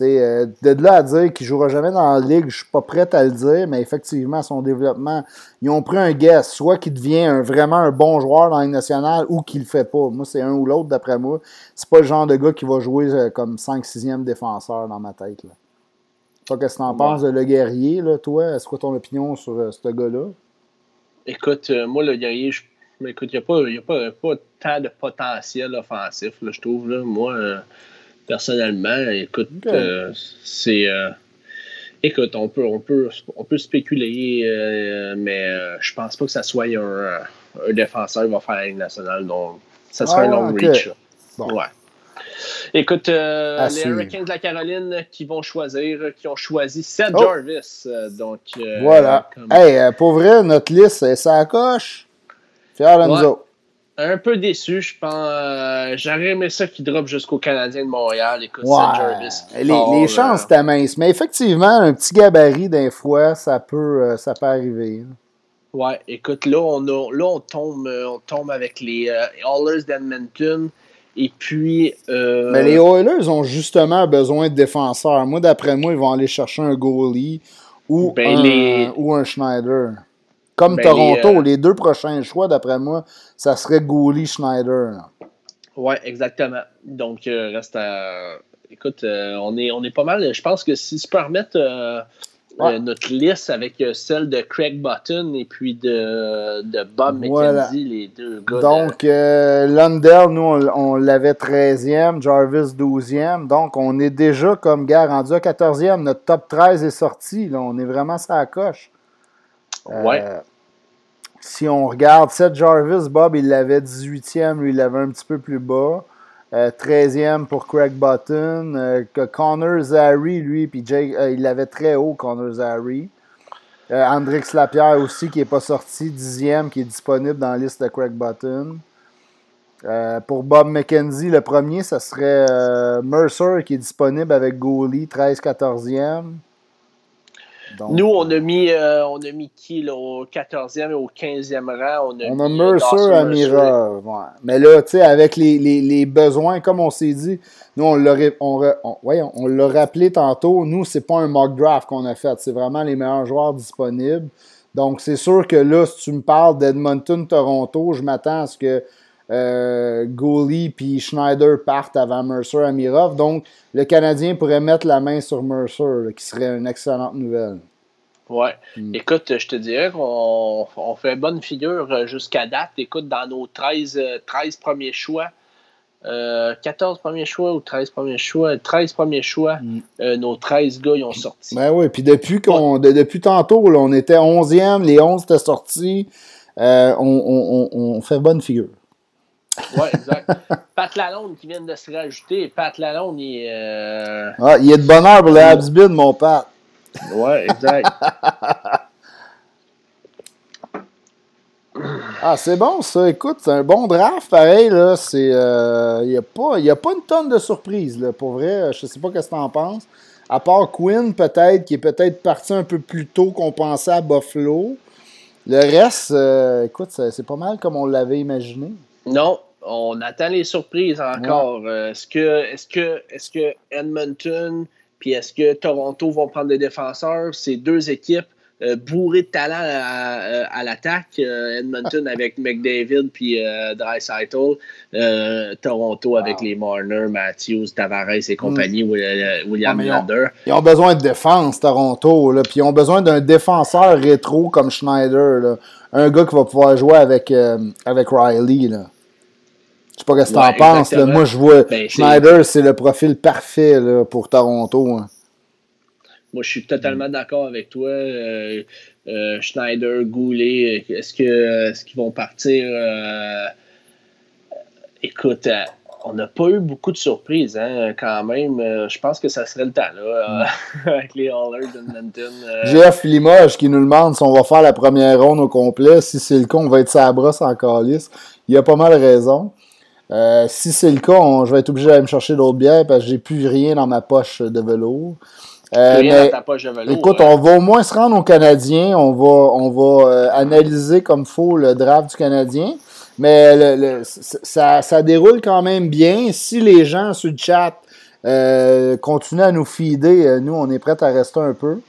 Euh, de là à dire qu'il ne jouera jamais dans la ligue, je suis pas prêt à le dire, mais effectivement, son développement, ils ont pris un guess, soit qu'il devient vraiment un bon joueur dans la Ligue nationale ou qu'il le fait pas. Moi, c'est un ou l'autre, d'après moi. C'est pas le genre de gars qui va jouer euh, comme 5-6e défenseur dans ma tête. Là. Toi, qu'est-ce que tu en penses de Le Guerrier, là, toi? Est-ce que ton opinion sur euh, ce gars-là? Écoute, moi, Le Guerrier, je... écoute, il n'y a, pas, a pas, tant de potentiel offensif, je trouve. Là. Moi, personnellement, écoute, euh, c'est. Euh, écoute, on peut, on peut, on peut spéculer, euh, mais je pense pas que ça soit un, défenseur qui va faire la Ligue nationale. Donc, ça serait un ah, long reach. Ouais. Écoute, les Hurricanes de la Caroline qui vont choisir, qui ont choisi Seth oh. Jarvis. donc, voilà. Hey, pour vrai, notre liste, ça coche. Fier de nous autres un peu déçu, je pense. Euh, j'aurais aimé ça qui drop jusqu'au Canadien de Montréal. Écoute, Jarvis. Les, les, chances étaient minces. Mais effectivement, un petit gabarit d'un fois, ça peut, euh, ça peut arriver. Ouais, écoute, là, on, là, on, tombe, euh, on tombe avec les Oilers d'Edmonton. Et puis. Mais les Oilers ont justement besoin de défenseurs. Moi, d'après moi, ils vont aller chercher un goalie ou, ben, un, ou un Schneider. Comme ben, Toronto, euh, les, deux prochains choix, d'après moi, ça serait Gouli Schneider. Oui, exactement. Donc, euh, reste à. Écoute, euh, on, est, on est pas mal. Je pense que si je peux remettre notre liste avec celle de Craig Button et puis de, de Bob McKenzie, les deux gars. Donc, Lundell, nous, on, l'avait 13e, Jarvis 12e. Donc, on est déjà comme gars rendu à 14e. Notre top 13 est sorti. Là. On est vraiment ça à coche. Ouais si on regarde, Seth Jarvis, Bob, il l'avait 18e, lui, il l'avait un petit peu plus bas. 13e euh, pour Craig Button. Euh, Connor Zary, lui, puis euh, il l'avait très haut, Connor Zary. Andrix Lapierre aussi, qui n'est pas sorti, 10e, qui est disponible dans la liste de Craig Button. pour Bob McKenzie, le premier, ça serait Mercer, qui est disponible avec Goalie, 13-14e. Nous, on a mis, euh, on a mis qui là, au 14e et au 15e rang? On a, on a Mercer à Mirov. Ouais. Mais là, tu sais, avec les, les, les, besoins, comme on s'est dit, nous, on l'a on, on, on l'a rappelé tantôt, nous, c'est pas un mock draft qu'on a fait, c'est vraiment les meilleurs joueurs disponibles. Donc, c'est sûr que là, si tu me parles d'Edmonton-Toronto, je m'attends à ce que euh, Goalie puis Schneider partent avant Mercer à Mirov. Donc, le Canadien pourrait mettre la main sur Mercer, qui serait une excellente nouvelle. Ouais. Hmm. Écoute, je te dirais qu'on on fait bonne figure euh, jusqu'à date. Écoute, dans nos 13, 13 euh, premiers choix, 14 premiers choix ou 13 premiers choix, 13 premiers choix, hmm. nos 13 gars, ils ont sorti. Ben oui, puis depuis, qu'on, depuis tantôt, on était 11e, les 11 étaient sortis. on, on, on, fait bonne figure. Oui, exact. Pat Lalonde qui vient de se rajouter. Pat Lalonde, il est. Euh, ah, il est de bonheur pour le Habsbin, mon Pat. Oui, exact. ah, c'est bon ça. Écoute, c'est un bon draft, pareil. Là. C'est, euh, il n'y a, pas, a pas une tonne de surprises. Là. Pour vrai, je ne sais pas ce que tu en penses. À part Quinn, peut-être, qui est peut-être parti un peu plus tôt qu'on pensait à Buffalo. Le reste, euh, écoute, c'est pas mal comme on l'avait imaginé. Non, on attend les surprises encore. Euh, est-ce que, est que, est que Edmonton puis est-ce que Toronto vont prendre des défenseurs? Ces deux équipes euh, bourrées de talent à, l'attaque. Euh, Edmonton avec McDavid puis Dreisaitl. Toronto avec les Marner, Matthews, Tavares et compagnie, mm. William Lander. Ils, ont besoin de défense, Toronto. Puis ils ont besoin d'un défenseur rétro comme Schneider. Un gars qui va pouvoir jouer avec, avec Riley. Là. Je sais pas ce que tu en penses. Moi, je vois ben, Schneider, c'est le profil parfait pour Toronto. Hein. Moi, je suis totalement d'accord avec toi. Euh, euh, Schneider, Goulet, est-ce que ce qu'ils vont partir? Euh, écoute, on n'a pas eu beaucoup de surprises hein, quand même. je pense que ça serait le temps là, mm. avec les Hallers d'Edmonton. Jeff Limoges qui nous demande si on va faire la première ronde au complet. Si c'est le cas, on va être sa brosse en calice. Il a pas mal raison. Euh, si c'est le cas, je vais être obligé d'aller me chercher d'autres bières parce que j'ai plus rien dans ma poche de velours. Euh. Écoute, on va au moins se rendre aux Canadiens. On va, on va euh, analyser comme faut le draft du Canadien. Mais le, ça, ça, déroule quand même bien. Si les gens sur le chat continuent à nous feeder, nous, on est prêts à rester un peu.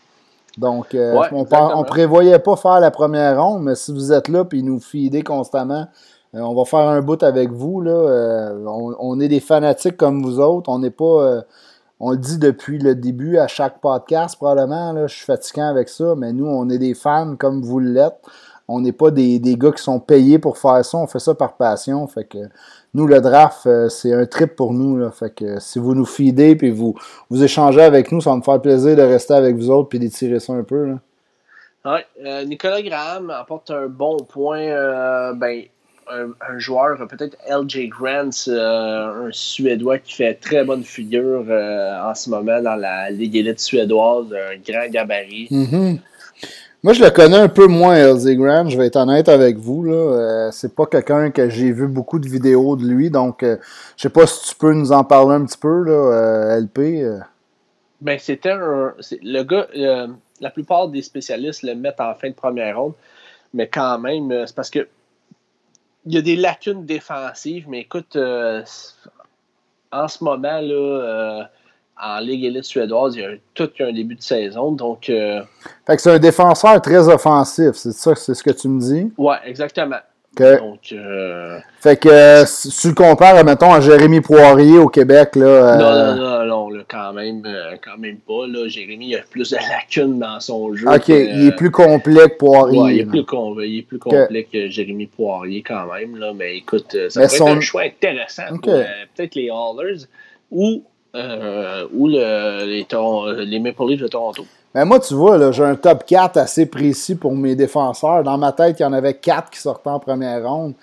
Donc, on, ne prévoyait pas faire la première ronde, mais si vous êtes là et nous feedez constamment, euh, on va faire un bout avec vous. Là. Euh, on, est des fanatiques comme vous autres. On n'est pas. Euh, on le dit depuis le début à chaque podcast, probablement. Je suis fatiguant avec ça, mais nous, on est des fans comme vous l'êtes. On n'est pas des, gars qui sont payés pour faire ça. On fait ça par passion. Fait que nous, le draft, c'est un trip pour nous. Fait que si vous nous feedez et vous, vous échangez avec nous, ça va me faire plaisir de rester avec vous autres et d'étirer ça un peu. Là. Ouais, Nicolas Graham apporte un bon point. ben, un, joueur, peut-être LJ Grant, euh, un Suédois qui fait très bonne figure euh, en ce moment dans la Ligue élite suédoise, un grand gabarit. Mm-hmm. Moi, je le connais un peu moins, LJ Grant, je vais être honnête avec vous. Là. Euh, c'est pas quelqu'un que j'ai vu beaucoup de vidéos de lui, donc je sais pas si tu peux nous en parler un petit peu, là, LP. Ben, c'était un. Le gars, la plupart des spécialistes le mettent en fin de première ronde, mais quand même, c'est parce que il y a des lacunes défensives, mais écoute, euh, en ce moment, là, euh, en Ligue élite suédoise, il y a tout un début de saison. Donc, euh, fait que c'est un défenseur très offensif, c'est ça, c'est ce que tu me dis? Oui, exactement. Donc, euh... Fait que si tu le compares, mettons, à Jérémy Poirier au Québec, là. Euh... Non, non, non, non quand, même, euh, quand même pas. Là. Jérémy a plus de lacunes dans son jeu. Ok, il est plus complet que Poirier. Ouais, il, est plus il est plus complet que... Jérémy Poirier quand même. Là. Mais écoute, ça Mais être un choix intéressant peut-être les Hallers ou, ou le, les, les Maple Leafs de Toronto. Mais moi, tu vois, j'ai un top 4 assez précis pour mes défenseurs. Dans ma tête, il y en avait 4 qui sortaient en première ronde.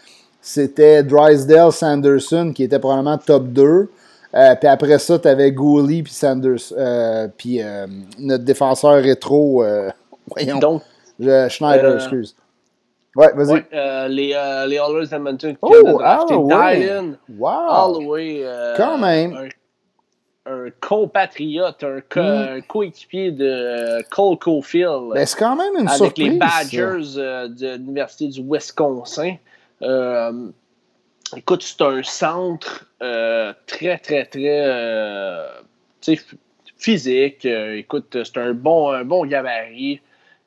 C'était Drysdale Sanderson, qui était probablement top 2. Euh, puis après ça, tu avais Gooley puis Sanders, euh, puis euh, notre défenseur rétro, voyons, Donc, Schneider, excuse. Ouais, vas-y. Ouais, les, les Oilers Edmonton qui oh, ont drafté Dylan wow. Holloway. Quand même un compatriote, un, mm. coéquipier de Cole Caulfield. Ben, c'est quand même une avec les Badgers euh, de l'Université du Wisconsin. Euh, écoute, c'est un centre euh, très, très, très physique. écoute, c'est un bon, un bon gabarit.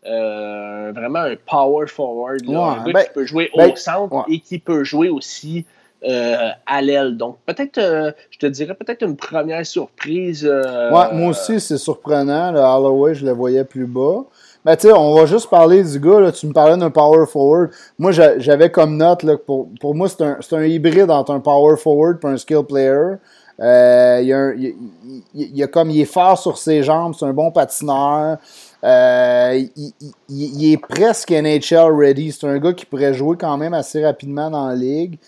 vraiment un power forward. un gars ben, qui peut jouer ben, au centre et qui peut jouer aussi euh, à l'aile. Donc, peut-être, euh, je te dirais peut-être une première surprise. Euh, moi aussi, c'est surprenant. Le Holloway, je le voyais plus bas. Mais tu sais, on va juste parler du gars. Tu me parlais d'un power forward. Moi, j'avais comme note, là, pour, pour moi, c'est un, un, hybride entre un power forward et un skill player. il, y est fort sur ses jambes, c'est un bon patineur. il, est presque NHL ready. C'est un gars qui pourrait jouer quand même assez rapidement dans la ligue.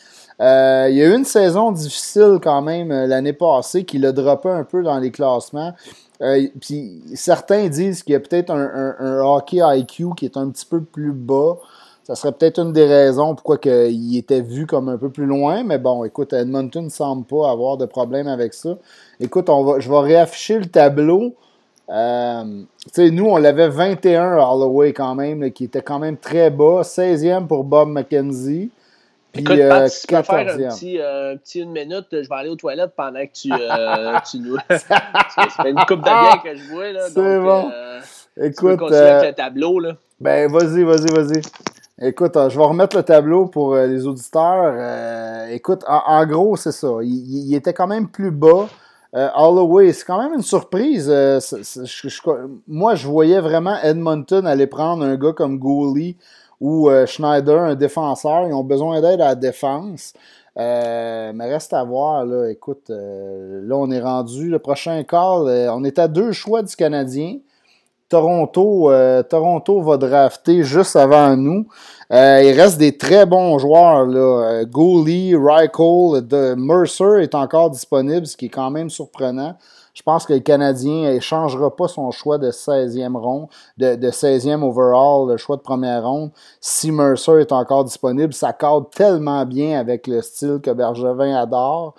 Euh, il y a eu une saison difficile quand même euh, l'année passée qui l'a droppé un peu dans les classements. Euh, puis certains disent qu'il y a peut-être un, hockey IQ qui est un petit peu plus bas. Ça serait peut-être une des raisons pourquoi il était vu comme un peu plus loin. Mais bon, écoute, Edmonton ne semble pas avoir de problème avec ça. Écoute, je vais réafficher le tableau. nous, on l'avait 21 Holloway quand même, qui était quand même très bas. 16e pour Bob McKenzie. Écoute, Pat, si tu peux faire un petit, euh, petit, une minute, je vais aller aux toilettes pendant que tu, euh, tu nous. ça fait une coupe de bière que je vois. Là, C'est bon. Euh, Écoute. Tu avec le tableau. Là. Ben, vas-y, vas-y, vas-y. Écoute, je vais remettre le tableau pour les auditeurs. écoute, en, gros, c'est ça. Il, il, était quand même plus bas. Holloway, c'est quand même une surprise. moi, je voyais vraiment Edmonton aller prendre un gars comme Gooley ou euh, Schneider, un défenseur. Ils ont besoin d'aide à la défense. Euh, mais reste à voir, écoute, euh, là, on est rendu, le prochain call, on est à deux choix du Canadien. Toronto, Toronto va drafter juste avant nous. il reste des très bons joueurs. Là. Reichel, de Mercer est encore disponible, ce qui est quand même surprenant. Je pense que le Canadien ne changera pas son choix de 16e ronde, de, de 16e overall, le choix de première ronde, si Mercer est encore disponible. Ça cadre tellement bien avec le style que Bergevin adore.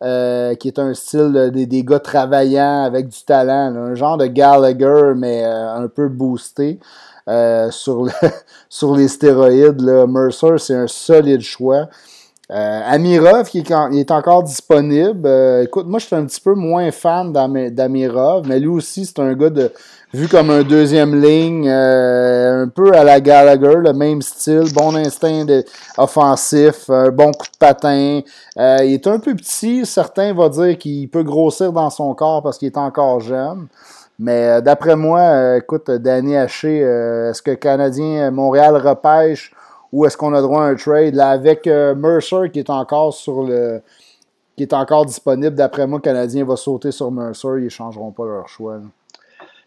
Euh, qui est un style des, gars travaillants avec du talent, un genre de Gallagher, mais euh, un peu boosté euh, sur, sur les stéroïdes. Là. Mercer, c'est un solide choix. Amirov, qui est, encore disponible. écoute, moi, je suis un petit peu moins fan d'Amirov, mais lui aussi, c'est un gars de, vu comme un deuxième ligne, euh, un peu à la Gallagher, le même style, bon instinct offensif, un bon coup de patin. Euh, il est un peu petit, certains vont dire qu'il peut grossir dans son corps parce qu'il est encore jeune. Mais euh, d'après moi, écoute, Danny Haché, est-ce que Canadien Montréal repêche? Ou est-ce qu'on a droit à un trade? Là avec Mercer qui est encore sur le qui est encore disponible. D'après moi, le Canadien va sauter sur Mercer, ils ne changeront pas leur choix.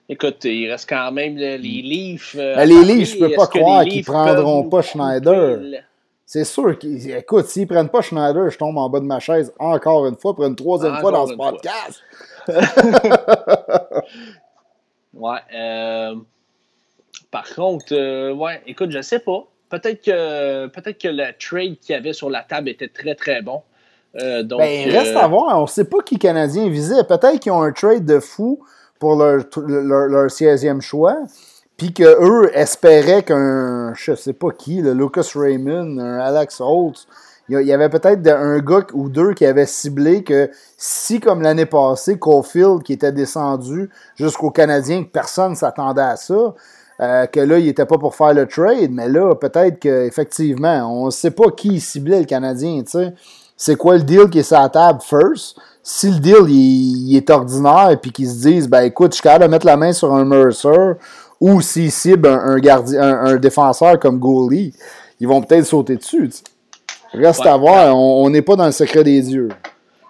Écoute, il reste quand même les Leafs. Euh, ben, les Leafs, je peux pas croire qu'ils prendront pas Schneider? C'est sûr qu'ils. Écoute, s'ils prennent pas Schneider, je tombe en bas de ma chaise encore une fois pour une troisième fois dans ce podcast. ouais. Euh, par contre, euh, ouais, écoute, je sais pas. Peut-être que peut-être que le trade qu'il y avait sur la table était très très bon. donc, ben, reste à voir. On sait pas qui Canadien visait. Peut-être qu'ils ont un trade de fou pour leur, leur, 16e choix, puis qu'eux espéraient qu'un, je sais pas qui, le Lucas Raymond, un Alex Holtz, il y avait peut-être un gars ou deux qui avaient ciblé que si, comme l'année passée, Caulfield, qui était descendu jusqu'au Canadien, que personne ne s'attendait à ça, euh, que là, il n'était pas pour faire le trade, mais là, peut-être qu'effectivement, on ne sait pas qui ciblait le Canadien, tu sais. C'est quoi le deal qui est sur la table first? si le deal il, est ordinaire et puis qu'ils se disent ben écoute, je suis capable de mettre la main sur un Mercer ou s'ils ciblent un, gardien, un, défenseur comme Goalie, ils vont peut-être sauter dessus. Reste à voir, on n'est pas dans le secret des dieux.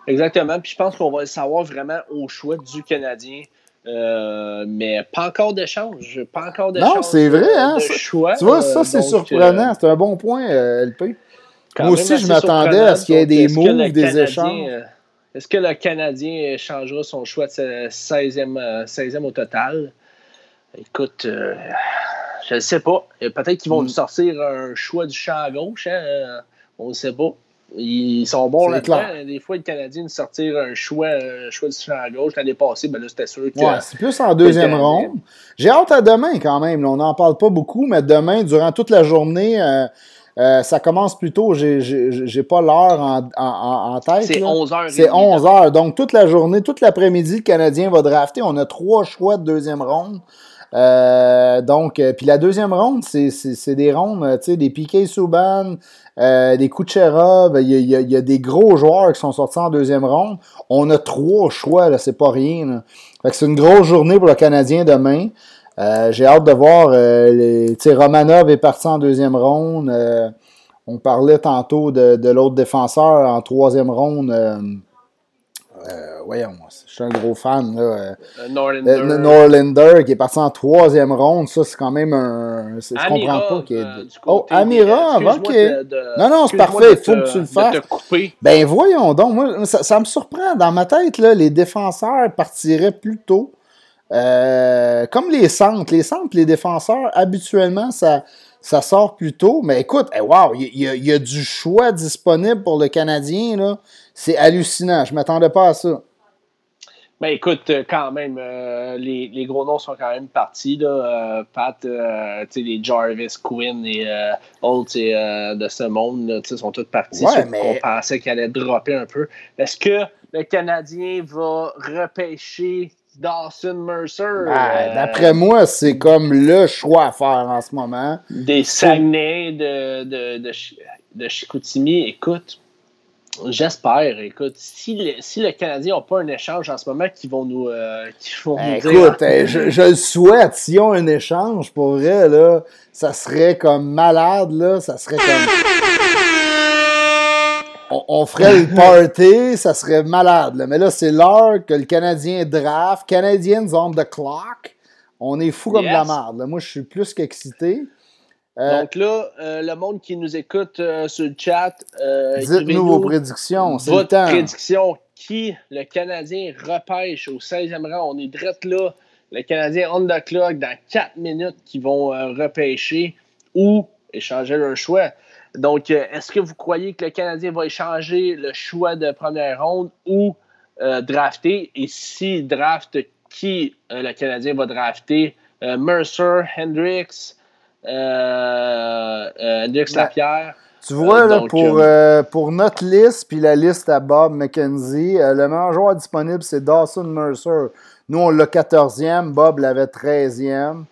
Exactement, puis je pense qu'on va le savoir vraiment au choix du Canadien. Euh, mais pas encore d'échange. Pas encore d'échange. Non, c'est vrai, hein? choix, tu vois, ça, c'est euh, surprenant. Euh, c'est un bon point, LP. Moi aussi, je m'attendais à ce qu'il y ait des moves, des échanges? Est-ce que le Canadien changera son choix de 16e, 16e au total? Écoute, euh, je ne sais pas. Peut-être qu'ils vont mm. nous sortir un choix du champ à gauche. Hein? On ne sait pas. Ils sont bons là-dedans. Des fois, le Canadien nous sortir un choix, choix du champ à gauche. L'année passée, ben là, c'était sûr que. Ouais, c'est plus en deuxième ronde. J'ai hâte à demain quand même. on n'en parle pas beaucoup, mais demain, durant toute la journée, euh, euh, ça commence plus tôt, j'ai pas l'heure en, en, en, tête. C'est 11 heures. C'est 11 heures. Donc, toute la journée, toute l'après-midi, le Canadien va drafter. On a trois choix de deuxième ronde. Euh, donc, euh, puis la deuxième ronde, c'est des rondes, tu sais, des Piquet Souban, euh, des Kucherov. Il y, a, il y, a, des gros joueurs qui sont sortis en deuxième ronde. On a trois choix, là, c'est pas rien. Fait que c'est une grosse journée pour le Canadien demain. Euh, j'ai hâte de voir. Euh, les, Romanov est parti en deuxième ronde. Euh, on parlait tantôt de, de l'autre défenseur en troisième ronde. Voyons, je suis un gros fan. Là. Norlander. Norlander qui est parti en troisième ronde. Ça, c'est quand même un. Je comprends pas. Qui est... oh, Amirov, ok. non, non, c'est parfait. Il faut que tu le fasses. Ben voyons donc. Moi, ça, ça, me surprend. Dans ma tête, là, les défenseurs partiraient plus tôt. Euh, comme les centres, les centres, les défenseurs, habituellement, ça, ça sort plus tôt. Mais écoute, wow, il y, a du choix disponible pour le Canadien. Là. C'est hallucinant. Je ne m'attendais pas à ça. Ben écoute, euh, quand même, euh, les, les, gros noms sont quand même partis. Là. Pat, les Jarvis, Quinn et Holt de ce monde là, sont tous partis. Ouais, mais... On pensait qu'il allait dropper un peu. Est-ce que le Canadien va repêcher Dawson Mercer. Ben, euh, d'après moi, c'est comme le choix à faire en ce moment. Des Saguenay de, de, de, de Chicoutimi. Écoute, J'espère. Écoute, si le, si le Canadien n'a pas un échange en ce moment, qui vont nous, euh, vont nous écoute, dire. Écoute, euh, je, je, le souhaite. S'ils ont un échange, pour vrai, là, ça serait comme malade, là. Ça serait comme on, ferait le party, ça serait malade. Mais là, c'est l'heure que le Canadien draft. Canadiens on the clock. On est fou comme de la merde. Moi, je suis plus qu'excité. Euh, Donc là, euh, le monde qui nous écoute euh, sur le chat, dites-nous vos prédictions. C'est votre le prédiction. Qui le Canadien repêche au 16e rang? On est direct là. Le Canadien on the clock dans 4 minutes qui vont repêcher ou échanger leur choix. Donc, est-ce que vous croyez que le Canadien va échanger le choix de première ronde ou drafter? Et si draft, qui le Canadien va drafter? Mercer, Hendricks, euh, euh, Hendrix ben, Lapierre. Tu vois, là, pour, pour notre liste, puis la liste à Bob McKenzie, le meilleur joueur disponible, c'est Dawson Mercer. Nous, on l'a 14e, Bob l'avait 13e.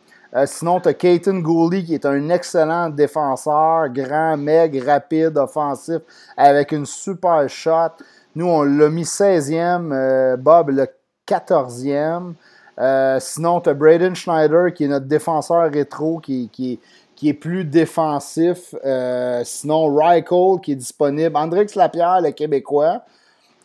Sinon, tu as Caton Gooley, qui est un excellent défenseur, grand, maigre, rapide, offensif, avec une super shot. Nous, on l'a mis 16e, Bob le 14e. Euh, sinon, tu as Braden Schneider, qui est notre défenseur rétro, qui, est plus défensif. Euh, sinon, Cole qui est disponible. Andrix Lapierre, le Québécois.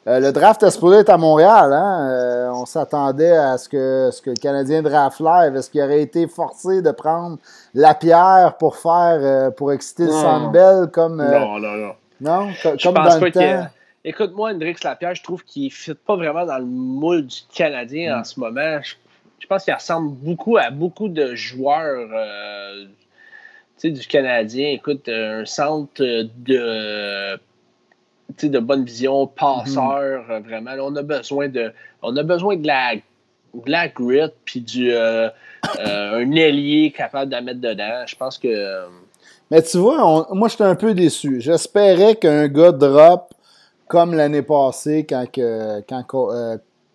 Euh, le draft est supposé être à Montréal. Hein? on s'attendait à ce que, ce que le Canadien draft live. Est-ce qu'il aurait été forcé de prendre Lapierre pour faire pour exciter le Sandbell comme. non, non, non. Non, comme dans le temps? Écoute-moi, Hendrix Lapierre, je trouve qu'il ne fit pas vraiment dans le moule du Canadien en mm. ce moment je pense qu'il ressemble beaucoup à beaucoup de joueurs euh, du Canadien. Écoute, un centre de, de bonne vision, passeur, mhm. vraiment. on a besoin de, on a besoin de la, de grit puis du euh, euh, un ailier capable de la mettre dedans. Je pense que. Mais tu vois, moi, j'étais un peu déçu. J'espérais qu'un gars drop comme l'année passée quand, que, quand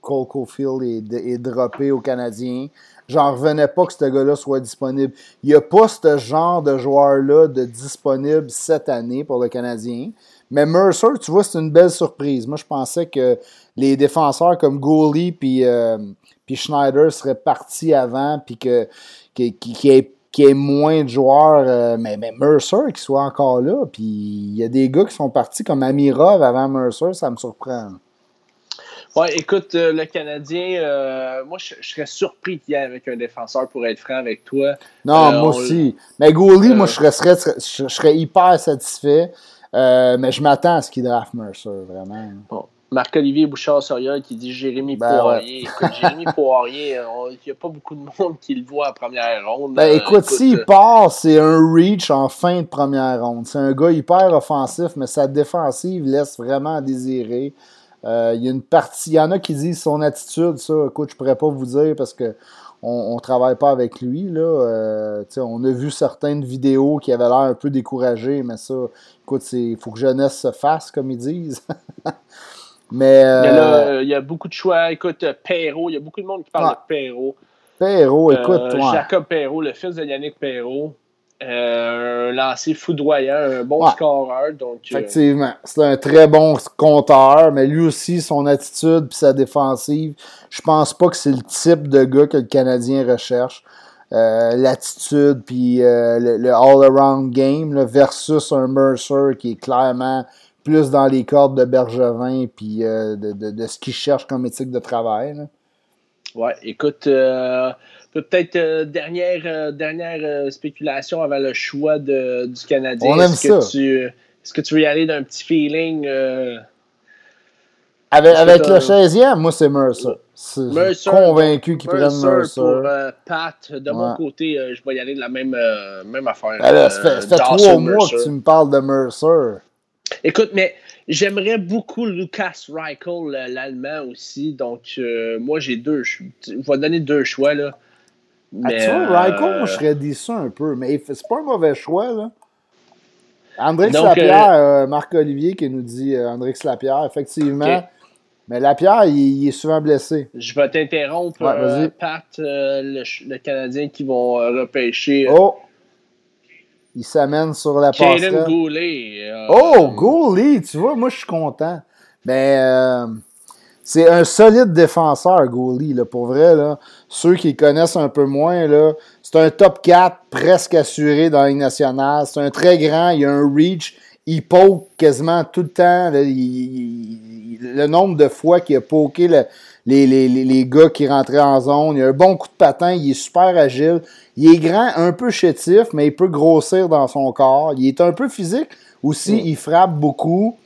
Cole Caulfield est, droppé aux Canadiens. J'en revenais pas que ce gars-là soit disponible. Il n'y a pas ce genre de joueur-là de disponible cette année pour le Canadien. Mais Mercer, tu vois, c'est une belle surprise. Moi, je pensais que les défenseurs comme Goalie puis, euh, Schneider seraient partis avant, puis que, qu'il y ait moins de joueurs, euh, mais, mais, Mercer qui soit encore là. Puis il y a des gars qui sont partis comme Amirov avant Mercer, ça me surprend. Ouais, écoute, euh, le Canadien, euh, moi, je, serais surpris qu'il y ait avec un défenseur pour être franc avec toi. Non, euh, moi aussi. Mais Goalie, moi, je serais, je serais hyper satisfait. Mais je m'attends à ce qu'il draft Mercer, vraiment. Bon. Marc-Olivier Bouchard-Soriol qui dit Jérémy ben Poirier. Écoute, Jérémy Poirier, il n'y a pas beaucoup de monde qui le voit en première ronde. Ben, écoute, s'il part, c'est un reach en fin de première ronde. C'est un gars hyper offensif, mais sa défensive laisse vraiment à désirer. Euh, il y a une partie, il y en a qui disent son attitude, ça, écoute, je pourrais pas vous dire parce que on, ne travaille pas avec lui. Là. Euh, on a vu certaines vidéos qui avaient l'air un peu découragées, mais ça, écoute, il faut que jeunesse se fasse, comme ils disent. mais, euh, il, y a, beaucoup de choix. Écoute, Perrault, il y a beaucoup de monde qui parle ah. de Perrault. Perrault, écoute, toi. Jacob Perrault, le fils de Yannick Perrault. Euh, un lancer foudroyant, un bon scoreur. Donc, euh, Effectivement, c'est un très bon compteur, mais lui aussi, son attitude et sa défensive, je pense pas que c'est le type de gars que le Canadien recherche. Euh, l'attitude puis le, all-around game versus un Mercer qui est clairement plus dans les cordes de Bergevin puis de, ce qu'il cherche comme éthique de travail. Ouais, écoute, Peut-être euh, dernière, euh, dernière euh, spéculation avant le choix de, du Canadien. On aime est-ce Que tu, est-ce que tu veux y aller d'un petit feeling? avec, avec le 16e, moi, c'est Mercer. Mercer convaincu qu'il prenne Mercer. Pour Pat, de mon côté, je vais y aller de la même, même affaire. Ben ça fait, trois mois que tu me parles de Mercer. Écoute, mais J'aimerais beaucoup Lucas Reichel, l'allemand aussi. Donc, moi, j'ai deux. Je vais donner deux choix. Là. Mais, ah, tu vois, moi, je euh, serais déçu un peu, mais c'est pas un mauvais choix, là. André Lapierre, euh, Marc-Olivier qui nous dit euh, André Lapierre, effectivement. Mais Lapierre, il, est souvent blessé. Je vais t'interrompre, Pat, le, Canadien qui vont repêcher. oh! Il s'amène sur la passerelle. Goulet. oh, Goulet! Tu vois, moi, je suis content. Mais c'est un solide défenseur, Goalie, là, pour vrai. Là. Ceux qui connaissent un peu moins, là, c'est un top 4 presque assuré dans la Ligue nationale. C'est un très grand, il a un reach, il poke quasiment tout le temps. le nombre de fois qu'il a poké les, les, les, gars qui rentraient en zone. Il a un bon coup de patin, il est super agile. Il est grand, un peu chétif, mais il peut grossir dans son corps. Il est un peu physique aussi, il frappe beaucoup.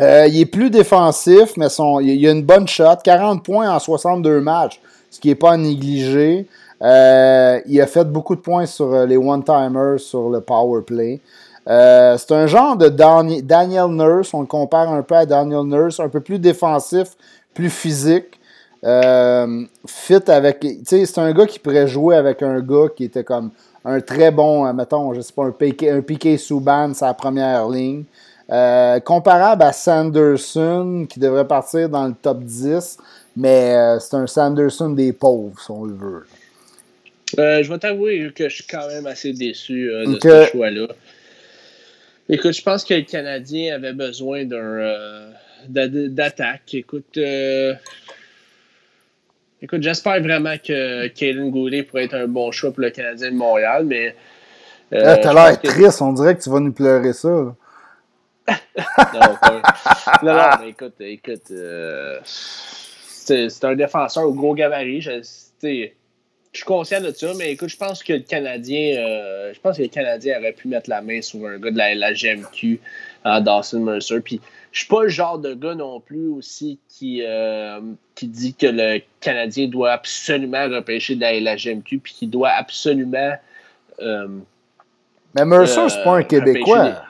Euh, il est plus défensif, mais son, il a une bonne shot. 40 points en 62 matchs, ce qui n'est pas à négliger. Euh, il a fait beaucoup de points sur euh, les one-timers, sur le power play. C'est un genre de Daniel Nurse, on le compare un peu à Daniel Nurse, un peu plus défensif, plus physique. fit avec. C'est un gars qui pourrait jouer avec un gars qui était comme un très bon, mettons, je sais pas, un PK, un Subban, sa première ligne. Comparable à Sanderson, qui devrait partir dans le top 10, mais c'est un Sanderson des pauvres, si on le veut. Euh, je vais t'avouer que je suis quand même assez déçu euh, de ce choix-là. Écoute, je pense que le Canadien avait besoin d'un euh, d'attaque. Écoute, écoute, j'espère vraiment que Kaden Goulet pourrait être un bon choix pour le Canadien de Montréal, mais. Ah, t'as l'air triste, on dirait que tu vas nous pleurer ça. Non, non, mais écoute, écoute, c'est un défenseur au gros gabarit. Je, je suis conscient de ça, mais écoute, je pense que le Canadien, euh, je pense que le Canadien aurait pu mettre la main sur un gars de la, GMQ, euh, Dawson Mercer. Puis, je suis pas le genre de gars non plus aussi qui, euh, qui dit que le Canadien doit absolument repêcher de la, GMQ, puis qu'il doit absolument. mais Mercer, c'est pas un Québécois.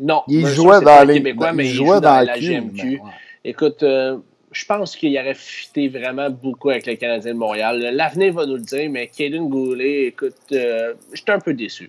Non, il jouait dans les. Québécois, mais il, jouait dans, la GMQ. Écoute, je pense qu'il aurait fité vraiment beaucoup avec le Canadien de Montréal. L'avenir va nous le dire, mais Kaden Goulet, écoute, euh, j'étais un peu déçu.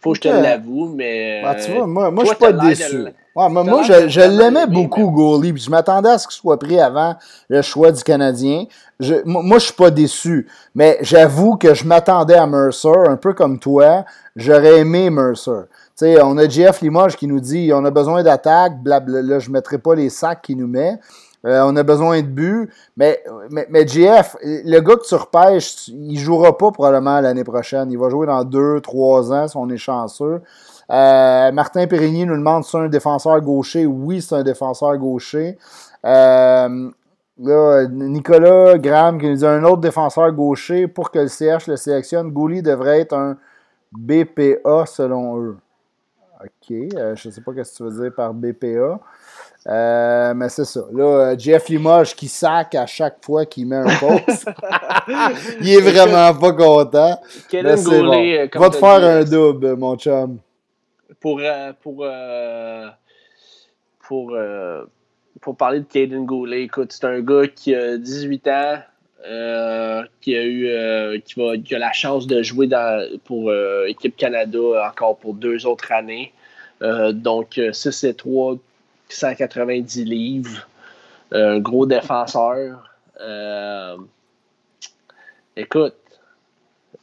Faut que je te l'avoue, mais. Ah, tu vois, moi, moi je suis pas déçu. moi, je, l'aimais beaucoup, Goulet, je m'attendais à ce qu'il soit pris avant le choix du Canadien. Je, moi, je suis pas déçu, mais j'avoue que je m'attendais à Mercer, un peu comme toi. J'aurais aimé Mercer. On a Jeff Limoges qui nous dit on a besoin d'attaque, blabla. Je ne mettrai pas les sacs qu'il nous met. Euh, on a besoin de buts. Mais, mais, le gars que tu repêches, il jouera pas probablement l'année prochaine. Il va jouer dans deux, trois ans si on est chanceux. Euh, Martin Périgny nous demande si c'est un défenseur gaucher? Oui, c'est un défenseur gaucher. Euh, Nicolas Graham qui nous dit un autre défenseur gaucher pour que le CH le sélectionne. Gouli devrait être un BPA selon eux. OK. je ne sais pas ce que tu veux dire par BPA. Euh, mais c'est ça. Là, euh, Jeff Limoges qui sac à chaque fois qu'il met un post. il est vraiment pas content. Mais c'est bon. Euh, Va te faire un double, mon chum. Pour, pour, pour, pour parler de Caden Goulet, écoute, c'est un gars qui a 18 ans, qui a eu qui, va, qui, a la chance de jouer pour Équipe Canada encore pour deux autres années. donc, 6 et 3 190 livres, un gros défenseur. Euh, écoute,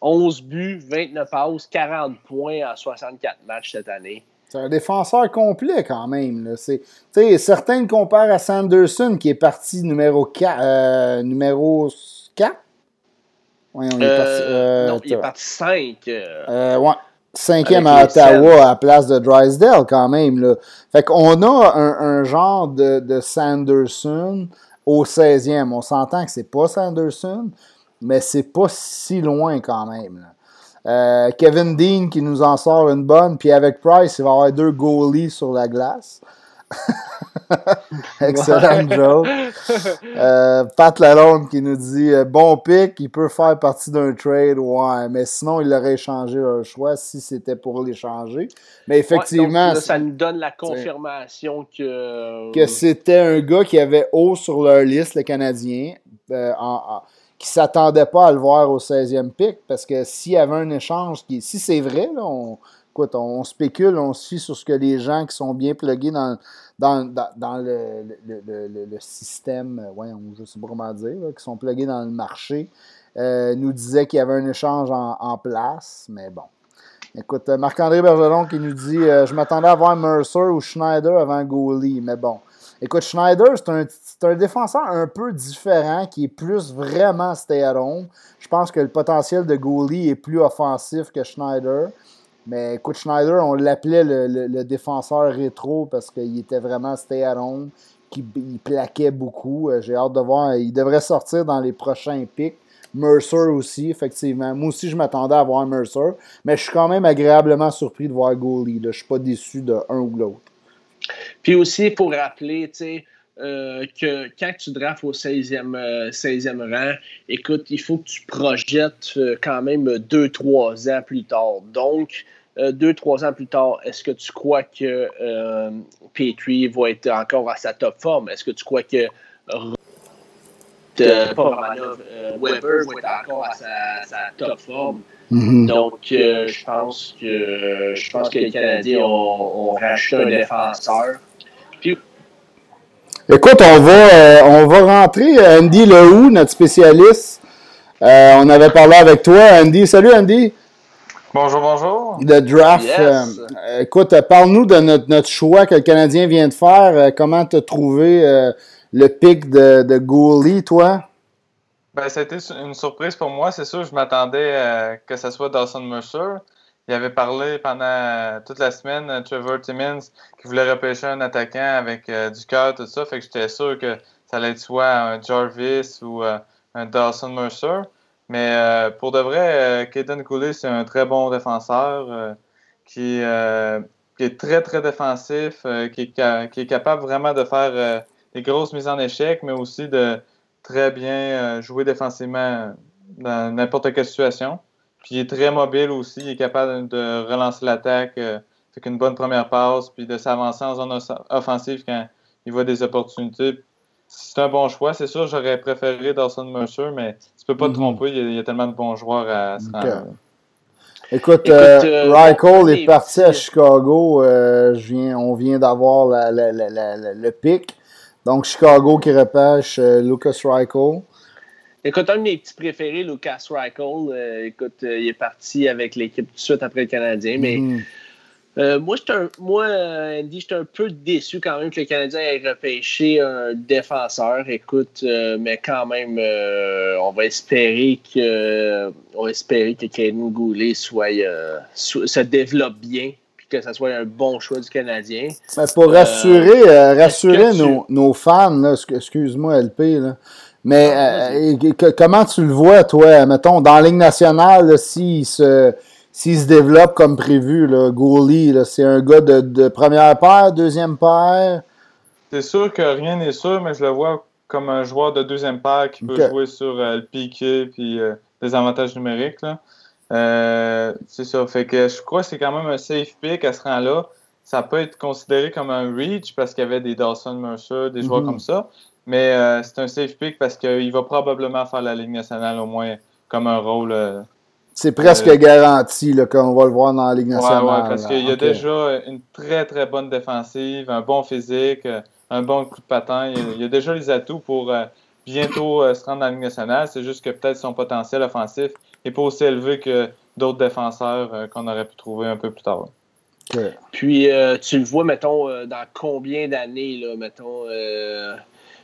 11 buts, 29 passes, 40 points en 64 matchs cette année. C'est un défenseur complet quand même. Là. certains le comparent à Sanderson qui est parti numéro 4. Euh, numéro 4? Oui, on est euh, non, il est parti 5. ouais cinquième à Ottawa à la place de Drysdale quand même. Là. Fait qu'on a un, genre de, de, Sanderson au 16e. On s'entend que c'est pas Sanderson, mais c'est pas si loin quand même. Euh, Kevin Dean qui nous en sort une bonne, puis avec Price, il va y avoir deux goalies sur la glace. Excellent joke. Euh, Pat Lalonde qui nous dit euh, bon pick, il peut faire partie d'un trade, ouais, mais sinon il aurait échangé leur choix si c'était pour l'échanger. Mais effectivement. ça nous donne la confirmation que. Que c'était un gars qui avait haut sur leur liste, le Canadien, euh, qui ne s'attendait pas à le voir au 16e pick, parce que s'il y avait un échange, qui, si c'est vrai, on, écoute, on, spécule, on suit sur ce que les gens qui sont bien plugués dans, dans, dans, le, le, le, système, euh, ouais, je ne sais pas comment dire, qui sont plugués dans le marché, euh, nous disaient qu'il y avait un échange en, place, mais bon. Écoute, euh, Marc-André Bergeron qui nous dit Je m'attendais à voir Mercer ou Schneider avant Goalie, mais bon. Écoute, Schneider, c'est un, défenseur un peu différent qui est plus vraiment stay at home. Je pense que le potentiel de Goalie est plus offensif que Schneider. Mais écoute, Schneider, on l'appelait le, défenseur rétro parce qu'il était vraiment stay at home. qu'il plaquait beaucoup. J'ai hâte de voir. Il devrait sortir dans les prochains pics. Mercer aussi, effectivement. Moi aussi, je m'attendais à voir Mercer, mais je suis quand même agréablement surpris de voir Goalie. Je ne suis pas déçu de un ou l'autre. Puis aussi, pour rappeler, tu sais, euh, que quand tu drafts au 16e, 16e, euh, rang, écoute, il faut que tu projettes euh, quand même 2-3 ans plus tard. Donc, 2-3 ans plus tard, est-ce que tu crois que Petrie va être encore à sa top forme? Est-ce que tu crois que Weber va être encore à sa, top forme? Mm-hmm. Donc, je pense que je pense que les Canadiens ont, ont racheté un défenseur. Puis, Écoute, on va, euh, on va rentrer euh, Andy Lehou, notre spécialiste. Euh, on avait parlé avec toi, Andy. Salut, Andy. Bonjour, bonjour. Le draft. écoute, parle-nous de notre, notre, choix que le Canadien vient de faire. comment tu as trouvé le pic de, de Goalie, toi? Ben, ça a été une surprise pour moi. C'est sûr, je m'attendais que ce soit Dawson Mercer. Il avait parlé pendant toute la semaine, euh, Trevor Timmins, qui voulait repêcher un attaquant avec euh, du cœur, tout ça. Fait que j'étais sûr que ça allait être soit un Jarvis ou euh, un Dawson Mercer. Mais pour de vrai, Kaden Cooley, c'est un très bon défenseur qui, est très, très défensif, qui, est capable vraiment de faire des grosses mises en échec, mais aussi de très bien jouer défensivement dans n'importe quelle situation. Puis il est très mobile aussi, il est capable de relancer l'attaque, euh, fait une bonne première passe, puis de s'avancer en zone offensive quand il voit des opportunités. C'est un bon choix, c'est sûr, j'aurais préféré Dawson Mercer, mais tu peux pas te mhm. tromper, il y, a, tellement de bons joueurs à se rendre. Écoute, euh, euh est parti à Chicago. Euh, je viens, on vient d'avoir le pic. Donc, Chicago qui repêche Lucas Reichel. Écoute, un de mes petits préférés, Lucas Reichel, euh, écoute, euh, il est parti avec l'équipe tout de suite après le Canadien, mais mm. euh, moi, un, moi, Andy, j'étais un peu déçu quand même que le Canadien ait repêché un défenseur. Écoute, mais quand même, on va espérer que, on va espérer que Caden Goulet soit, se développe bien que ça soit un bon choix du Canadien. pour rassurer, rassurer nos, nos, fans, excuse-moi LP, là, mais euh, comment tu le vois, toi, mettons, dans la Ligue nationale, s'il se, se développe comme prévu, là, Goalie, c'est un gars de, première paire, deuxième paire? C'est sûr que rien n'est sûr, mais je le vois comme un joueur de deuxième paire qui peut jouer sur euh, le piqué et euh, les avantages numériques. C'est ça. Fait que je crois que c'est quand même un safe pick à ce rang-là. Ça peut être considéré comme un reach parce qu'il y avait des Dawson Mercer, des joueurs mhm. comme ça. Mais euh, c'est un safe pick parce qu'il va probablement faire la Ligue nationale au moins comme un rôle. Euh, c'est presque euh, garanti, là, qu'on va le voir dans la Ligue nationale. Oui, parce qu'il y a déjà une très, très bonne défensive, un bon physique, un bon coup de patin. Il y a, déjà les atouts pour bientôt se rendre dans la Ligue nationale. C'est juste que peut-être son potentiel offensif n'est pas aussi élevé que d'autres défenseurs qu'on aurait pu trouver un peu plus tard. Puis, tu le vois, mettons, dans combien d'années, là, mettons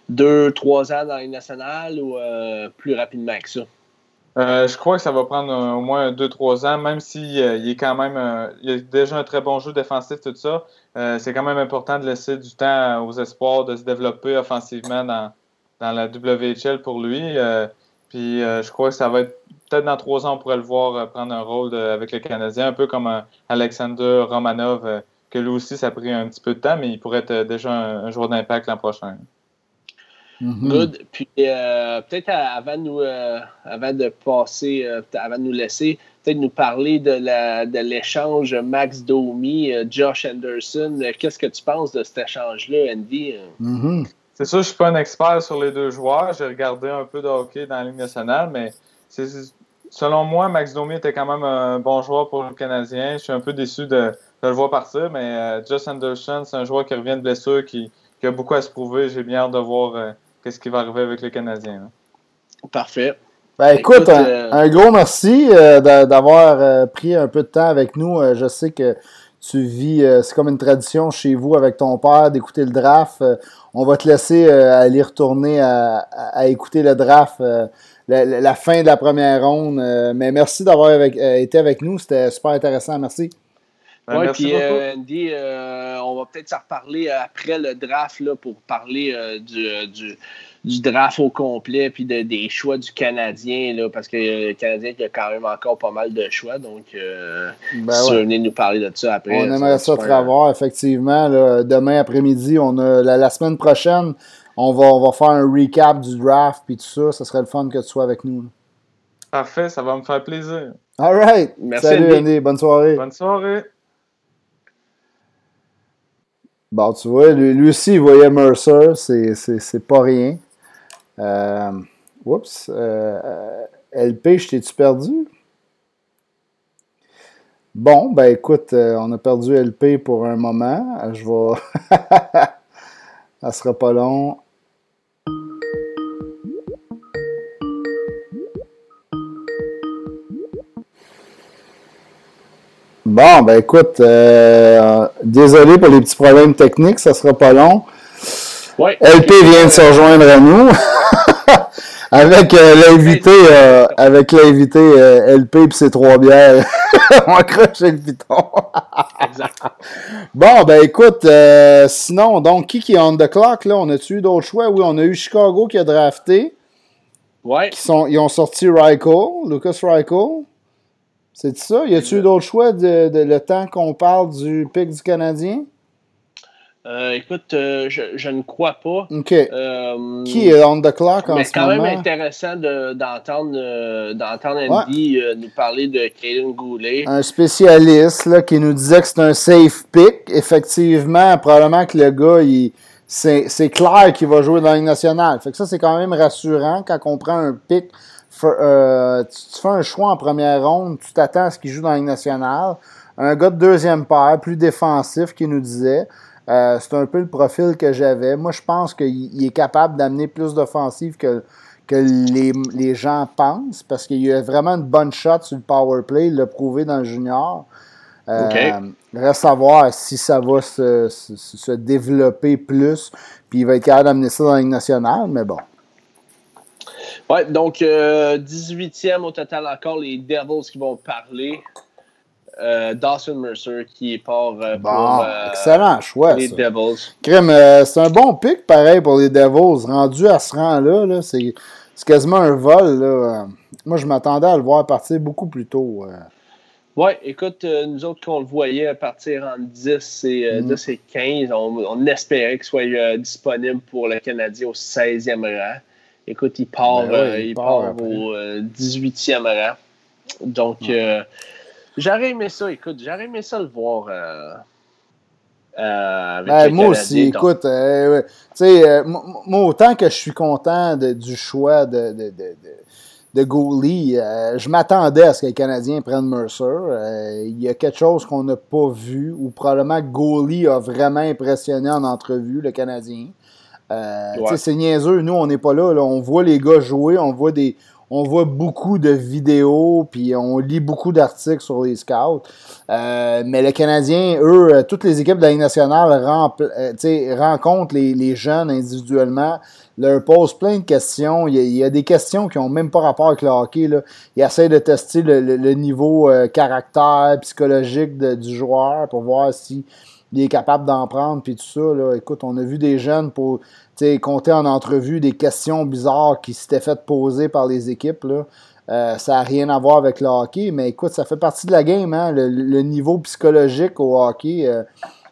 deux, trois ans dans les nationale ou euh, plus rapidement que ça? Euh, je crois que ça va prendre au moins deux, trois ans, même s'il si, euh, il est quand même. il a déjà un très bon jeu défensif, tout ça. c'est quand même important de laisser du temps aux espoirs de se développer offensivement dans, dans la WHL pour lui. Puis je crois que ça va être peut-être dans trois ans, on pourrait le voir prendre un rôle avec le Canadien, un peu comme Alexander Romanov, que lui aussi, ça a pris un petit peu de temps, mais il pourrait être déjà un joueur d'impact l'an prochain. Mm-hmm. Good. Puis euh, peut-être avant, nous, euh, avant de passer, euh, avant de nous laisser, peut-être nous parler de, la, de l'échange Max Domi, Josh Anderson. Qu'est-ce que tu penses de cet échange-là, Andy? Mm-hmm. C'est sûr, je ne suis pas un expert sur les deux joueurs. J'ai regardé un peu de hockey dans la Ligue nationale, mais selon moi, Max Domi était quand même un bon joueur pour le Canadien. Je suis un peu déçu de, le voir partir, mais Josh Anderson, c'est un joueur qui revient de blessure, qui, qui a beaucoup à se prouver. J'ai bien hâte de voir qu'est-ce qui va arriver avec les Canadiens. Hein. Parfait. Ben, écoute, euh, un, gros merci euh, d'avoir euh, pris un peu de temps avec nous. je sais que tu vis, c'est comme une tradition chez vous avec ton père d'écouter le draft. on va te laisser aller retourner à, écouter le draft, la, fin de la première ronde. mais merci d'avoir été avec nous. C'était super intéressant. Merci. Ben, oui, puis Andy, on va peut-être s'en reparler après le draft là, pour parler du, du, du draft au complet, puis des choix du Canadien, là, parce que le Canadien il a quand même encore pas mal de choix. Donc, euh, ben si venez nous parler de ça après. On aimerait ça te revoir, effectivement. demain après-midi, on a la, semaine prochaine, on va, on va faire un recap du draft, puis tout ça. Ça serait le fun que tu sois avec nous. Parfait, ça va me faire plaisir. All right. Merci. Salut, Andy. Bonne soirée. Bonne soirée. Bon, tu vois, lui, aussi, il voyait Mercer, c'est pas rien. Euh, oups. Euh, euh, LP, je t'ai-tu perdu? Bon, ben écoute, on a perdu LP pour un moment. Je vais. Ça sera pas long. Bon, ben écoute, désolé pour les petits problèmes techniques, ça sera pas long. LP vient de se rejoindre à nous. avec euh, l'invité, euh, avec l'invité euh, LP et ses trois bières. On accroche le piton. Bon, ben écoute, sinon, donc, qui qui est on the clock, là? On a-tu eu d'autres choix? Oui, on a eu Chicago qui a drafté. Ouais. Qui sont, ils ont sorti Ryko, Lucas Ryko. C'est ça? Y a-tu eu d'autres choix de, de, le temps qu'on parle du pic du Canadien? Euh, écoute, euh, je, ne crois pas. Euh, Qui est on the clock en ce moment? C'est quand même intéressant d'entendre d'entendre Andy nous parler de Kaden Goulet. Un spécialiste là, qui nous disait que c'est un safe pick. Effectivement, probablement que le gars, c'est clair qu'il va jouer dans la Ligue nationale. Fait que ça, c'est quand même rassurant quand on prend un pick. tu, fais un choix en première ronde, tu t'attends à ce qu'il joue dans la Ligue nationale. Un gars de deuxième paire, plus défensif, qui nous disait. Euh, c'est un peu le profil que j'avais. Moi, je pense qu'il est capable d'amener plus d'offensive que, que les, gens pensent parce qu'il a vraiment une bonne shot sur le power play. Il l'a prouvé dans le junior. Euh, Reste à voir si ça va se, développer plus. Puis il va être capable d'amener ça dans la Ligue nationale, mais bon. Ouais, donc 18e euh, au total encore, les Devils qui vont parler. Euh, Dawson Mercer qui part euh, pour euh, excellent choix, les Devils. c'est un bon pick pareil pour les Devils. Rendu à ce rang-là, c'est quasiment un vol. Là. Moi, je m'attendais à le voir partir beaucoup plus tôt. Oui, écoute, nous autres, qu'on le voyait partir en 10 et, 15, on, espérait qu'il soit disponible pour le Canadien au 16e rang. Écoute, il part, ben il, part, au 18e rang. Donc, J'aurais aimé ça, écoute, j'aurais aimé ça le voir. Euh, euh, avec ben, moi aussi, écoute, euh, tu sais, moi, autant que je suis content du choix de, de, de, de goalie, je m'attendais à ce que les Canadiens prennent Mercer. Il y a quelque chose qu'on n'a pas vu, ou probablement goalie a vraiment impressionné en entrevue, le Canadien. Ouais. C'est niaiseux, nous, on n'est pas là, là, On voit les gars jouer, on voit des, on voit beaucoup de vidéos, puis on lit beaucoup d'articles sur les scouts. Euh, mais les Canadiens, eux, euh, toutes les équipes de la Ligue nationale euh, rencontrent les, jeunes individuellement, leur posent plein de questions. Il y a, des questions qui n'ont même pas rapport avec le hockey. Là. Ils essayent de tester le, niveau caractère, psychologique du joueur pour voir si il est capable d'en prendre, puis tout ça. Là. Écoute, on a vu des jeunes pour compter en entrevue des questions bizarres qui s'étaient faites poser par les équipes. Euh, ça n'a rien à voir avec le hockey, mais écoute, ça fait partie de la game, hein? le, niveau psychologique au hockey. Euh,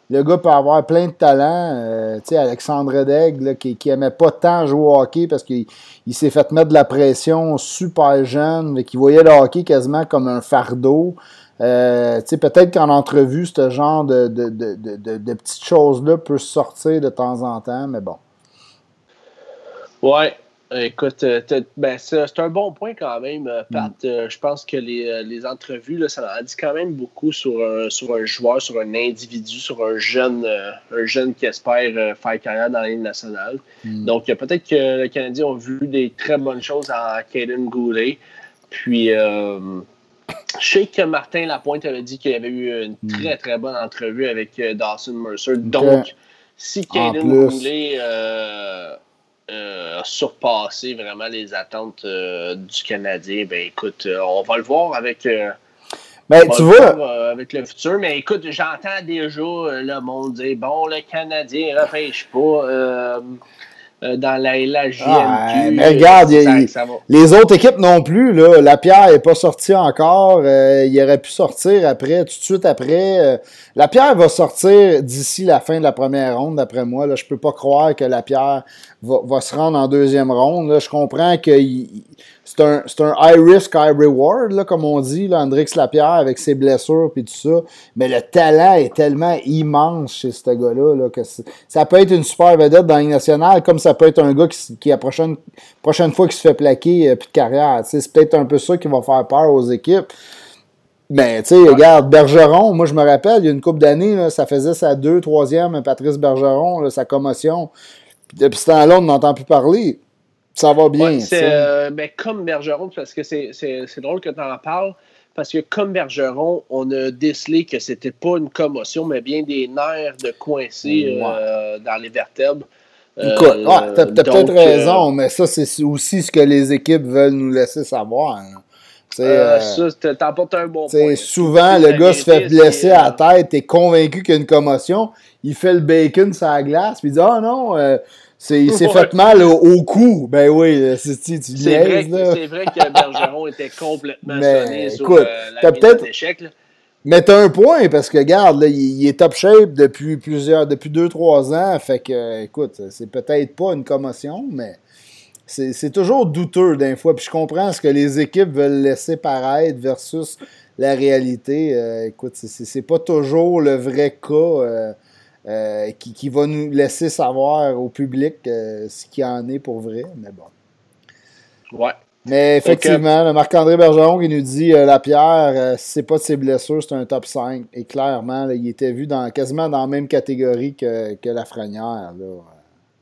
le gars peut avoir plein de talents. Euh, tu sais, Alexandre Daigle, qui, qui aimait pas tant jouer au hockey parce qu'il s'est fait mettre de la pression super jeune, mais qui voyait le hockey quasiment comme un fardeau. Peut-être qu'en entrevue, ce genre de, de petites choses-là peut sortir de temps en temps, mais bon. Ouais. Écoute, euh, ben, c'est un bon point quand même, euh, Pat. Mm. Euh, je pense que les, entrevues, là, ça en dit quand même beaucoup sur un, sur un joueur, sur un individu, sur un jeune, un jeune qui espère faire carrière dans la Ligue nationale. Mm. Donc, peut-être que les Canadiens ont vu des très bonnes choses en Caden Goulet. Puis, je sais que Martin Lapointe avait dit qu'il avait eu une mm. très, très bonne entrevue avec Dawson Mercer. Donc, si Caden Goulet euh, a surpassé vraiment les attentes euh, du Canadien, ben écoute, euh, on va le voir avec. Ben, On tu vois, voir, euh, avec le futur, mais écoute, j'entends déjà euh, le monde dire bon, le Canadien ne repêche pas euh, euh, dans la LHJMQ. Ah, mais regarde, euh, il y a- ça- il- ça les autres équipes non plus, là. La Pierre n'est pas sortie encore. euh, il aurait pu sortir après, tout de suite après. euh. la Pierre va sortir d'ici la fin de la première ronde, d'après moi. Là. Je peux pas croire que la Pierre va, va se rendre en deuxième ronde. Là. Je comprends que il- il- c'est un, un high risk, high reward, là, comme on dit, là, Andrix Lapierre avec ses blessures et tout ça. Mais le talent est tellement immense chez ce gars-là là, que ça peut être une super vedette dans Ligue nationale, comme ça peut être un gars qui, qui la prochaine, prochaine fois qu'il se fait plaquer, euh, plus de carrière. C'est peut-être un peu ça qui va faire peur aux équipes. Mais, tu sais, regarde, Bergeron, moi, je me rappelle, il y a une couple d'années, ça faisait sa deux, troisième, Patrice Bergeron, sa commotion. Puis depuis ce temps-là, on n'entend plus parler. Ça va bien. Ouais, c'est euh, ben, comme Bergeron, parce que c'est- c'est c'est drôle que tu en parles, parce que comme Bergeron, on a décelé que c'était pas une commotion, mais bien des nerfs de coincés euh, dans les vertèbres. Euh, Écoute, ouais, t'as, t'as donc, peut-être euh, raison, mais ça, c'est aussi ce que les équipes veulent nous laisser savoir. hein. Euh, euh, ça, t'emportes un bon point. souvent, le gars se fait blesser à la euh, tête, t'es convaincu qu'il y a une commotion, il fait le bacon sur la glace, puis il dit Ah non, euh, c'est, il s'est Ouais. fait mal au, au cou. Ben oui, euh, c'est, tu, tu C'est vrai, que- là. c'est vrai que Bergeron était complètement Mais, sonné sur écoute, euh, t'as la peut-être-. Mais t'as un point, parce que regarde, là, il, il est top shape depuis plusieurs, depuis 2-3 ans. Fait que, euh, écoute, c'est peut-être pas une commotion, mais c'est c'est toujours douteux d'un fois. Puis je comprends ce que les équipes veulent laisser paraître versus la réalité. Euh, écoute, c'est- c'est c'est pas toujours le vrai cas euh, euh, qui, qui va nous laisser savoir au public euh, ce qu'il en est pour vrai. Mais bon. Ouais. Mais effectivement, le Marc-André Bergeron qui nous dit euh, la pierre, euh, c'est pas de ses blessures, c'est un top 5. Et clairement, là, il était vu dans, quasiment dans la même catégorie que, que Lafrenière. Là.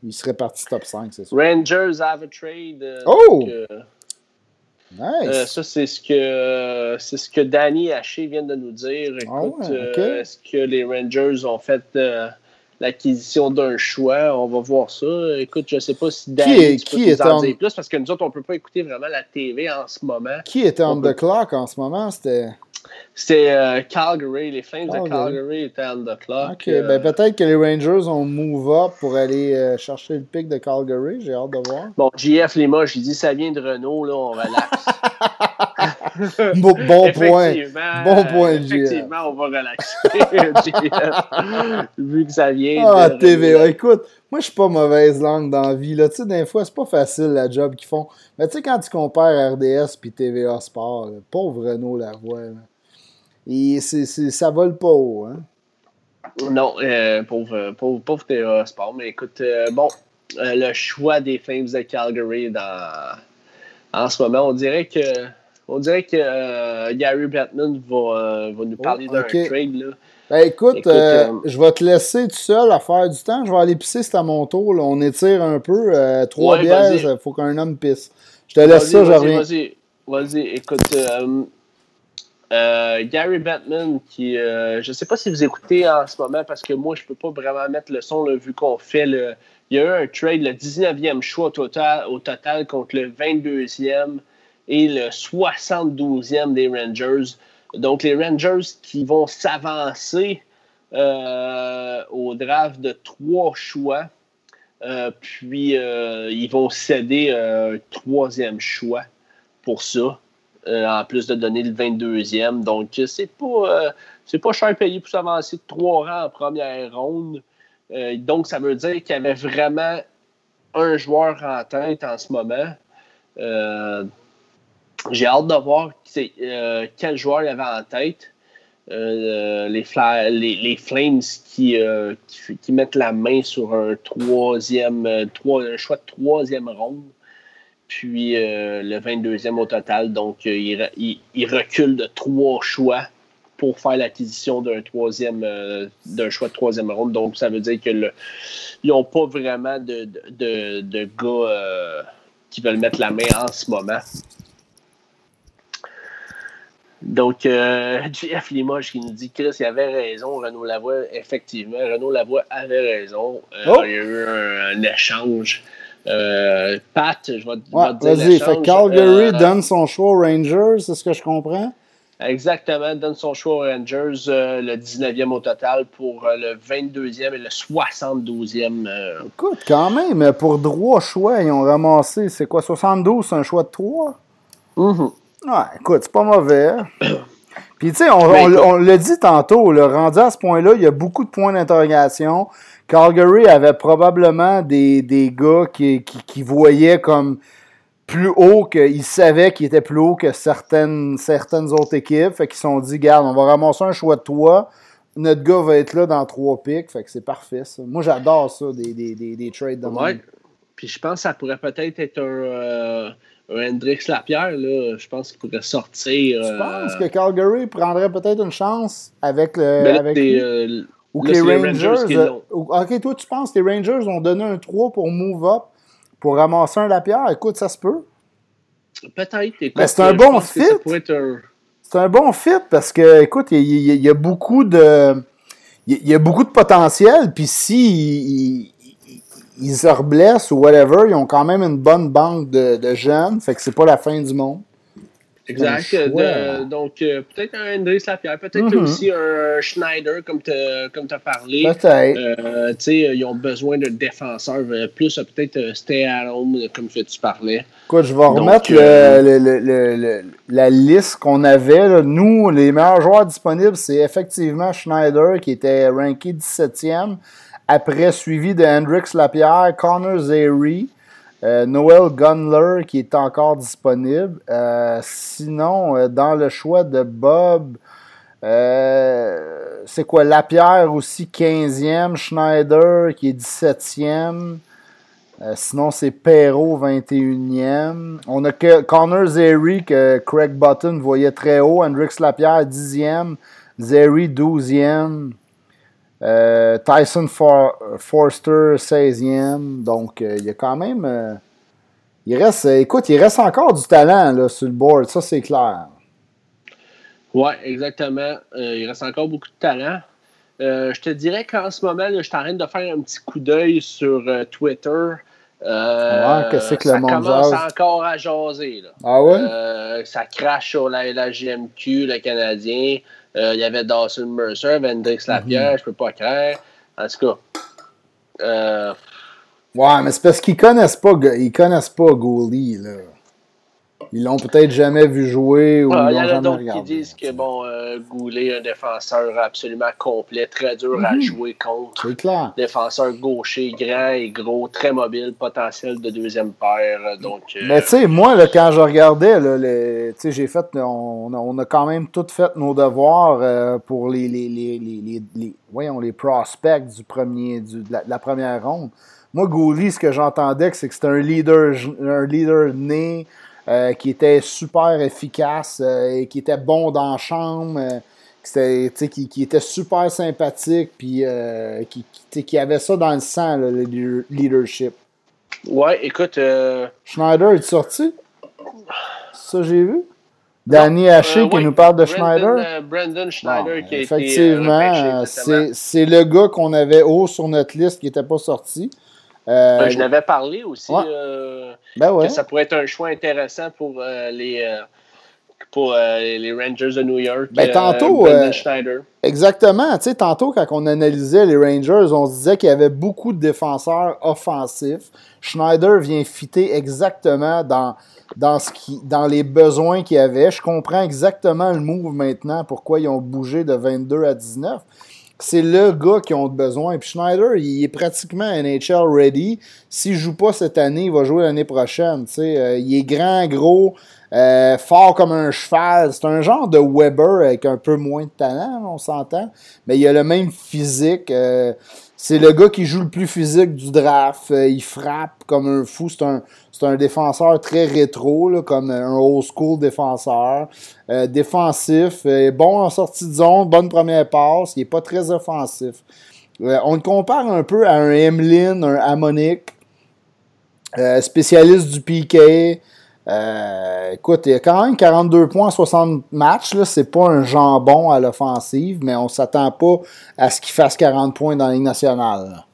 Il serait parti top 5, c'est sûr. Rangers have a trade. euh, Oh! donc, euh, Nice! Euh, ça, c'est ce que c'est ce que Danny Haché vient de nous dire. Ah Écoute, ouais, euh, est-ce que les Rangers ont fait euh, l'acquisition d'un choix? On va voir ça. Écoute, je sais pas si Danny est- tu peux qui nous est en dire plus parce que nous autres, on peut pas écouter vraiment la TV en ce moment. Qui était on on peut- the clock en ce moment? C'était. C'était euh, Calgary, les Flames Calgary. de Calgary étaient on the clock. Ok, Euh, ben peut-être que les Rangers ont move up pour aller euh, chercher le pic de Calgary. J'ai hâte de voir. Bon, JF Limoges, il dit ça vient de Renault, là, on relaxe. Bon, bon point. Bon point, euh, JF. Effectivement, on va relaxer, JF. Vu que ça vient Ah, de TVA. Renault. Écoute, moi, je suis pas mauvaise langue dans la vie. Là. Tu sais, des fois, c'est pas facile la job qu'ils font. Mais tu sais, quand tu compares RDS puis TVA Sport, là, pauvre Renault Lavoie, là. Et c'est, c'est- ça vole pas haut. Hein? Non, euh, pauvre, pauvre, pauvre TVA Sport. Mais écoute, euh, bon, euh, le choix des Flames de Calgary dans, en ce moment, on dirait que on dirait que euh, Gary Bettman va, euh, va nous Oh, parler d'un trade. Là. Ben, écoute, Écoute, euh, euh, je vais te laisser tout seul à faire du temps. Je vais aller pisser, c'est à mon tour. là. On étire un peu. euh, trois Ouais, bières, il faut qu'un homme pisse. Je te laisse ça, je reviens. Vas-y, vas-y, écoute. Euh, Gary Bettman, qui, euh, je ne sais pas si vous écoutez en ce moment, parce que moi, je ne peux pas vraiment mettre le son, là, vu qu'on fait le. Il y a eu un trade, le 19e choix au total, contre le 22e et le 72e des Rangers. Donc, les Rangers qui vont s'avancer euh, au draft de trois choix. Puis, ils vont céder un troisième choix pour ça, euh, en plus de donner le 22e. Donc, c'est pas, euh, pas cher payé pour s'avancer de trois rangs en première ronde. Euh, donc, ça veut dire qu'il y avait vraiment un joueur en tête en ce moment. Euh, j'ai hâte de voir euh, quel joueur il avait en tête. Euh, les, Fla- les, les Flames qui, euh, qui, mettent la main sur un troisième, euh, trois- un choix de troisième ronde, puis euh, le 22e au total. Donc, euh, il, il- il recule de trois choix pour faire l'acquisition d'un troisième, euh, d'un choix de troisième ronde. Donc, ça veut dire que le, ils n'ont pas vraiment de, de, de- de gars euh, qui veulent mettre la main en ce moment. Donc, JF Limoges qui nous dit Chris, il avait raison, Renaud Lavoie, effectivement, Renaud Lavoie avait raison. Oh! Il y a eu un, un échange. Euh, Pat, je vais, te- Ouais, dire vas-y. Fait Calgary Euh, donne son choix aux Rangers, c'est ce que je comprends? Exactement, donne son choix aux Rangers, euh, le 19e au total pour le 22e et le 72e. Euh. Écoute, quand même, pour trois choix, ils ont ramassé, c'est quoi, 72, c'est un choix de trois? Mm-hmm. Ouais, écoute, c'est pas mauvais. Puis, tu sais, on, on, l'a dit tantôt, le rendu à ce point-là, il y a beaucoup de points d'interrogation. Calgary avait probablement des, des gars qui, qui, qui voyaient comme plus haut qu'ils savaient qu'il était plus haut que certaines, certaines autres équipes. Fait qu'ils se sont dit, garde, on va ramasser un choix de toi. Notre gars va être là dans trois picks. Fait que c'est parfait, ça. Moi, j'adore ça, des, des, des, des trades de ouais. Puis je pense que ça pourrait peut-être être un, euh, un Hendrix Lapierre, là. Je pense qu'il pourrait sortir. Tu penses que Calgary prendrait peut-être une chance avec le. Avec euh, ou que les Rangers. Euh, ok, toi, tu penses que les Rangers ont donné un 3 pour move up pour ramasser un Lapierre, écoute, ça se peut. Peut-être. Mais c'est un bon fit. C'est un bon fit parce que, écoute, il y, a beaucoup de. Il y a beaucoup de potentiel, puis si ils, se reblessent ou whatever, ils ont quand même une bonne banque de, de jeunes, fait que c'est pas la fin du monde. Exact. donc, euh, peut-être un André Lapierre, peut-être mm-hmm. aussi un Schneider, comme tu as parlé. Peut-être. Euh, ils ont besoin de défenseurs, euh, plus peut-être stay at home, comme tu parlais. Écoute, je vais remettre le, la liste qu'on avait. Nous, les meilleurs joueurs disponibles, c'est effectivement Schneider, qui était ranké 17e. Après, suivi de Hendrix Lapierre, Connor Zary. Euh, Noel Gunler qui est encore disponible. Euh, sinon, euh, dans le choix de Bob, c'est quoi? Lapierre aussi 15e, Schneider qui est 17e. sinon, c'est Perrault 21e. On a Connor Zeri que Craig Button voyait très haut. Hendrix Lapierre 10e. Zeri 12e. Euh, Tyson Forster, 16e. Donc, euh, il y a quand même. Euh, il reste, écoute, il reste encore du talent là, sur le board, ça c'est clair. Oui, exactement. il reste encore beaucoup de talent. je te dirais qu'en ce moment, je suis en train de faire un petit coup d'œil sur Twitter. ouais, qu'est-ce que le monde commence encore à jaser. Là. Ah ouais? ça crache sur la, la GMQ, le Canadien. Euh, il y avait Dawson Mercer, Vendrix Lapierre, mhm. je peux pas croire. En tout cas. Euh, ouais, mais c'est parce qu'ils connaissent pas, ils connaissent pas Goalie, là. Ils l'ont peut-être jamais vu jouer ou ah, ils l'ont jamais regardé. Il y en a d'autres qui disent que bon, euh, Goulet, un défenseur absolument complet, très dur à mhm. jouer contre. C'est clair. Défenseur gaucher, grand et gros, très mobile, potentiel de deuxième paire. Euh, donc, euh, Mais tu sais, moi, là, quand je regardais, les, j'ai fait, on, on, a quand même tout fait nos devoirs euh, pour les, les, les, les, les, voyons, les prospects du premier, du, de, la, première ronde. Moi, Goulet, ce que j'entendais, c'est que c'était un leader, un leader né. Euh, qui était super efficace euh, et qui était bon dans la chambre, euh, qui, qui, était super sympathique, puis qui, qui, avait ça dans le sang, le leadership. Ouais, écoute. Schneider est sorti? Ça, j'ai vu? Danny Haché qui nous parle de Schneider? Brandon Schneider qui a Effectivement, c'est le gars qu'on avait haut sur notre liste qui n'était pas sorti. Euh, ben, je l'avais parlé aussi euh, ben que ça pourrait être un choix intéressant pour euh, les pour les Rangers de New York. Ben, tantôt, Schneider. Exactement. Tu sais, tantôt, quand on analysait les Rangers, on se disait qu'il y avait beaucoup de défenseurs offensifs. Schneider vient fitter exactement dans, dans, ce qui, dans les besoins qu'il y avait. Je comprends exactement le move maintenant, pourquoi ils ont bougé de 22 à 19 c'est le gars qui ont besoin. Puis Schneider, il est pratiquement NHL ready. S'il joue pas cette année, il va jouer l'année prochaine. Euh, il est grand, gros, euh, fort comme un cheval. C'est un genre de Weber avec un peu moins de talent, on s'entend. Mais il a le même physique. Euh, c'est le gars qui joue le plus physique du draft. il frappe comme un fou. C'est un, un défenseur très rétro, comme un old school défenseur. Euh, défensif, euh, bon en sortie de zone, bonne première passe, il n'est pas très offensif. Euh, on le compare un peu à un Emlyn, un Amonic, spécialiste du PK. Écoute, il a quand même 42 points en 60 matchs. C'est pas un jambon à l'offensive, mais on s'attend pas à ce qu'il fasse 40 points dans la Ligue nationale.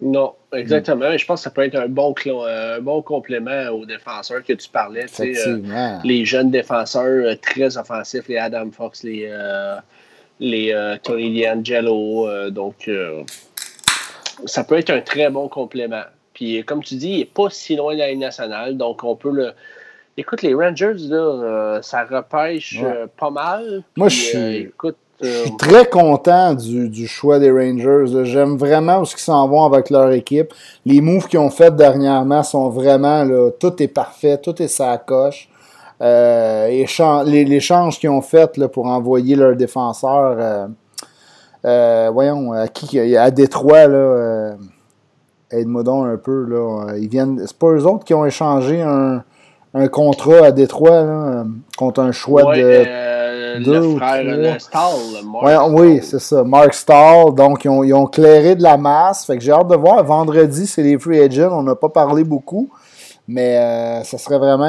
Non, exactement. Je pense que ça peut être un bon, un bon complément aux défenseurs que tu parlais. Euh, les jeunes défenseurs euh, très offensifs, les Adam Fox, les, euh, les Tony D'Angelo. donc, ça peut être un très bon complément. Puis, comme tu dis, il n'est pas si loin de la Ligue nationale. Donc, on peut le. Écoute, les Rangers, là, ça repêche pas mal. Moi, je suis. écoute, je suis très content du, choix des Rangers. J'aime vraiment ce qu'ils s'en vont avec leur équipe. Les moves qu'ils ont fait dernièrement sont vraiment là, tout est parfait, tout est sa coche. Euh, changes qu'ils ont fait là, pour envoyer leurs défenseurs, euh, euh, voyons, à qui à Détroit, là, aide-moi donc un peu. Là, ils viennent. C'est pas eux autres qui ont échangé un, un contrat à Détroit là, contre un choix de le frère Stahl, oui, c'est ça. Mark Stahl. Donc, ils ont, ils ont, clairé de la masse. Fait que j'ai hâte de voir. Vendredi, c'est les free agents. On n'a pas parlé beaucoup. Mais euh, ça serait vraiment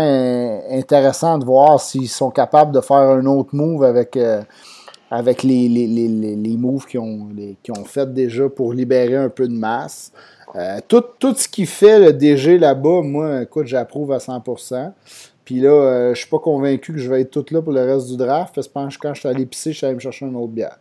intéressant de voir s'ils sont capables de faire un autre move avec, euh, avec les, les, les, les moves qu'ils ont, ont fait déjà pour libérer un peu de masse. Euh, tout, tout, ce qui fait le DG là-bas, moi, écoute, j'approuve à 100%. Puis là, euh, je suis pas convaincu que je vais être tout là pour le reste du draft. Parce que quand je suis allé pisser, je suis allé me chercher une autre bière.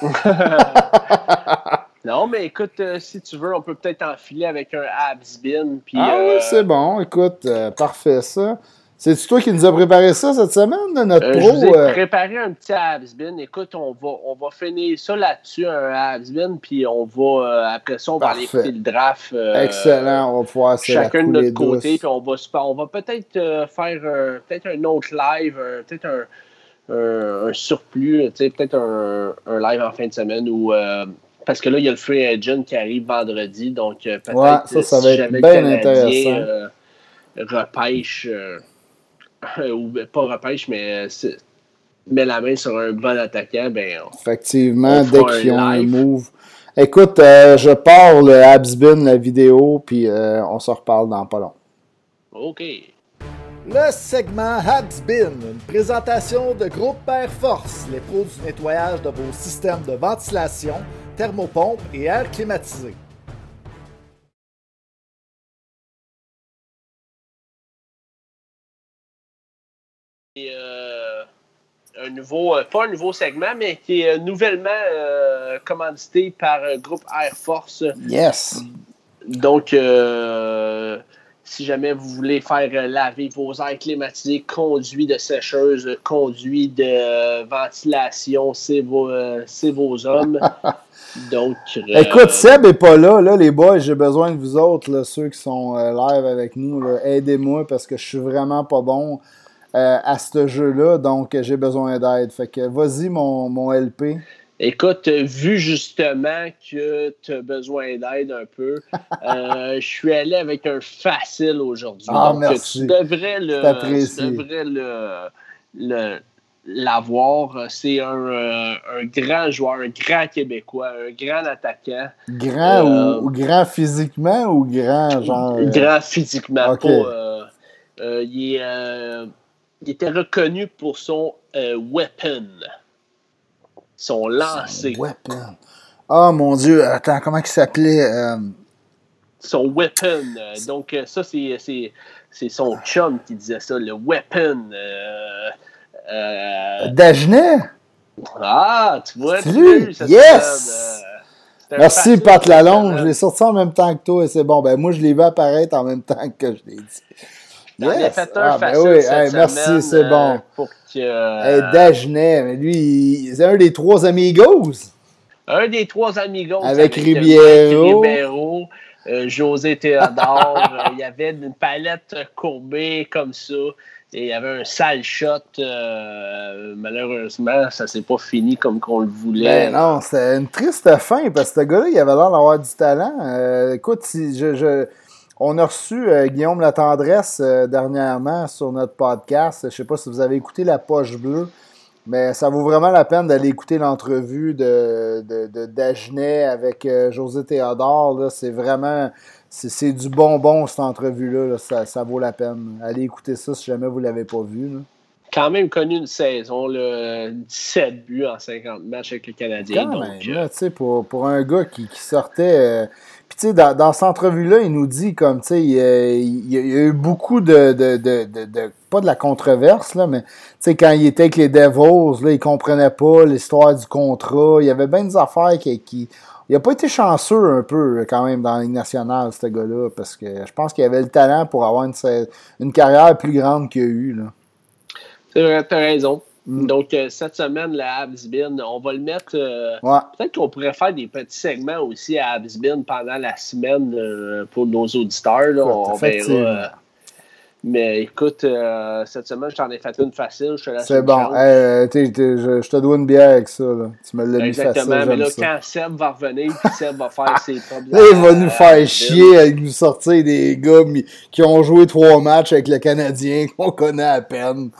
non, mais écoute, euh, si tu veux, on peut peut-être enfiler avec un abs bin. ah oui, euh, c'est bon. Écoute, parfait ça. C'est toi qui nous as préparé ça cette semaine, notre euh, pro? Je vous ai euh? préparé un petit Habsbin. Écoute, on va, on va finir ça là-dessus, un Habsbin, puis on va, euh, après ça, on va aller écouter le draft. Excellent, on va pouvoir Chacun de notre côté, puis on va, on va peut-être faire peut-être un autre live, peut-être un, un, surplus, peut-être un, un, live en fin de semaine où parce que là, il y a le free agent qui arrive vendredi, donc peut-être ouais, ça, ça va être bien intéressant. repêche ou pas repêche, mais euh, met la main sur un bon attaquant, ben. Effectivement, dès qu'ils ont un move. Écoute, euh, je pars le Habsbin, la vidéo, puis euh, on se reparle dans pas long. OK. Le segment Habsbin, une présentation de Groupe Air Force, les pros du nettoyage de vos systèmes de ventilation, thermopompe et air climatisé. Euh, un nouveau, euh, pas un nouveau segment, mais qui est euh, nouvellement commandité par groupe Air Force. Yes. Donc, si jamais vous voulez faire laver vos airs climatisés, conduits de sécheuse, conduits de ventilation, c'est vos, vos hommes. Donc, Écoute, Seb est pas là, là, les boys. J'ai besoin de vous autres, ceux qui sont live avec nous. Aidez-moi parce que je suis vraiment pas bon. Euh, à ce jeu-là, donc j'ai besoin d'aide. Fait que vas-y, mon, mon LP. Écoute, vu justement que tu as besoin d'aide un peu, euh, je suis allé avec un facile aujourd'hui. Ah, merci. Tu devrais le, l'avoir. C'est un, euh, un, grand joueur, un grand Québécois, un grand attaquant. Grand ou, grand physiquement ou grand genre. Grand physiquement. il est il était reconnu pour son euh, weapon. Son lancer. Son weapon. Oh mon Dieu, attends, comment il s'appelait euh? Son weapon. Euh, donc, ça, c'est son chum qui disait ça, le weapon. Dagenet? Ah, tu vois, tu ça Yes! Merci, Pat Lalonde. Je l'ai sorti en même temps que toi et c'est bon. Ben, moi, je l'ai vu apparaître en même temps que je l'ai dit. Yes. fait un ah, ben oui. merci, c'est bon. Euh, pour que, euh, hey, Dagenet, mais lui, c'est un des trois amigos. Un des trois amigos. Avec, avec Ribeiro. Ribeiro euh, José Théodore. il y avait une palette courbée comme ça. Et il y avait un sale shot. malheureusement, ça s'est pas fini comme qu'on le voulait. Ben non, c'était une triste fin parce que ce gars-là, il avait l'air d'avoir du talent. écoute, si je, je on a reçu euh, Guillaume Latendresse euh, dernièrement sur notre podcast. Je ne sais pas si vous avez écouté La Poche Bleue, mais ça vaut vraiment la peine d'aller écouter l'entrevue de, de, Dagenet avec euh, José Théodore. C'est vraiment c'est du bonbon cette entrevue-là. Ça, vaut la peine. Allez écouter ça si jamais vous ne l'avez pas vu. quand même connu une saison, là, 17 buts en 50 matchs avec le Canadien. Quand donc, même, là, tu sais, pour, pour un gars qui, qui sortait. Puis, tu sais, dans, cette entrevue-là, il nous dit, comme, tu sais, il, y a eu beaucoup de, de, de, de, Pas de la controverse, là, mais, tu sais, quand il était avec les Devils, là, il comprenait pas l'histoire du contrat. Il y avait bien des affaires qui. qui il a pas été chanceux un peu, quand même, dans la Ligue nationale, ce gars-là, parce que je pense qu'il avait le talent pour avoir une, une carrière plus grande qu'il a eu, là. c'est vrai, raison. Mm. Donc, euh, cette semaine, la Habsbin, on va le mettre. euh, Ouais. Peut-être qu'on pourrait faire des petits segments aussi à Habsbin pendant la semaine euh, pour nos auditeurs. Là, on verra. Euh, mais écoute, euh, cette semaine, je t'en ai fait une facile. Je te laisse C'est bon. Hey, t'es- t'es- je, je te dois une bière avec ça. Là. Tu me l'as mis facile, Exactement. mais là, ça. quand Seb va revenir, puis Seb va faire ses. Là, il va nous faire Habsbin. chier avec nous sortir des gars mi- qui ont joué trois matchs avec le Canadien qu'on connaît à peine.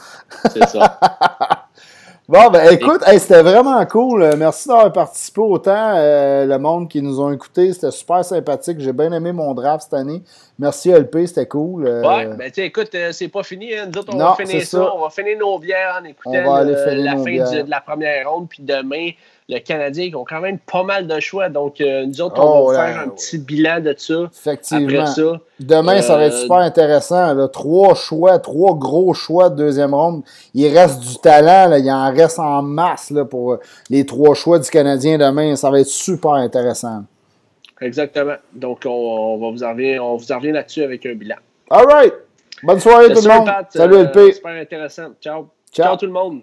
C'est ça. Bon, ben écoute, hey, c'était vraiment cool. Euh, Merci d'avoir participé autant. euh, le monde qui nous ont écoutés, c'était super sympathique. J'ai bien aimé mon draft cette année. Merci LP, c'était cool. Euh, Ouais, ben tu écoute, euh, c'est pas fini. Hein. Nous autres, on Non, va finir ça. ça. On va finir nos bières en écoutant On va aller la nos fin du- de la première ronde. Puis demain, le Canadien, qui ont quand même pas mal de choix. Donc, euh, nous autres, on Oh, va ouais, faire un ouais. petit bilan de ça. Effectivement. Après ça, Demain, ça va être Euh, super intéressant. Là. Trois choix, trois gros choix de deuxième ronde. Il reste du talent. Là. Il en reste en masse là, pour euh, les trois choix du Canadien demain. Ça va être super intéressant. exactement. Donc, on, on va vous en revenir, on vous en revient là-dessus avec un bilan. All right. Bonne soirée tout le monde. Pat, Salut LP. Super intéressant. Ciao. Ciao. Ciao tout le monde.